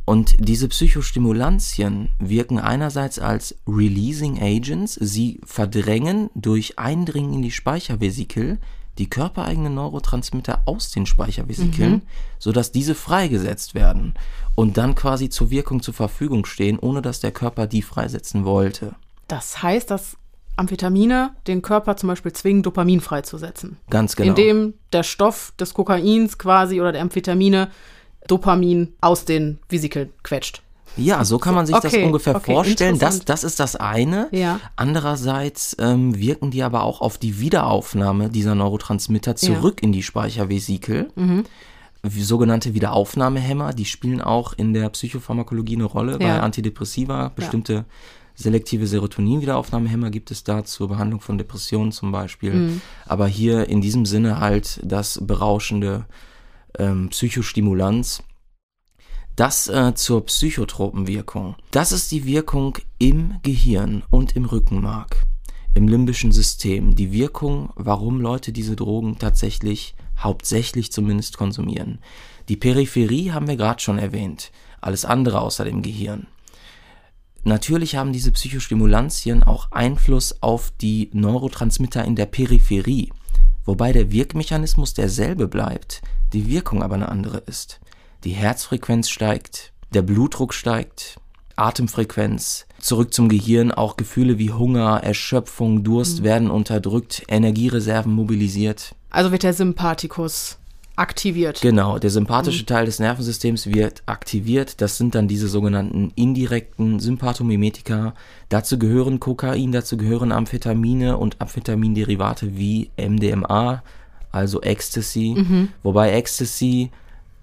Und diese Psychostimulantien wirken einerseits als Releasing Agents, sie verdrängen durch Eindringen in die Speichervesikel die körpereigenen Neurotransmitter aus den Speichervesikeln, mhm. sodass diese freigesetzt werden und dann quasi zur Wirkung zur Verfügung stehen, ohne dass der Körper die freisetzen wollte. Das heißt, das Amphetamine den Körper zum Beispiel zwingen, Dopamin freizusetzen. Ganz genau. Indem der Stoff des Kokains quasi oder der Amphetamine Dopamin aus den Vesikeln quetscht. Ja, so kann man sich Okay, das ungefähr okay, vorstellen. Das, das ist das eine. Ja. Andererseits ähm, wirken die aber auch auf die Wiederaufnahme dieser Neurotransmitter zurück in die Speichervesikel. Mhm. Sogenannte Wiederaufnahmehämmer, die spielen auch in der Psychopharmakologie eine Rolle. Bei Ja. Antidepressiva, bestimmte selektive Serotonin-Wiederaufnahmehämmer gibt es da zur Behandlung von Depressionen zum Beispiel. Mhm. Aber hier in diesem Sinne halt das berauschende ähm, Psychostimulanz. Das äh, zur psychotropen Wirkung. Das ist die Wirkung im Gehirn und im Rückenmark, im limbischen System. Die Wirkung, warum Leute diese Drogen tatsächlich, hauptsächlich zumindest konsumieren. Die Peripherie haben wir gerade schon erwähnt. Alles andere außer dem Gehirn. Natürlich haben diese Psychostimulantien auch Einfluss auf die Neurotransmitter in der Peripherie, wobei der Wirkmechanismus derselbe bleibt, die Wirkung aber eine andere ist. Die Herzfrequenz steigt, der Blutdruck steigt, Atemfrequenz, zurück zum Gehirn, auch Gefühle wie Hunger, Erschöpfung, Durst werden unterdrückt, Energiereserven mobilisiert. Also wird der Sympathikus aktiviert. Genau, der sympathische Teil des Nervensystems wird aktiviert. Das sind dann diese sogenannten indirekten Sympathomimetika. Dazu gehören Kokain, dazu gehören Amphetamine und Amphetaminderivate wie MDMA, also Ecstasy. Wobei Ecstasy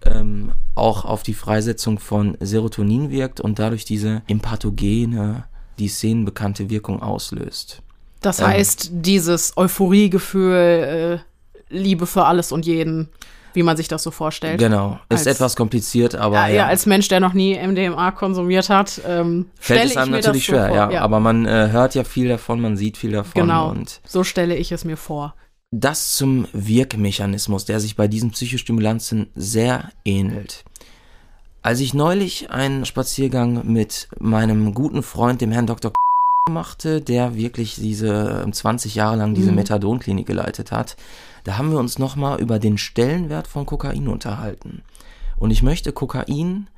ähm, auch auf die Freisetzung von Serotonin wirkt und dadurch diese empathogene, die szenenbekannte Wirkung auslöst. Das heißt, dieses Euphoriegefühl, äh, Liebe für alles und jeden, wie man sich das so vorstellt. Genau, ist Als- etwas kompliziert, aber Ja, ja, als Mensch, der noch nie MDMA konsumiert hat, ähm, Fällt es einem natürlich das so schwer, vor. ja. Aber man äh, hört ja viel davon, man sieht viel davon. genau, Und so stelle ich es mir vor. Das zum Wirkmechanismus, der sich bei diesen Psychostimulantien sehr ähnelt. Als ich neulich einen Spaziergang mit meinem guten Freund, dem Herrn Dr. machte, der wirklich diese 20 Jahre lang diese Mhm. Methadonklinik geleitet hat, da haben wir uns nochmal über den Stellenwert von Kokain unterhalten. Und ich möchte Kokain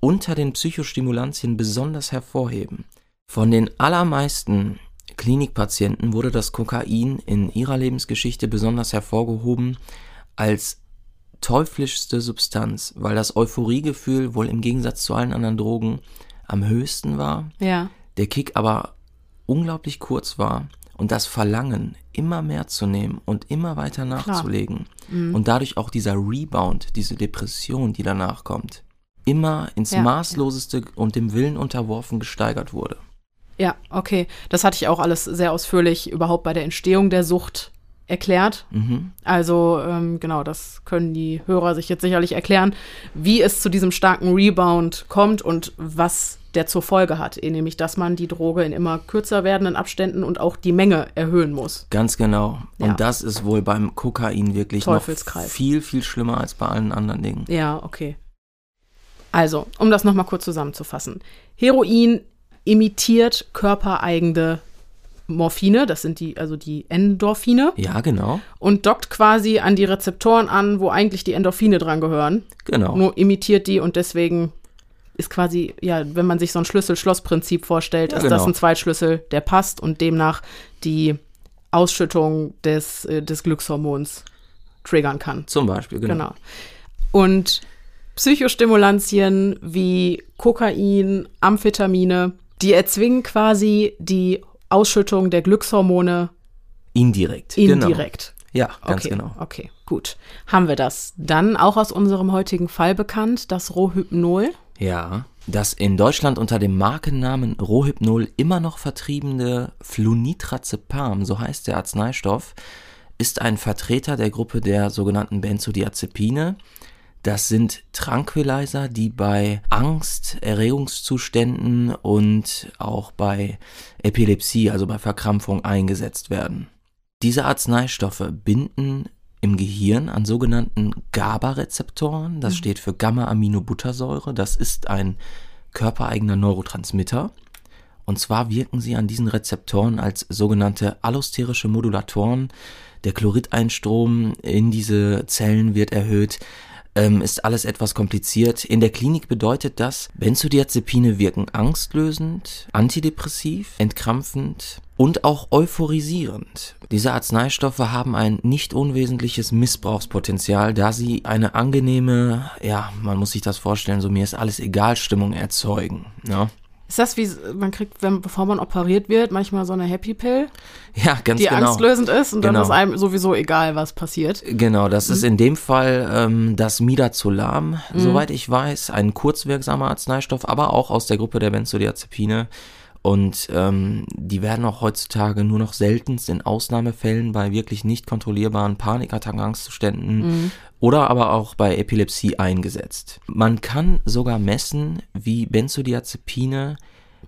unter den Psychostimulantien besonders hervorheben. Von den allermeisten Klinikpatienten wurde das Kokain in ihrer Lebensgeschichte besonders hervorgehoben als teuflischste Substanz, weil das Euphoriegefühl wohl im Gegensatz zu allen anderen Drogen am höchsten war, Ja, der Kick aber unglaublich kurz war und das Verlangen, immer mehr zu nehmen und immer weiter nachzulegen und dadurch auch dieser Rebound, diese Depression, die danach kommt, immer ins Ja, Maßloseste und dem Willen unterworfen gesteigert wurde. Ja, okay. Das hatte ich auch alles sehr ausführlich überhaupt bei der Entstehung der Sucht erklärt. Mhm. Also ähm, genau, das können die Hörer sich jetzt sicherlich erklären, wie es zu diesem starken Rebound kommt und was der zur Folge hat, eh, nämlich dass man die Droge in immer kürzer werdenden Abständen und auch die Menge erhöhen muss. Ganz genau. Und Ja. das ist wohl beim Kokain wirklich noch viel, viel schlimmer als bei allen anderen Dingen. Ja, okay. Also, um das nochmal kurz zusammenzufassen. Heroin imitiert körpereigene Morphine, das sind die, also die Endorphine, Ja, genau. und dockt quasi an die Rezeptoren an, wo eigentlich die Endorphine dran gehören. Genau. Nur imitiert die und deswegen ist quasi, ja, wenn man sich so ein Schlüssel-Schloss-Prinzip vorstellt, Ja, ist das genau. ein Zweitschlüssel, der passt und demnach die Ausschüttung des, äh, des Glückshormons triggern kann. Zum Beispiel, genau. Genau. Und Psychostimulantien wie Kokain, Amphetamine, die erzwingen quasi die Ausschüttung der Glückshormone Indirekt. Genau. indirekt. Ja, ganz okay, genau. okay, gut. Haben wir das. Dann auch aus unserem heutigen Fall bekannt, das Rohypnol. Ja. Das in Deutschland unter dem Markennamen Rohypnol immer noch vertriebene Flunitrazepam, so heißt der Arzneistoff, ist ein Vertreter der Gruppe der sogenannten Benzodiazepine. Das sind Tranquilizer, die bei Angst, Erregungszuständen und auch bei Epilepsie, also bei Verkrampfung eingesetzt werden. Diese Arzneistoffe binden im Gehirn an sogenannten GABA-Rezeptoren. Das steht für Gamma-Aminobuttersäure. Das ist ein körpereigener Neurotransmitter. Und zwar wirken sie an diesen Rezeptoren als sogenannte allosterische Modulatoren. Der Chlorideinstrom in diese Zellen wird erhöht. Ähm, ist alles etwas kompliziert. In der Klinik bedeutet das, Benzodiazepine wirken angstlösend, antidepressiv, entkrampfend, und auch euphorisierend. Diese Arzneistoffe haben ein nicht unwesentliches Missbrauchspotenzial, da sie eine angenehme, ja, man muss sich das vorstellen, so mir ist alles egal Stimmung erzeugen. Ja. Ist das wie, man kriegt, wenn, bevor man operiert wird, manchmal so eine Happy Pill, Ja, ganz die genau. angstlösend ist und dann Genau. ist einem sowieso egal, was passiert. Genau, das Mhm. ist in dem Fall ähm, das Midazolam, soweit ich weiß, ein kurzwirksamer Arzneistoff, aber auch aus der Gruppe der Benzodiazepine. Und ähm, die werden auch heutzutage nur noch seltenst in Ausnahmefällen bei wirklich nicht kontrollierbaren Panikattacken, Angstzuständen oder aber auch bei Epilepsie eingesetzt. Man kann sogar messen, wie Benzodiazepine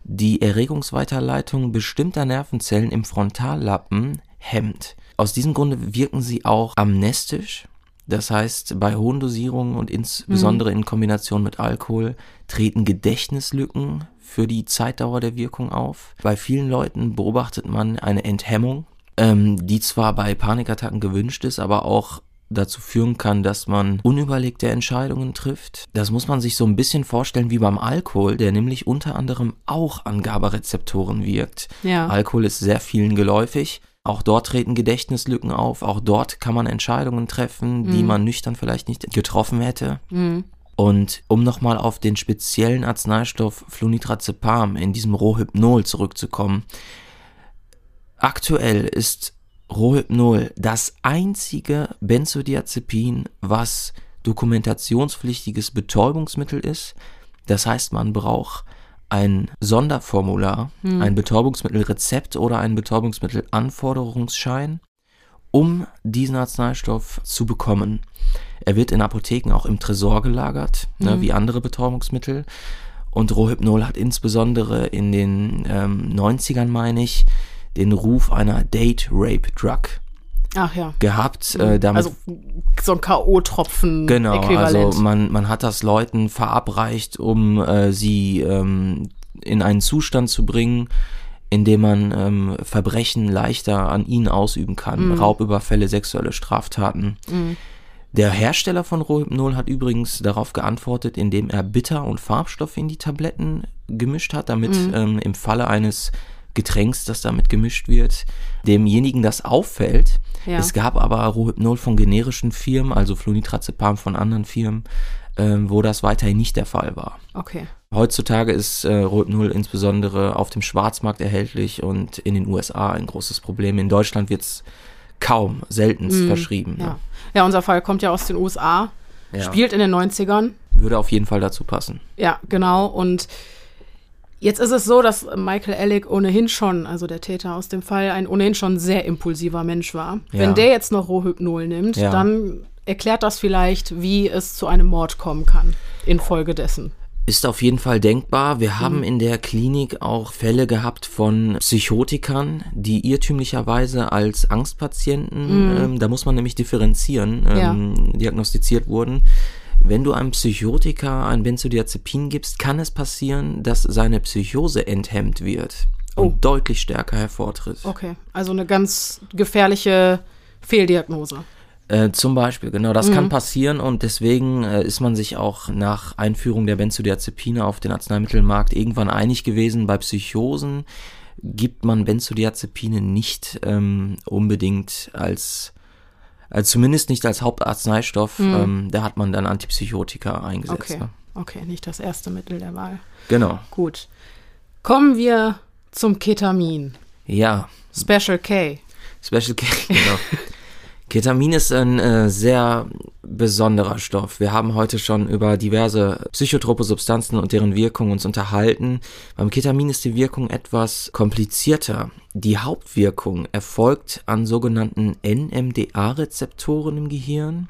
die Erregungsweiterleitung bestimmter Nervenzellen im Frontallappen hemmt. Aus diesem Grunde wirken sie auch amnestisch. Das heißt, bei hohen Dosierungen und insbesondere in Kombination mit Alkohol treten Gedächtnislücken für die Zeitdauer der Wirkung auf. Bei vielen Leuten beobachtet man eine Enthemmung, ähm, die zwar bei Panikattacken gewünscht ist, aber auch dazu führen kann, dass man unüberlegte Entscheidungen trifft. Das muss man sich so ein bisschen vorstellen wie beim Alkohol, der nämlich unter anderem auch an GABA-Rezeptoren wirkt. Ja. Alkohol ist sehr vielen geläufig. Auch dort treten Gedächtnislücken auf. Auch dort kann man Entscheidungen treffen, die man nüchtern vielleicht nicht getroffen hätte. Und um nochmal auf den speziellen Arzneistoff Flunitrazepam in diesem Rohypnol zurückzukommen. Aktuell ist Rohypnol das einzige Benzodiazepin, was dokumentationspflichtiges Betäubungsmittel ist. Das heißt, man braucht ein Sonderformular, ein Betäubungsmittelrezept oder einen Betäubungsmittelanforderungsschein, um diesen Arzneistoff zu bekommen. Er wird in Apotheken auch im Tresor gelagert, ne, wie andere Betäubungsmittel. Und Rohypnol hat insbesondere in den ähm, 90ern, meine ich, den Ruf einer Date-Rape-Drug Ach ja. gehabt. Äh, damit Also so ein K.O.-Tropfen Genau, also man, man hat das Leuten verabreicht, um äh, sie ähm, in einen Zustand zu bringen, in dem man ähm, Verbrechen leichter an ihnen ausüben kann. Raubüberfälle, sexuelle Straftaten. Der Hersteller von Rohypnol hat übrigens darauf geantwortet, indem er Bitter- und Farbstoffe in die Tabletten gemischt hat, damit ähm, im Falle eines Getränks, das damit gemischt wird, demjenigen das auffällt. Ja. Es gab aber Rohypnol von generischen Firmen, also Flunitrazepam von anderen Firmen, ähm, wo das weiterhin nicht der Fall war. okay. Heutzutage ist äh, Rohypnol insbesondere auf dem Schwarzmarkt erhältlich und in den USA ein großes Problem. In Deutschland wird es kaum, seltenst verschrieben. Mhm. Ja. ja, unser Fall kommt ja aus den USA, Ja. spielt in den 90ern. Würde auf jeden Fall dazu passen. Ja, genau. Und jetzt ist es so, dass Michael Ellick ohnehin schon, also der Täter aus dem Fall, ein ohnehin schon sehr impulsiver Mensch war. Ja. Wenn der jetzt noch Rohypnol nimmt, Ja. dann erklärt das vielleicht, wie es zu einem Mord kommen kann infolgedessen. Ist auf jeden Fall denkbar. Wir haben in der Klinik auch Fälle gehabt von Psychotikern, die irrtümlicherweise als Angstpatienten, ähm, da muss man nämlich differenzieren, ähm, diagnostiziert wurden. Wenn du einem Psychotiker ein Benzodiazepin gibst, kann es passieren, dass seine Psychose enthemmt wird und deutlich stärker hervortritt. Okay, also eine ganz gefährliche Fehldiagnose. Äh, zum Beispiel, genau, das kann passieren und deswegen äh, ist man sich auch nach Einführung der Benzodiazepine auf den Arzneimittelmarkt irgendwann einig gewesen, bei Psychosen gibt man Benzodiazepine nicht ähm, unbedingt als, als, zumindest nicht als Hauptarzneistoff, ähm, da hat man dann Antipsychotika eingesetzt. Okay, Ne? okay, nicht das erste Mittel der Wahl. Genau, Gut. Kommen wir zum Ketamin. ja, Special K. Special K, genau. Ketamin ist ein äh, sehr besonderer Stoff. Wir haben heute schon über diverse psychotrope Substanzen und deren Wirkung uns unterhalten. Beim Ketamin ist die Wirkung etwas komplizierter. Die Hauptwirkung erfolgt an sogenannten NMDA-Rezeptoren im Gehirn.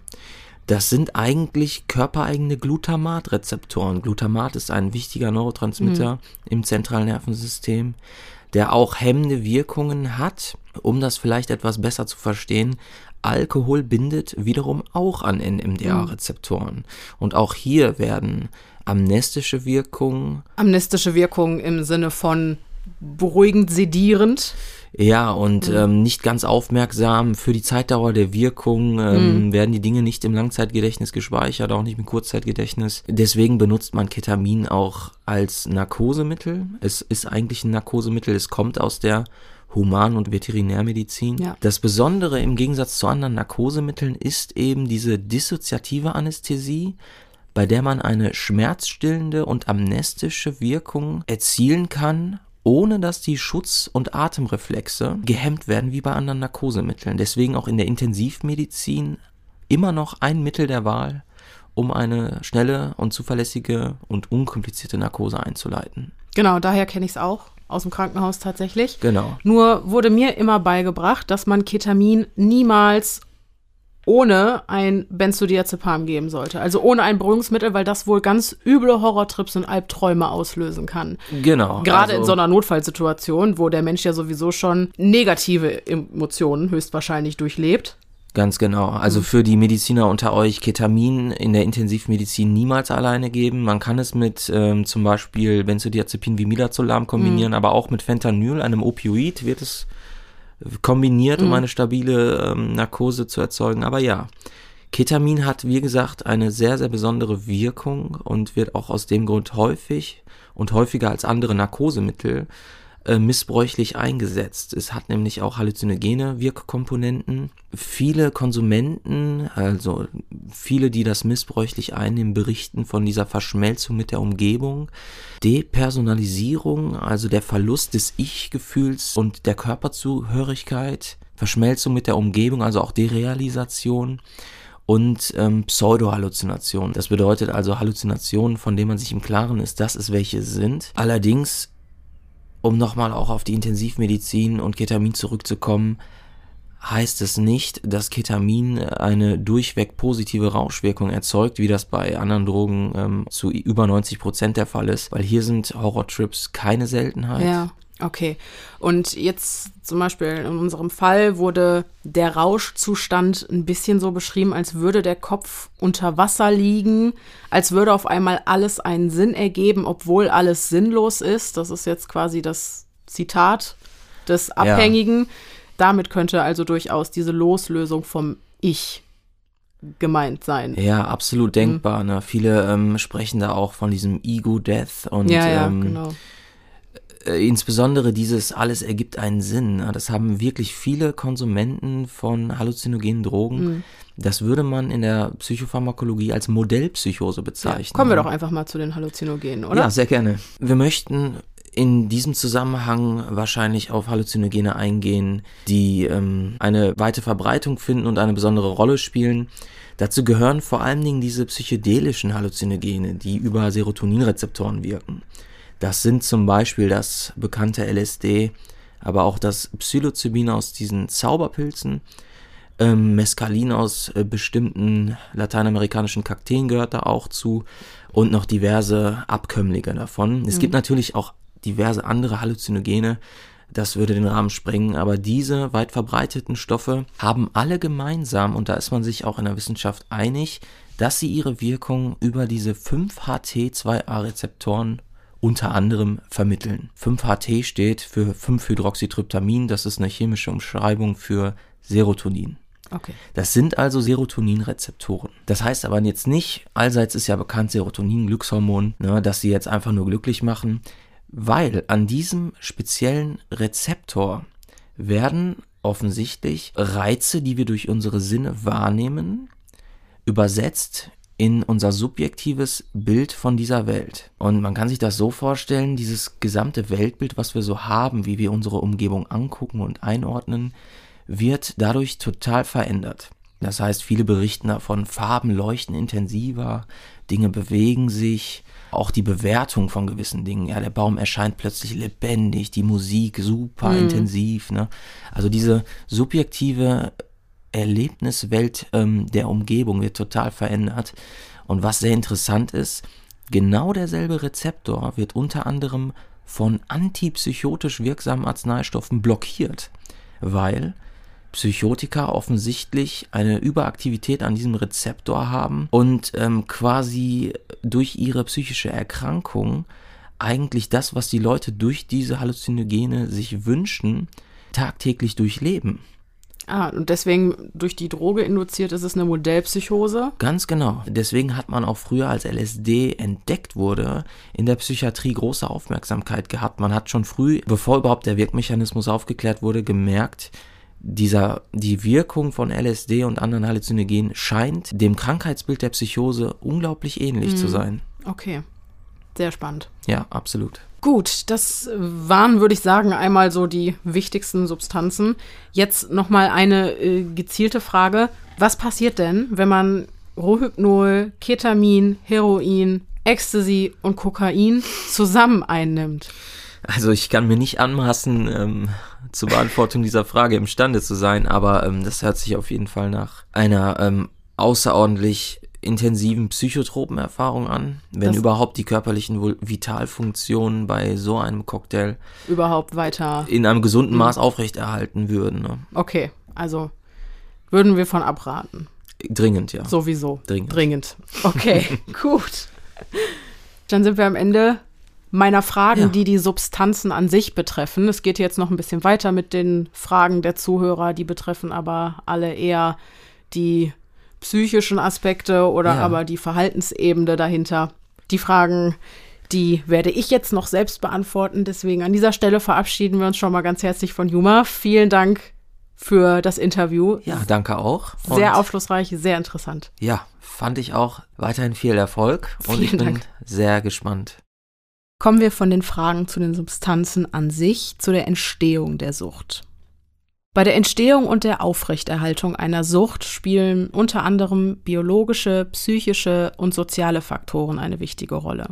Das sind eigentlich körpereigene Glutamat-Rezeptoren. Glutamat ist ein wichtiger Neurotransmitter im zentralen Nervensystem, der auch hemmende Wirkungen hat. Um das vielleicht etwas besser zu verstehen, Alkohol bindet wiederum auch an NMDA-Rezeptoren. Und auch hier werden amnestische Wirkungen Amnestische Wirkung im Sinne von beruhigend, sedierend. Ja, und ähm, nicht ganz aufmerksam für die Zeitdauer der Wirkung ähm, werden die Dinge nicht im Langzeitgedächtnis gespeichert, auch nicht im Kurzzeitgedächtnis. Deswegen benutzt man Ketamin auch als Narkosemittel. Es ist eigentlich ein Narkosemittel, es kommt aus der Human- und Veterinärmedizin. Ja. Das Besondere im Gegensatz zu anderen Narkosemitteln ist eben diese dissoziative Anästhesie, bei der man eine schmerzstillende und amnestische Wirkung erzielen kann, ohne dass die Schutz- und Atemreflexe gehemmt werden wie bei anderen Narkosemitteln. Deswegen auch in der Intensivmedizin immer noch ein Mittel der Wahl, um eine schnelle und zuverlässige und unkomplizierte Narkose einzuleiten. Genau, daher kenne ich es auch aus dem Krankenhaus tatsächlich. Genau. Nur wurde mir immer beigebracht, dass man Ketamin niemals ohne ein Benzodiazepam geben sollte. Also ohne ein Beruhigungsmittel, weil das wohl ganz üble Horrortrips und Albträume auslösen kann. Genau. Gerade in also- so einer Notfallsituation, wo der Mensch ja sowieso schon negative Emotionen höchstwahrscheinlich durchlebt. Ganz genau. Also für die Mediziner unter euch, Ketamin in der Intensivmedizin niemals alleine geben. Man kann es mit ähm, zum Beispiel Benzodiazepin wie Midazolam kombinieren, aber auch mit Fentanyl, einem Opioid, wird es kombiniert, um eine stabile ähm, Narkose zu erzeugen. Aber ja, Ketamin hat, wie gesagt, eine sehr, sehr besondere Wirkung und wird auch aus dem Grund häufig und häufiger als andere Narkosemittel äh, missbräuchlich eingesetzt. Es hat nämlich auch halluzinogene Wirkkomponenten. Viele Konsumenten, also viele, die das missbräuchlich einnehmen, berichten von dieser Verschmelzung mit der Umgebung. Depersonalisierung, also der Verlust des Ich-Gefühls und der Körperzugehörigkeit. Verschmelzung mit der Umgebung, also auch Derealisation und ähm, Pseudo-Halluzinationen. Das bedeutet also Halluzinationen, von denen man sich im Klaren ist, dass es welche sind. Allerdings, um nochmal auch auf die Intensivmedizin und Ketamin zurückzukommen, heißt es nicht, dass Ketamin eine durchweg positive Rauschwirkung erzeugt, wie das bei anderen Drogen ähm, zu über 90 Prozent der Fall ist, weil hier sind Horrortrips keine Seltenheit. Ja, okay. Und jetzt zum Beispiel in unserem Fall wurde der Rauschzustand ein bisschen so beschrieben, als würde der Kopf unter Wasser liegen, als würde auf einmal alles einen Sinn ergeben, obwohl alles sinnlos ist. Das ist jetzt quasi das Zitat des Abhängigen. Damit könnte also durchaus diese Loslösung vom Ich gemeint sein. Ja, absolut denkbar. Ne? Viele ähm, sprechen da auch von diesem Ego-Death und ja, ja, ähm, genau. Äh, insbesondere dieses alles ergibt einen Sinn. Ne? Das haben wirklich viele Konsumenten von halluzinogenen Drogen. Mhm. Das würde man in der Psychopharmakologie als Modellpsychose bezeichnen. Kommen wir ne? doch einfach mal zu den Halluzinogenen, oder? Ja, sehr gerne. Wir möchten in diesem Zusammenhang wahrscheinlich auf Halluzinogene eingehen, die ähm, eine weite Verbreitung finden und eine besondere Rolle spielen. Dazu gehören vor allen Dingen diese psychedelischen Halluzinogene, die über Serotoninrezeptoren wirken. Das sind zum Beispiel das bekannte LSD, aber auch das Psilocybin aus diesen Zauberpilzen, ähm, Mescalin aus äh, bestimmten lateinamerikanischen Kakteen gehört da auch zu und noch diverse Abkömmlinge davon. Es gibt natürlich auch diverse andere Halluzinogene, das würde den Rahmen sprengen, aber diese weit verbreiteten Stoffe haben alle gemeinsam, und da ist man sich auch in der Wissenschaft einig, dass sie ihre Wirkung über diese 5-HT2A-Rezeptoren unter anderem vermitteln. 5-HT steht für 5-Hydroxytryptamin, das ist eine chemische Umschreibung für Serotonin. Okay. Das sind also Serotoninrezeptoren. Das heißt aber jetzt nicht, allseits ist ja bekannt Serotonin, Glückshormon, ne, dass sie jetzt einfach nur glücklich machen, weil an diesem speziellen Rezeptor werden offensichtlich Reize, die wir durch unsere Sinne wahrnehmen, übersetzt in unser subjektives Bild von dieser Welt. Und man kann sich das so vorstellen, dieses gesamte Weltbild, was wir so haben, wie wir unsere Umgebung angucken und einordnen, wird dadurch total verändert. Das heißt, viele berichten davon, Farben leuchten intensiver, Dinge bewegen sich, auch die Bewertung von gewissen Dingen. Ja, der Baum erscheint plötzlich lebendig, die Musik super intensiv. Ne? Also diese subjektive Erlebniswelt ähm, der Umgebung wird total verändert. Und was sehr interessant ist, genau derselbe Rezeptor wird unter anderem von antipsychotisch wirksamen Arzneistoffen blockiert, weil Psychotika offensichtlich eine Überaktivität an diesem Rezeptor haben und ähm, quasi durch ihre psychische Erkrankung eigentlich das, was die Leute durch diese Halluzinogene sich wünschen, tagtäglich durchleben. Ah, und deswegen durch die Droge induziert ist es eine Modellpsychose? Ganz genau. Deswegen hat man auch früher, als LSD entdeckt wurde, in der Psychiatrie große Aufmerksamkeit gehabt. Man hat schon früh, bevor überhaupt der Wirkmechanismus aufgeklärt wurde, gemerkt, dieser, die Wirkung von LSD und anderen Halluzinogenen scheint dem Krankheitsbild der Psychose unglaublich ähnlich mhm. zu sein. Okay. Sehr spannend. Ja, absolut. Gut, das waren, würde ich sagen, einmal so die wichtigsten Substanzen. Jetzt nochmal eine äh, gezielte Frage. Was passiert denn, wenn man Rohypnol, Ketamin, Heroin, Ecstasy und Kokain zusammen einnimmt? Also ich kann mir nicht anmaßen, ähm, zur Beantwortung dieser Frage imstande zu sein, aber ähm, das hört sich auf jeden Fall nach einer ähm, außerordentlich intensiven Psychotropenerfahrung an, wenn das überhaupt die körperlichen Vitalfunktionen bei so einem Cocktail überhaupt weiter in einem gesunden Maß mhm. aufrechterhalten würden. Ne? Okay, also würden wir von abraten. Dringend, ja. Sowieso. Dringend. Dringend. Okay, gut. Dann sind wir am Ende meiner Fragen, ja. die die Substanzen an sich betreffen. Es geht jetzt noch ein bisschen weiter mit den Fragen der Zuhörer, die betreffen aber alle eher die psychischen Aspekte oder ja. aber die Verhaltensebene dahinter. Die Fragen, die werde ich jetzt noch selbst beantworten. Deswegen an dieser Stelle verabschieden wir uns schon mal ganz herzlich von Juma. Vielen Dank für das Interview. Ja, danke auch. Und sehr aufschlussreich, sehr interessant. Ja, fand ich auch weiterhin viel Erfolg und Vielen ich bin Dank. sehr gespannt. Kommen wir von den Fragen zu den Substanzen an sich, zu der Entstehung der Sucht. Bei der Entstehung und der Aufrechterhaltung einer Sucht spielen unter anderem biologische, psychische und soziale Faktoren eine wichtige Rolle.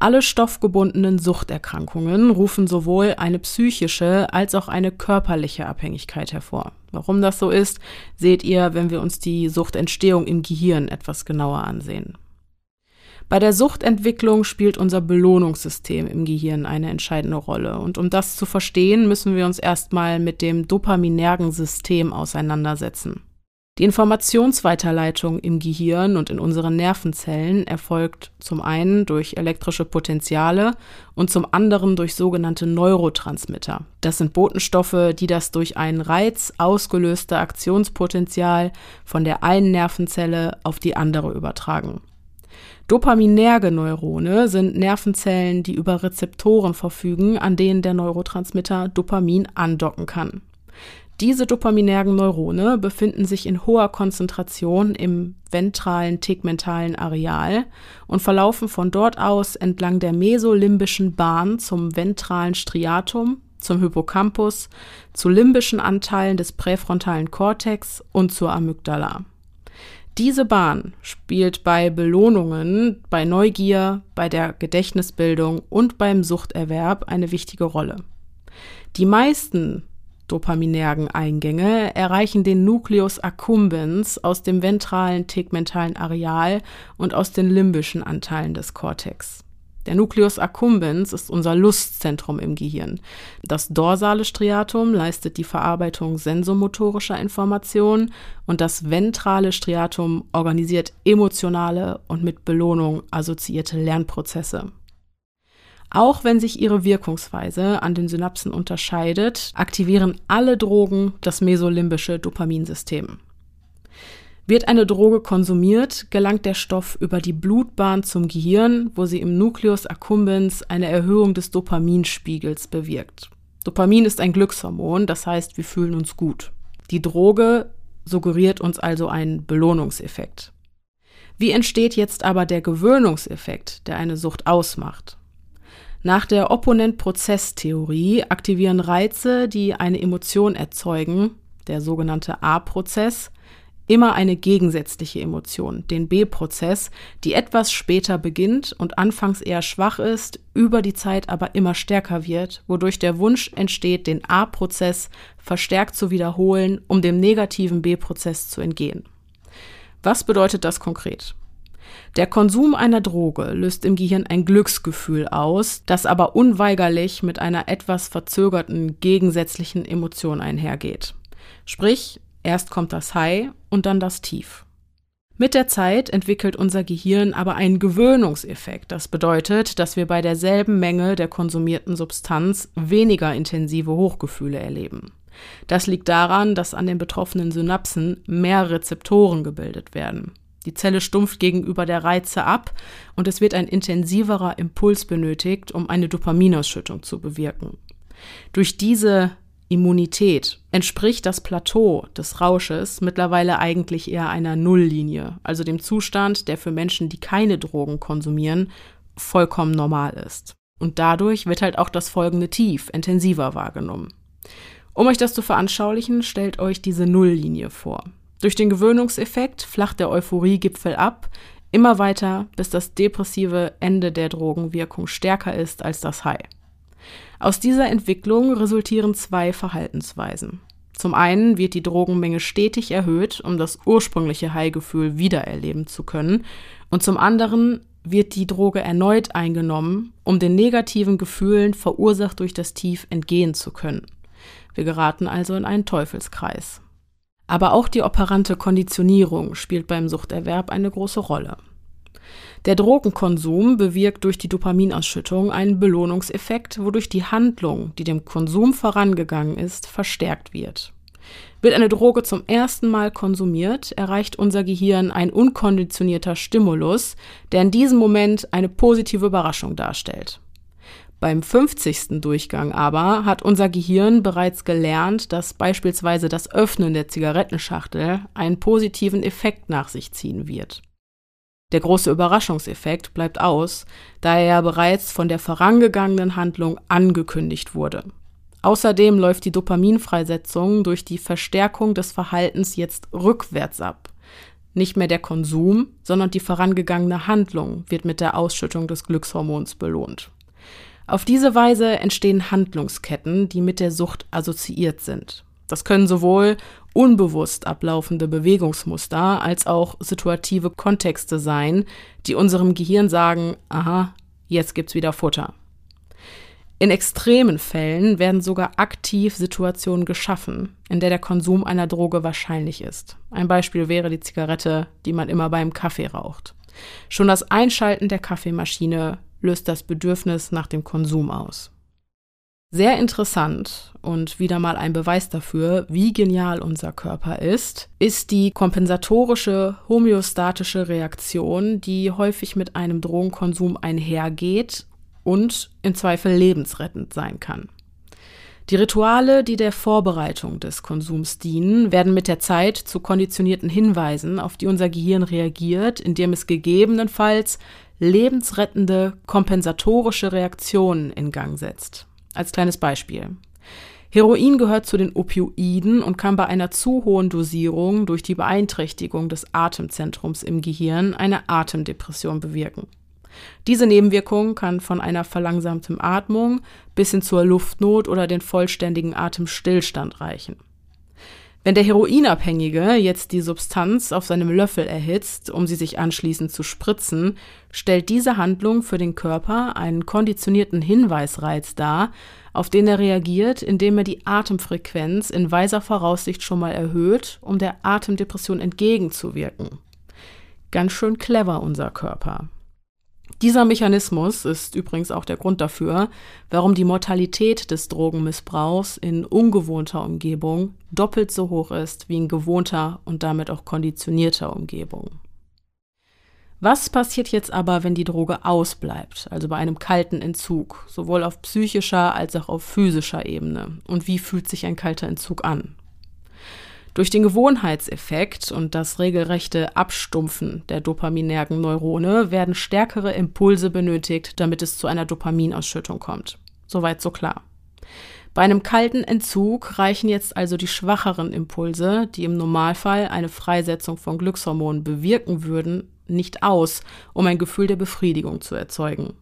Alle stoffgebundenen Suchterkrankungen rufen sowohl eine psychische als auch eine körperliche Abhängigkeit hervor. Warum das so ist, seht ihr, wenn wir uns die Suchtentstehung im Gehirn etwas genauer ansehen. Bei der Suchtentwicklung spielt unser Belohnungssystem im Gehirn eine entscheidende Rolle. Und um das zu verstehen, müssen wir uns erstmal mit dem dopaminergen System auseinandersetzen. Die Informationsweiterleitung im Gehirn und in unseren Nervenzellen erfolgt zum einen durch elektrische Potenziale und zum anderen durch sogenannte Neurotransmitter. Das sind Botenstoffe, die das durch einen Reiz ausgelöste Aktionspotenzial von der einen Nervenzelle auf die andere übertragen. Dopaminerge Neurone sind Nervenzellen, die über Rezeptoren verfügen, an denen der Neurotransmitter Dopamin andocken kann. Diese dopaminergen Neurone befinden sich in hoher Konzentration im ventralen tegmentalen Areal und verlaufen von dort aus entlang der mesolimbischen Bahn zum ventralen Striatum, zum Hippocampus, zu limbischen Anteilen des präfrontalen Kortex und zur Amygdala. Diese Bahn spielt bei Belohnungen, bei Neugier, bei der Gedächtnisbildung und beim Suchterwerb eine wichtige Rolle. Die meisten dopaminergen Eingänge erreichen den Nucleus accumbens aus dem ventralen tegmentalen Areal und aus den limbischen Anteilen des Kortex. Der Nucleus accumbens ist unser Lustzentrum im Gehirn. Das dorsale Striatum leistet die Verarbeitung sensomotorischer Informationen und das ventrale Striatum organisiert emotionale und mit Belohnung assoziierte Lernprozesse. Auch wenn sich ihre Wirkungsweise an den Synapsen unterscheidet, aktivieren alle Drogen das mesolimbische Dopaminsystem. Wird eine Droge konsumiert, gelangt der Stoff über die Blutbahn zum Gehirn, wo sie im Nucleus accumbens eine Erhöhung des Dopaminspiegels bewirkt. Dopamin ist ein Glückshormon, das heißt, wir fühlen uns gut. Die Droge suggeriert uns also einen Belohnungseffekt. Wie entsteht jetzt aber der Gewöhnungseffekt, der eine Sucht ausmacht? Nach der Opponent-Prozess-Theorie aktivieren Reize, die eine Emotion erzeugen, der sogenannte A-Prozess, immer eine gegensätzliche Emotion, den B-Prozess, die etwas später beginnt und anfangs eher schwach ist, über die Zeit aber immer stärker wird, wodurch der Wunsch entsteht, den A-Prozess verstärkt zu wiederholen, um dem negativen B-Prozess zu entgehen. Was bedeutet das konkret? Der Konsum einer Droge löst im Gehirn ein Glücksgefühl aus, das aber unweigerlich mit einer etwas verzögerten gegensätzlichen Emotion einhergeht. Sprich, Erst kommt das High und dann das Tief. Mit der Zeit entwickelt unser Gehirn aber einen Gewöhnungseffekt. Das bedeutet, dass wir bei derselben Menge der konsumierten Substanz weniger intensive Hochgefühle erleben. Das liegt daran, dass an den betroffenen Synapsen mehr Rezeptoren gebildet werden. Die Zelle stumpft gegenüber der Reize ab und es wird ein intensiverer Impuls benötigt, um eine Dopaminausschüttung zu bewirken. Durch diese Immunität entspricht das Plateau des Rausches mittlerweile eigentlich eher einer Nulllinie, also dem Zustand, der für Menschen, die keine Drogen konsumieren, vollkommen normal ist. Und dadurch wird halt auch das folgende Tief intensiver wahrgenommen. Um euch das zu veranschaulichen, stellt euch diese Nulllinie vor. Durch den Gewöhnungseffekt flacht der Euphoriegipfel ab, immer weiter, bis das depressive Ende der Drogenwirkung stärker ist als das High. Aus dieser Entwicklung resultieren zwei Verhaltensweisen. Zum einen wird die Drogenmenge stetig erhöht, um das ursprüngliche High-Gefühl wiedererleben zu können, und zum anderen wird die Droge erneut eingenommen, um den negativen Gefühlen verursacht durch das Tief entgehen zu können. Wir geraten also in einen Teufelskreis. Aber auch die operante Konditionierung spielt beim Suchterwerb eine große Rolle. Der Drogenkonsum bewirkt durch die Dopaminausschüttung einen Belohnungseffekt, wodurch die Handlung, die dem Konsum vorangegangen ist, verstärkt wird. Wird eine Droge zum ersten Mal konsumiert, erreicht unser Gehirn ein unkonditionierter Stimulus, der in diesem Moment eine positive Überraschung darstellt. Beim 50. Durchgang aber hat unser Gehirn bereits gelernt, dass beispielsweise das Öffnen der Zigarettenschachtel einen positiven Effekt nach sich ziehen wird. Der große Überraschungseffekt bleibt aus, da er ja bereits von der vorangegangenen Handlung angekündigt wurde. Außerdem läuft die Dopaminfreisetzung durch die Verstärkung des Verhaltens jetzt rückwärts ab. Nicht mehr der Konsum, sondern die vorangegangene Handlung wird mit der Ausschüttung des Glückshormons belohnt. Auf diese Weise entstehen Handlungsketten, die mit der Sucht assoziiert sind. Das können sowohl unbewusst ablaufende Bewegungsmuster als auch situative Kontexte sein, die unserem Gehirn sagen, aha, jetzt gibt's wieder Futter. In extremen Fällen werden sogar aktiv Situationen geschaffen, in der der Konsum einer Droge wahrscheinlich ist. Ein Beispiel wäre die Zigarette, die man immer beim Kaffee raucht. Schon das Einschalten der Kaffeemaschine löst das Bedürfnis nach dem Konsum aus. Sehr interessant und wieder mal ein Beweis dafür, wie genial unser Körper ist, ist die kompensatorische homöostatische Reaktion, die häufig mit einem Drogenkonsum einhergeht und im Zweifel lebensrettend sein kann. Die Rituale, die der Vorbereitung des Konsums dienen, werden mit der Zeit zu konditionierten Hinweisen, auf die unser Gehirn reagiert, indem es gegebenenfalls lebensrettende kompensatorische Reaktionen in Gang setzt. Als kleines Beispiel. Heroin gehört zu den Opioiden und kann bei einer zu hohen Dosierung durch die Beeinträchtigung des Atemzentrums im Gehirn eine Atemdepression bewirken. Diese Nebenwirkung kann von einer verlangsamten Atmung bis hin zur Luftnot oder den vollständigen Atemstillstand reichen. Wenn der Heroinabhängige jetzt die Substanz auf seinem Löffel erhitzt, um sie sich anschließend zu spritzen, stellt diese Handlung für den Körper einen konditionierten Hinweisreiz dar, auf den er reagiert, indem er die Atemfrequenz in weiser Voraussicht schon mal erhöht, um der Atemdepression entgegenzuwirken. Ganz schön clever unser Körper. Dieser Mechanismus ist übrigens auch der Grund dafür, warum die Mortalität des Drogenmissbrauchs in ungewohnter Umgebung doppelt so hoch ist wie in gewohnter und damit auch konditionierter Umgebung. Was passiert jetzt aber, wenn die Droge ausbleibt, also bei einem kalten Entzug, sowohl auf psychischer als auch auf physischer Ebene? Und wie fühlt sich ein kalter Entzug an? Durch den Gewohnheitseffekt und das regelrechte Abstumpfen der dopaminergen Neurone werden stärkere Impulse benötigt, damit es zu einer Dopaminausschüttung kommt. Soweit so klar. Bei einem kalten Entzug reichen jetzt also die schwacheren Impulse, die im Normalfall eine Freisetzung von Glückshormonen bewirken würden, nicht aus, um ein Gefühl der Befriedigung zu erzeugen.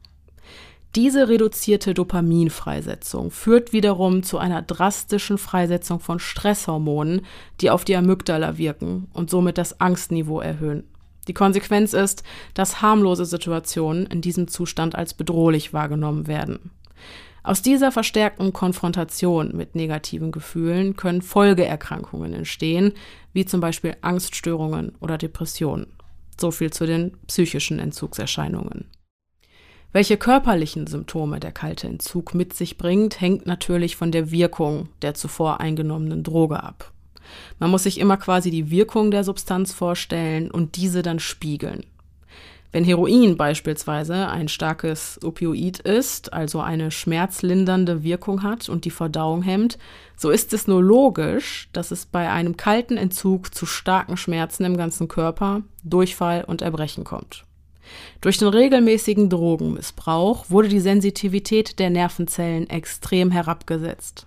Diese reduzierte Dopaminfreisetzung führt wiederum zu einer drastischen Freisetzung von Stresshormonen, die auf die Amygdala wirken und somit das Angstniveau erhöhen. Die Konsequenz ist, dass harmlose Situationen in diesem Zustand als bedrohlich wahrgenommen werden. Aus dieser verstärkten Konfrontation mit negativen Gefühlen können Folgeerkrankungen entstehen, wie zum Beispiel Angststörungen oder Depressionen. So viel zu den psychischen Entzugserscheinungen. Welche körperlichen Symptome der kalte Entzug mit sich bringt, hängt natürlich von der Wirkung der zuvor eingenommenen Droge ab. Man muss sich immer quasi die Wirkung der Substanz vorstellen und diese dann spiegeln. Wenn Heroin beispielsweise ein starkes Opioid ist, also eine schmerzlindernde Wirkung hat und die Verdauung hemmt, so ist es nur logisch, dass es bei einem kalten Entzug zu starken Schmerzen im ganzen Körper, Durchfall und Erbrechen kommt. Durch den regelmäßigen Drogenmissbrauch wurde die Sensitivität der Nervenzellen extrem herabgesetzt.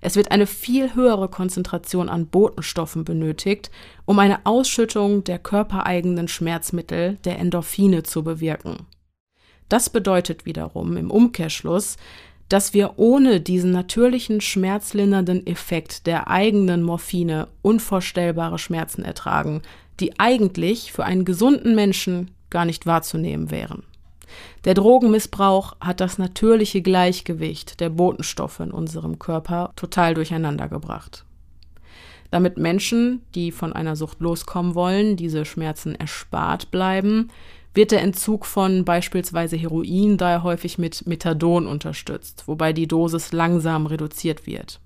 Es wird eine viel höhere Konzentration an Botenstoffen benötigt, um eine Ausschüttung der körpereigenen Schmerzmittel, der Endorphine, zu bewirken. Das bedeutet wiederum im Umkehrschluss, dass wir ohne diesen natürlichen schmerzlindernden Effekt der eigenen Morphine unvorstellbare Schmerzen ertragen, die eigentlich für einen gesunden Menschen gar nicht wahrzunehmen wären. Der Drogenmissbrauch hat das natürliche Gleichgewicht der Botenstoffe in unserem Körper total durcheinander gebracht. Damit Menschen, die von einer Sucht loskommen wollen, diese Schmerzen erspart bleiben, wird der Entzug von beispielsweise Heroin daher häufig mit Methadon unterstützt, wobei die Dosis langsam reduziert wird.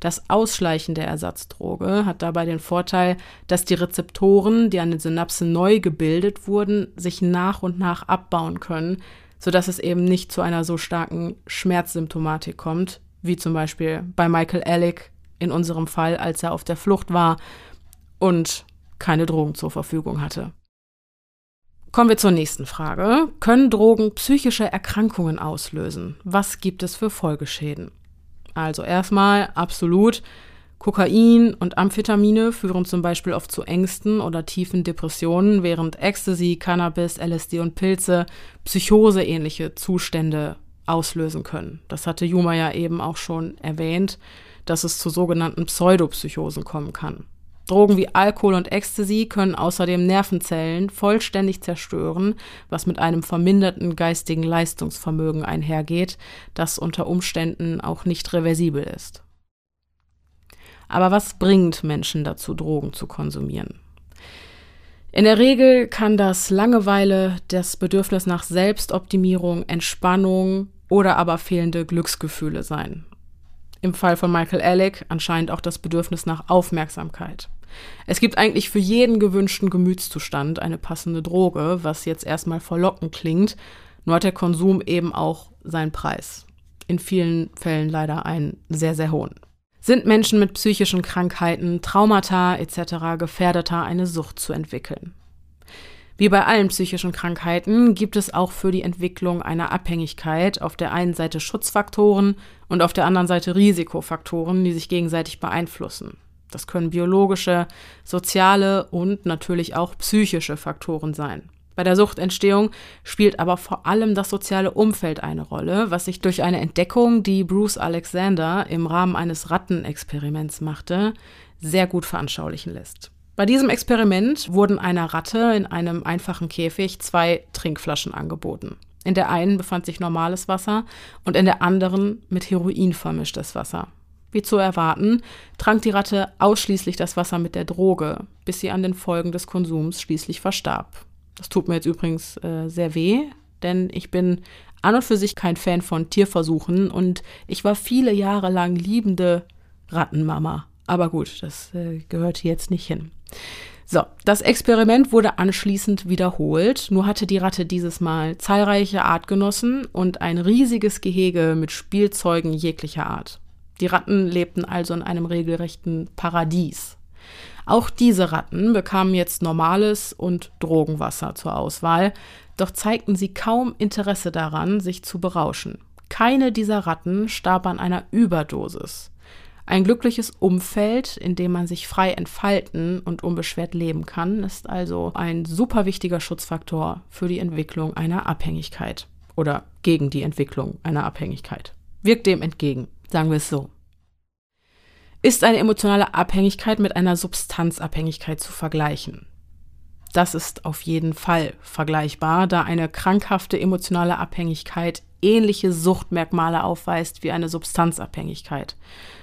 Das Ausschleichen der Ersatzdroge hat dabei den Vorteil, dass die Rezeptoren, die an den Synapsen neu gebildet wurden, sich nach und nach abbauen können, sodass es eben nicht zu einer so starken Schmerzsymptomatik kommt, wie zum Beispiel bei Michael Alec in unserem Fall, als er auf der Flucht war und keine Drogen zur Verfügung hatte. Kommen wir zur nächsten Frage. Können Drogen psychische Erkrankungen auslösen? Was gibt es für Folgeschäden? Also erstmal absolut. Kokain und Amphetamine führen zum Beispiel oft zu Ängsten oder tiefen Depressionen, während Ecstasy, Cannabis, LSD und Pilze psychoseähnliche Zustände auslösen können. Das hatte Juma ja eben auch schon erwähnt, dass es zu sogenannten Pseudopsychosen kommen kann. Drogen wie Alkohol und Ecstasy können außerdem Nervenzellen vollständig zerstören, was mit einem verminderten geistigen Leistungsvermögen einhergeht, das unter Umständen auch nicht reversibel ist. Aber was bringt Menschen dazu, Drogen zu konsumieren? In der Regel kann das Langeweile, das Bedürfnis nach Selbstoptimierung, Entspannung oder aber fehlende Glücksgefühle sein. Im Fall von Michael Alec anscheinend auch das Bedürfnis nach Aufmerksamkeit. Es gibt eigentlich für jeden gewünschten Gemütszustand eine passende Droge, was jetzt erstmal verlockend klingt, nur hat der Konsum eben auch seinen Preis. In vielen Fällen leider einen sehr, sehr hohen. Sind Menschen mit psychischen Krankheiten, Traumata etc. gefährdeter, eine Sucht zu entwickeln? Wie bei allen psychischen Krankheiten gibt es auch für die Entwicklung einer Abhängigkeit auf der einen Seite Schutzfaktoren und auf der anderen Seite Risikofaktoren, die sich gegenseitig beeinflussen. Das können biologische, soziale und natürlich auch psychische Faktoren sein. Bei der Suchtentstehung spielt aber vor allem das soziale Umfeld eine Rolle, was sich durch eine Entdeckung, die Bruce Alexander im Rahmen eines Rattenexperiments machte, sehr gut veranschaulichen lässt. Bei diesem Experiment wurden einer Ratte in einem einfachen Käfig zwei Trinkflaschen angeboten. In der einen befand sich normales Wasser und in der anderen mit Heroin vermischtes Wasser. Wie zu erwarten, trank die Ratte ausschließlich das Wasser mit der Droge, bis sie an den Folgen des Konsums schließlich verstarb. Das tut mir jetzt übrigens äh, sehr weh, denn ich bin an und für sich kein Fan von Tierversuchen und ich war viele Jahre lang liebende Rattenmama. Aber gut, das äh, gehört jetzt nicht hin. So, das Experiment wurde anschließend wiederholt, nur hatte die Ratte dieses Mal zahlreiche Artgenossen und ein riesiges Gehege mit Spielzeugen jeglicher Art. Die Ratten lebten also in einem regelrechten Paradies. Auch diese Ratten bekamen jetzt normales und Drogenwasser zur Auswahl, doch zeigten sie kaum Interesse daran, sich zu berauschen. Keine dieser Ratten starb an einer Überdosis. Ein glückliches Umfeld, in dem man sich frei entfalten und unbeschwert leben kann, ist also ein super wichtiger Schutzfaktor für die Entwicklung einer Abhängigkeit oder gegen die Entwicklung einer Abhängigkeit. Wirkt dem entgegen. Sagen wir es so. Ist eine emotionale Abhängigkeit mit einer Substanzabhängigkeit zu vergleichen? Das ist auf jeden Fall vergleichbar, da eine krankhafte emotionale Abhängigkeit ähnliche Suchtmerkmale aufweist wie eine Substanzabhängigkeit.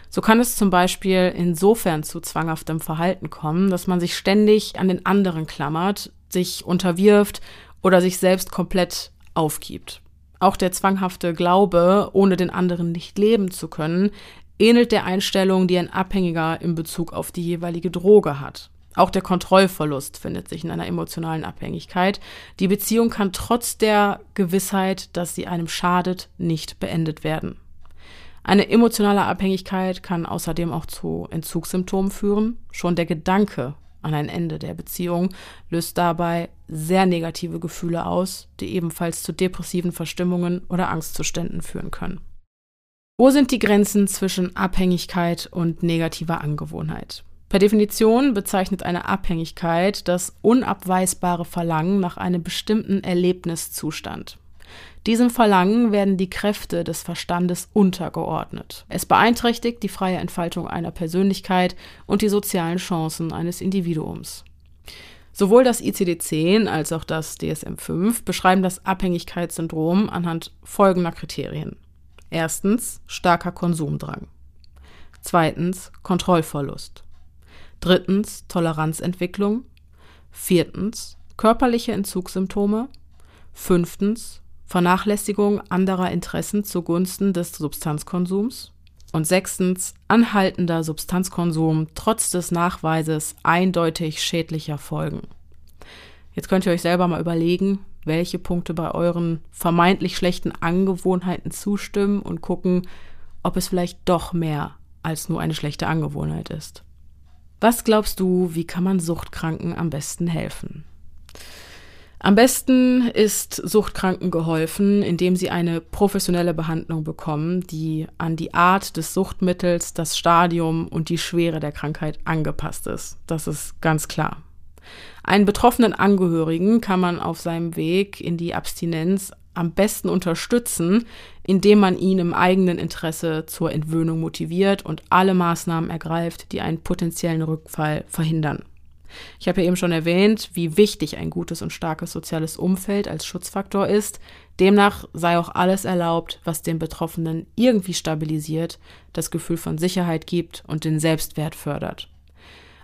So kann es zum Beispiel insofern zu zwanghaftem Verhalten kommen, dass man sich ständig an den anderen klammert, sich unterwirft oder sich selbst komplett aufgibt. Auch der zwanghafte Glaube, ohne den anderen nicht leben zu können, ähnelt der Einstellung, die ein Abhängiger in Bezug auf die jeweilige Droge hat. Auch der Kontrollverlust findet sich in einer emotionalen Abhängigkeit. Die Beziehung kann trotz der Gewissheit, dass sie einem schadet, nicht beendet werden. Eine emotionale Abhängigkeit kann außerdem auch zu Entzugssymptomen führen. Schon der Gedanke an ein Ende der Beziehung löst dabei sehr negative Gefühle aus, die ebenfalls zu depressiven Verstimmungen oder Angstzuständen führen können. Wo sind die Grenzen zwischen Abhängigkeit und negativer Angewohnheit? Per Definition bezeichnet eine Abhängigkeit das unabweisbare Verlangen nach einem bestimmten Erlebniszustand. Diesem Verlangen werden die Kräfte des Verstandes untergeordnet. Es beeinträchtigt die freie Entfaltung einer Persönlichkeit und die sozialen Chancen eines Individuums. Sowohl das ICD-10 als auch das DSM-5 beschreiben das Abhängigkeitssyndrom anhand folgender Kriterien. Erstens starker Konsumdrang. Zweitens Kontrollverlust. Drittens Toleranzentwicklung. Viertens körperliche Entzugssymptome. Fünftens Vernachlässigung anderer Interessen zugunsten des Substanzkonsums. Und sechstens, anhaltender Substanzkonsum trotz des Nachweises eindeutig schädlicher Folgen. Jetzt könnt ihr euch selber mal überlegen, welche Punkte bei euren vermeintlich schlechten Angewohnheiten zustimmen und gucken, ob es vielleicht doch mehr als nur eine schlechte Angewohnheit ist. Was glaubst du, wie kann man Suchtkranken am besten helfen? Am besten ist Suchtkranken geholfen, indem sie eine professionelle Behandlung bekommen, die an die Art des Suchtmittels, das Stadium und die Schwere der Krankheit angepasst ist. Das ist ganz klar. Einen betroffenen Angehörigen kann man auf seinem Weg in die Abstinenz am besten unterstützen, indem man ihn im eigenen Interesse zur Entwöhnung motiviert und alle Maßnahmen ergreift, die einen potenziellen Rückfall verhindern. Ich habe ja eben schon erwähnt, wie wichtig ein gutes und starkes soziales Umfeld als Schutzfaktor ist. Demnach sei auch alles erlaubt, was den Betroffenen irgendwie stabilisiert, das Gefühl von Sicherheit gibt und den Selbstwert fördert.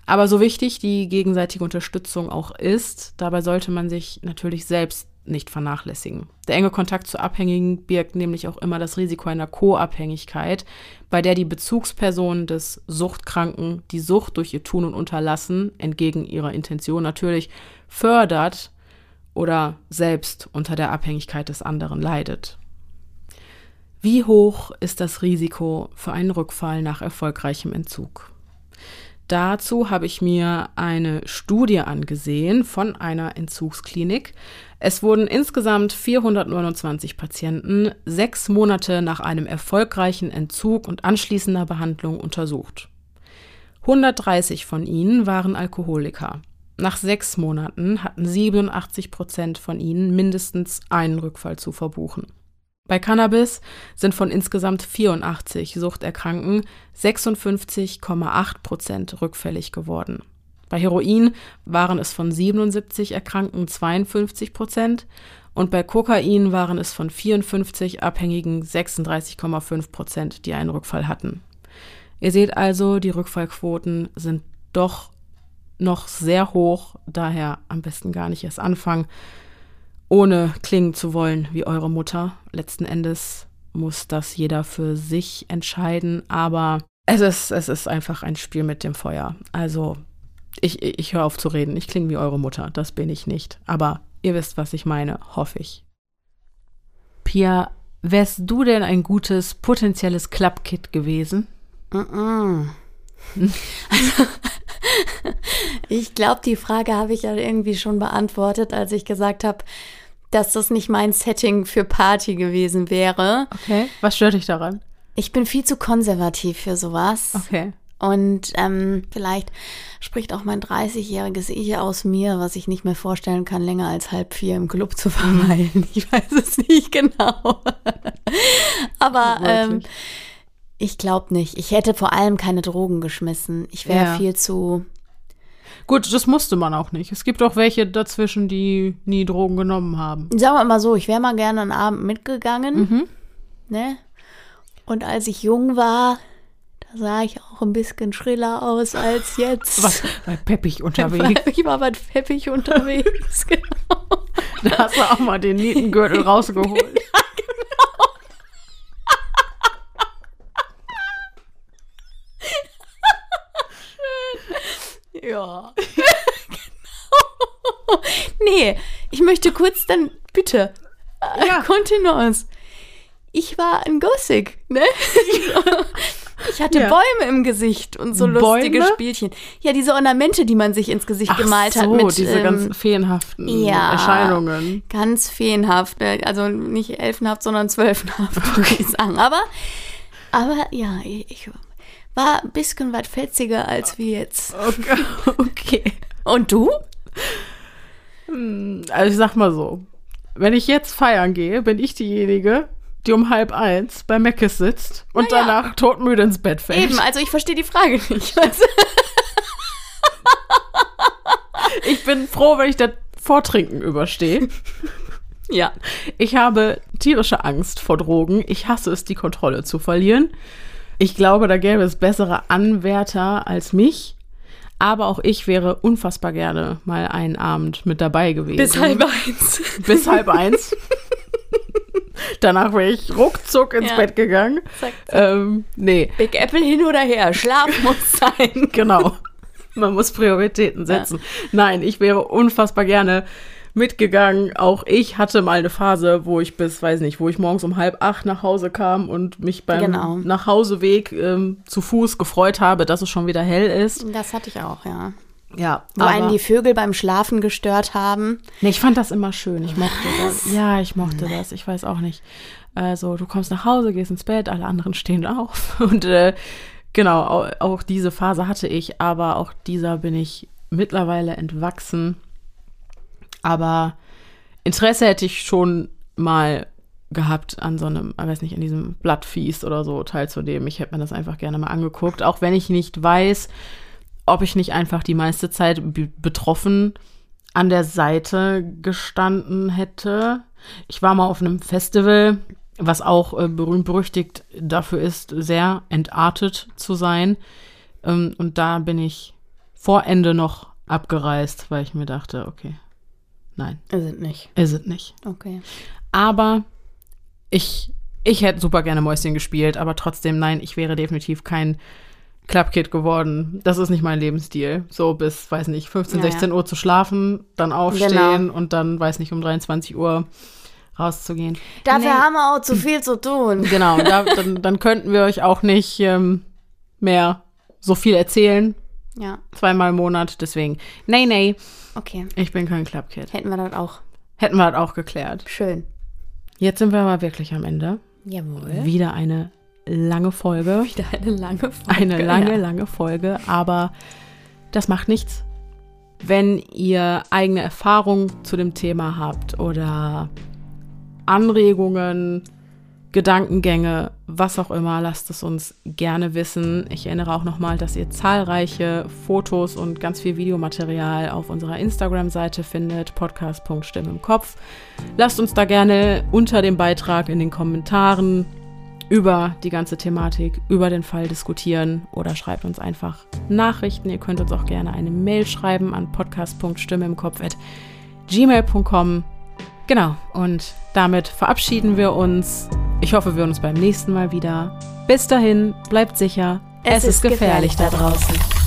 Aber so wichtig die gegenseitige Unterstützung auch ist, dabei sollte man sich natürlich selbst nicht vernachlässigen. Der enge Kontakt zu Abhängigen birgt nämlich auch immer das Risiko einer Co-Abhängigkeit, bei der die Bezugsperson des Suchtkranken die Sucht durch ihr Tun und Unterlassen, entgegen ihrer Intention natürlich, fördert oder selbst unter der Abhängigkeit des anderen leidet. Wie hoch ist das Risiko für einen Rückfall nach erfolgreichem Entzug? Dazu habe ich mir eine Studie angesehen von einer Entzugsklinik. Es wurden insgesamt 429 Patienten sechs Monate nach einem erfolgreichen Entzug und anschließender Behandlung untersucht. 130 von ihnen waren Alkoholiker. Nach sechs Monaten hatten 87 Prozent von ihnen mindestens einen Rückfall zu verbuchen. Bei Cannabis sind von insgesamt 84 Suchterkrankten 56,8 Prozent rückfällig geworden. Bei Heroin waren es von 77 Erkrankten 52 Prozent und bei Kokain waren es von 54 Abhängigen 36,5 Prozent, die einen Rückfall hatten. Ihr seht also, die Rückfallquoten sind doch noch sehr hoch, daher am besten gar nicht erst anfangen ohne klingen zu wollen wie eure Mutter. Letzten Endes muss das jeder für sich entscheiden, aber es ist, es ist einfach ein Spiel mit dem Feuer. Also ich, ich höre auf zu reden. Ich klinge wie eure Mutter, das bin ich nicht. Aber ihr wisst, was ich meine, hoffe ich. Pia, wärst du denn ein gutes potenzielles Klappkit gewesen? Mm -mm. Also, ich glaube, die Frage habe ich ja irgendwie schon beantwortet, als ich gesagt habe, dass das nicht mein Setting für Party gewesen wäre. Okay. Was stört dich daran? Ich bin viel zu konservativ für sowas. Okay. Und ähm, vielleicht spricht auch mein 30-jähriges Ich aus mir, was ich nicht mehr vorstellen kann, länger als halb vier im Club zu verweilen. Mhm. Ich weiß es nicht genau. Aber ähm, ich glaube nicht. Ich hätte vor allem keine Drogen geschmissen. Ich wäre ja. viel zu Gut, das musste man auch nicht. Es gibt auch welche dazwischen, die nie Drogen genommen haben. Sagen wir mal so, ich wäre mal gerne einen Abend mitgegangen. Mhm. Ne? Und als ich jung war, sah ich auch ein bisschen schriller aus als jetzt. Was, war peppig unterwegs. War, ich war mal peppig unterwegs, genau. Da hast du auch mal den Nietengürtel rausgeholt. Ja, genau. Schön. Ja. genau. Nee, ich möchte kurz dann, bitte, ja. Äh, Continuance. Ich war ein Gossig, ne? Ja. Ich hatte Ja. Bäume im Gesicht und so lustige Bäume? Spielchen. Ja, diese Ornamente, die man sich ins Gesicht Ach gemalt so, hat. Mit, diese ähm, ganz feenhaften ja. Erscheinungen. Ganz feenhaft. ne? Also nicht elfenhaft, sondern zwölfenhaft, würde ich sagen. Aber, aber ja, ich war ein bisschen was fetziger als wir jetzt. Okay. okay. Und du? Also ich sag mal so, wenn ich jetzt feiern gehe, bin ich diejenige, die um halb eins bei Meckes sitzt und ja. danach todmüde ins Bett fällt. Eben, also ich verstehe die Frage nicht. Also, Ich bin froh, wenn ich das Vortrinken überstehe. ja. Ich habe tierische Angst vor Drogen. Ich hasse es, die Kontrolle zu verlieren. Ich glaube, da gäbe es bessere Anwärter als mich. Aber auch ich wäre unfassbar gerne mal einen Abend mit dabei gewesen. Bis halb eins. Bis halb eins. Danach wäre ich ruckzuck ins Ja. Bett gegangen. Zack, Ähm, nee, Big Apple hin oder her. Schlaf muss sein. genau. Man muss Prioritäten setzen. Nein, ich wäre unfassbar gerne mitgegangen. Auch ich hatte mal eine Phase, wo ich bis, weiß nicht, wo ich morgens um halb acht nach Hause kam und mich beim Genau. Nachhauseweg ähm, zu Fuß gefreut habe, dass es schon wieder hell ist. Das hatte ich auch, ja. Ja, Wo einen die Vögel beim Schlafen gestört haben. Nee, ich fand das immer schön. Ich mochte das. Ja, ich mochte das. Ich weiß auch nicht. Also, du kommst nach Hause, gehst ins Bett, alle anderen stehen auf. Und äh, genau, auch, auch diese Phase hatte ich, aber auch dieser bin ich mittlerweile entwachsen. Aber Interesse hätte ich schon mal gehabt an so einem, ich weiß nicht, an diesem Blattfeast oder so teilzunehmen. Ich hätte mir das einfach gerne mal angeguckt, auch wenn ich nicht weiß, ob ich nicht einfach die meiste Zeit betroffen an der Seite gestanden hätte. Ich war mal auf einem Festival, was auch äh, berühmt berüchtigt dafür ist, sehr entartet zu sein. Ähm, und da bin ich vor Ende noch abgereist, weil ich mir dachte, okay, nein, Sind nicht. ist es nicht. Okay. Aber ich, ich hätte super gerne Mäuschen gespielt, aber trotzdem, nein, ich wäre definitiv kein Clubkid geworden. Das ist nicht mein Lebensstil. So bis, weiß nicht, 15, Ja, ja. 16 Uhr zu schlafen, dann aufstehen Genau. und dann, weiß nicht, um 23 Uhr rauszugehen. Dafür Nee. haben wir auch zu viel zu tun. Genau, da, dann, dann könnten wir euch auch nicht ähm, mehr so viel erzählen. Ja, Zweimal im Monat, deswegen. Nee, nee, okay. ich bin kein Clubkid. Hätten wir das auch. Hätten wir das auch geklärt. Schön. Jetzt sind wir aber wirklich am Ende. Jawohl. Wieder eine lange Folge. Wieder eine lange Folge. Eine lange, ja. lange Folge, aber das macht nichts. Wenn ihr eigene Erfahrungen zu dem Thema habt oder Anregungen, Gedankengänge, was auch immer, lasst es uns gerne wissen. Ich erinnere auch nochmal, dass ihr zahlreiche Fotos und ganz viel Videomaterial auf unserer Instagram-Seite findet, podcast.stimme im Kopf. Lasst uns da gerne unter dem Beitrag in den Kommentaren über die ganze Thematik, über den Fall diskutieren oder schreibt uns einfach Nachrichten. Ihr könnt uns auch gerne eine Mail schreiben an podcast.stimme im Kopf at gmail.com. Genau, und damit verabschieden wir uns. Ich hoffe, wir hören uns beim nächsten Mal wieder. Bis dahin, bleibt sicher. Es, ist gefährlich da draußen.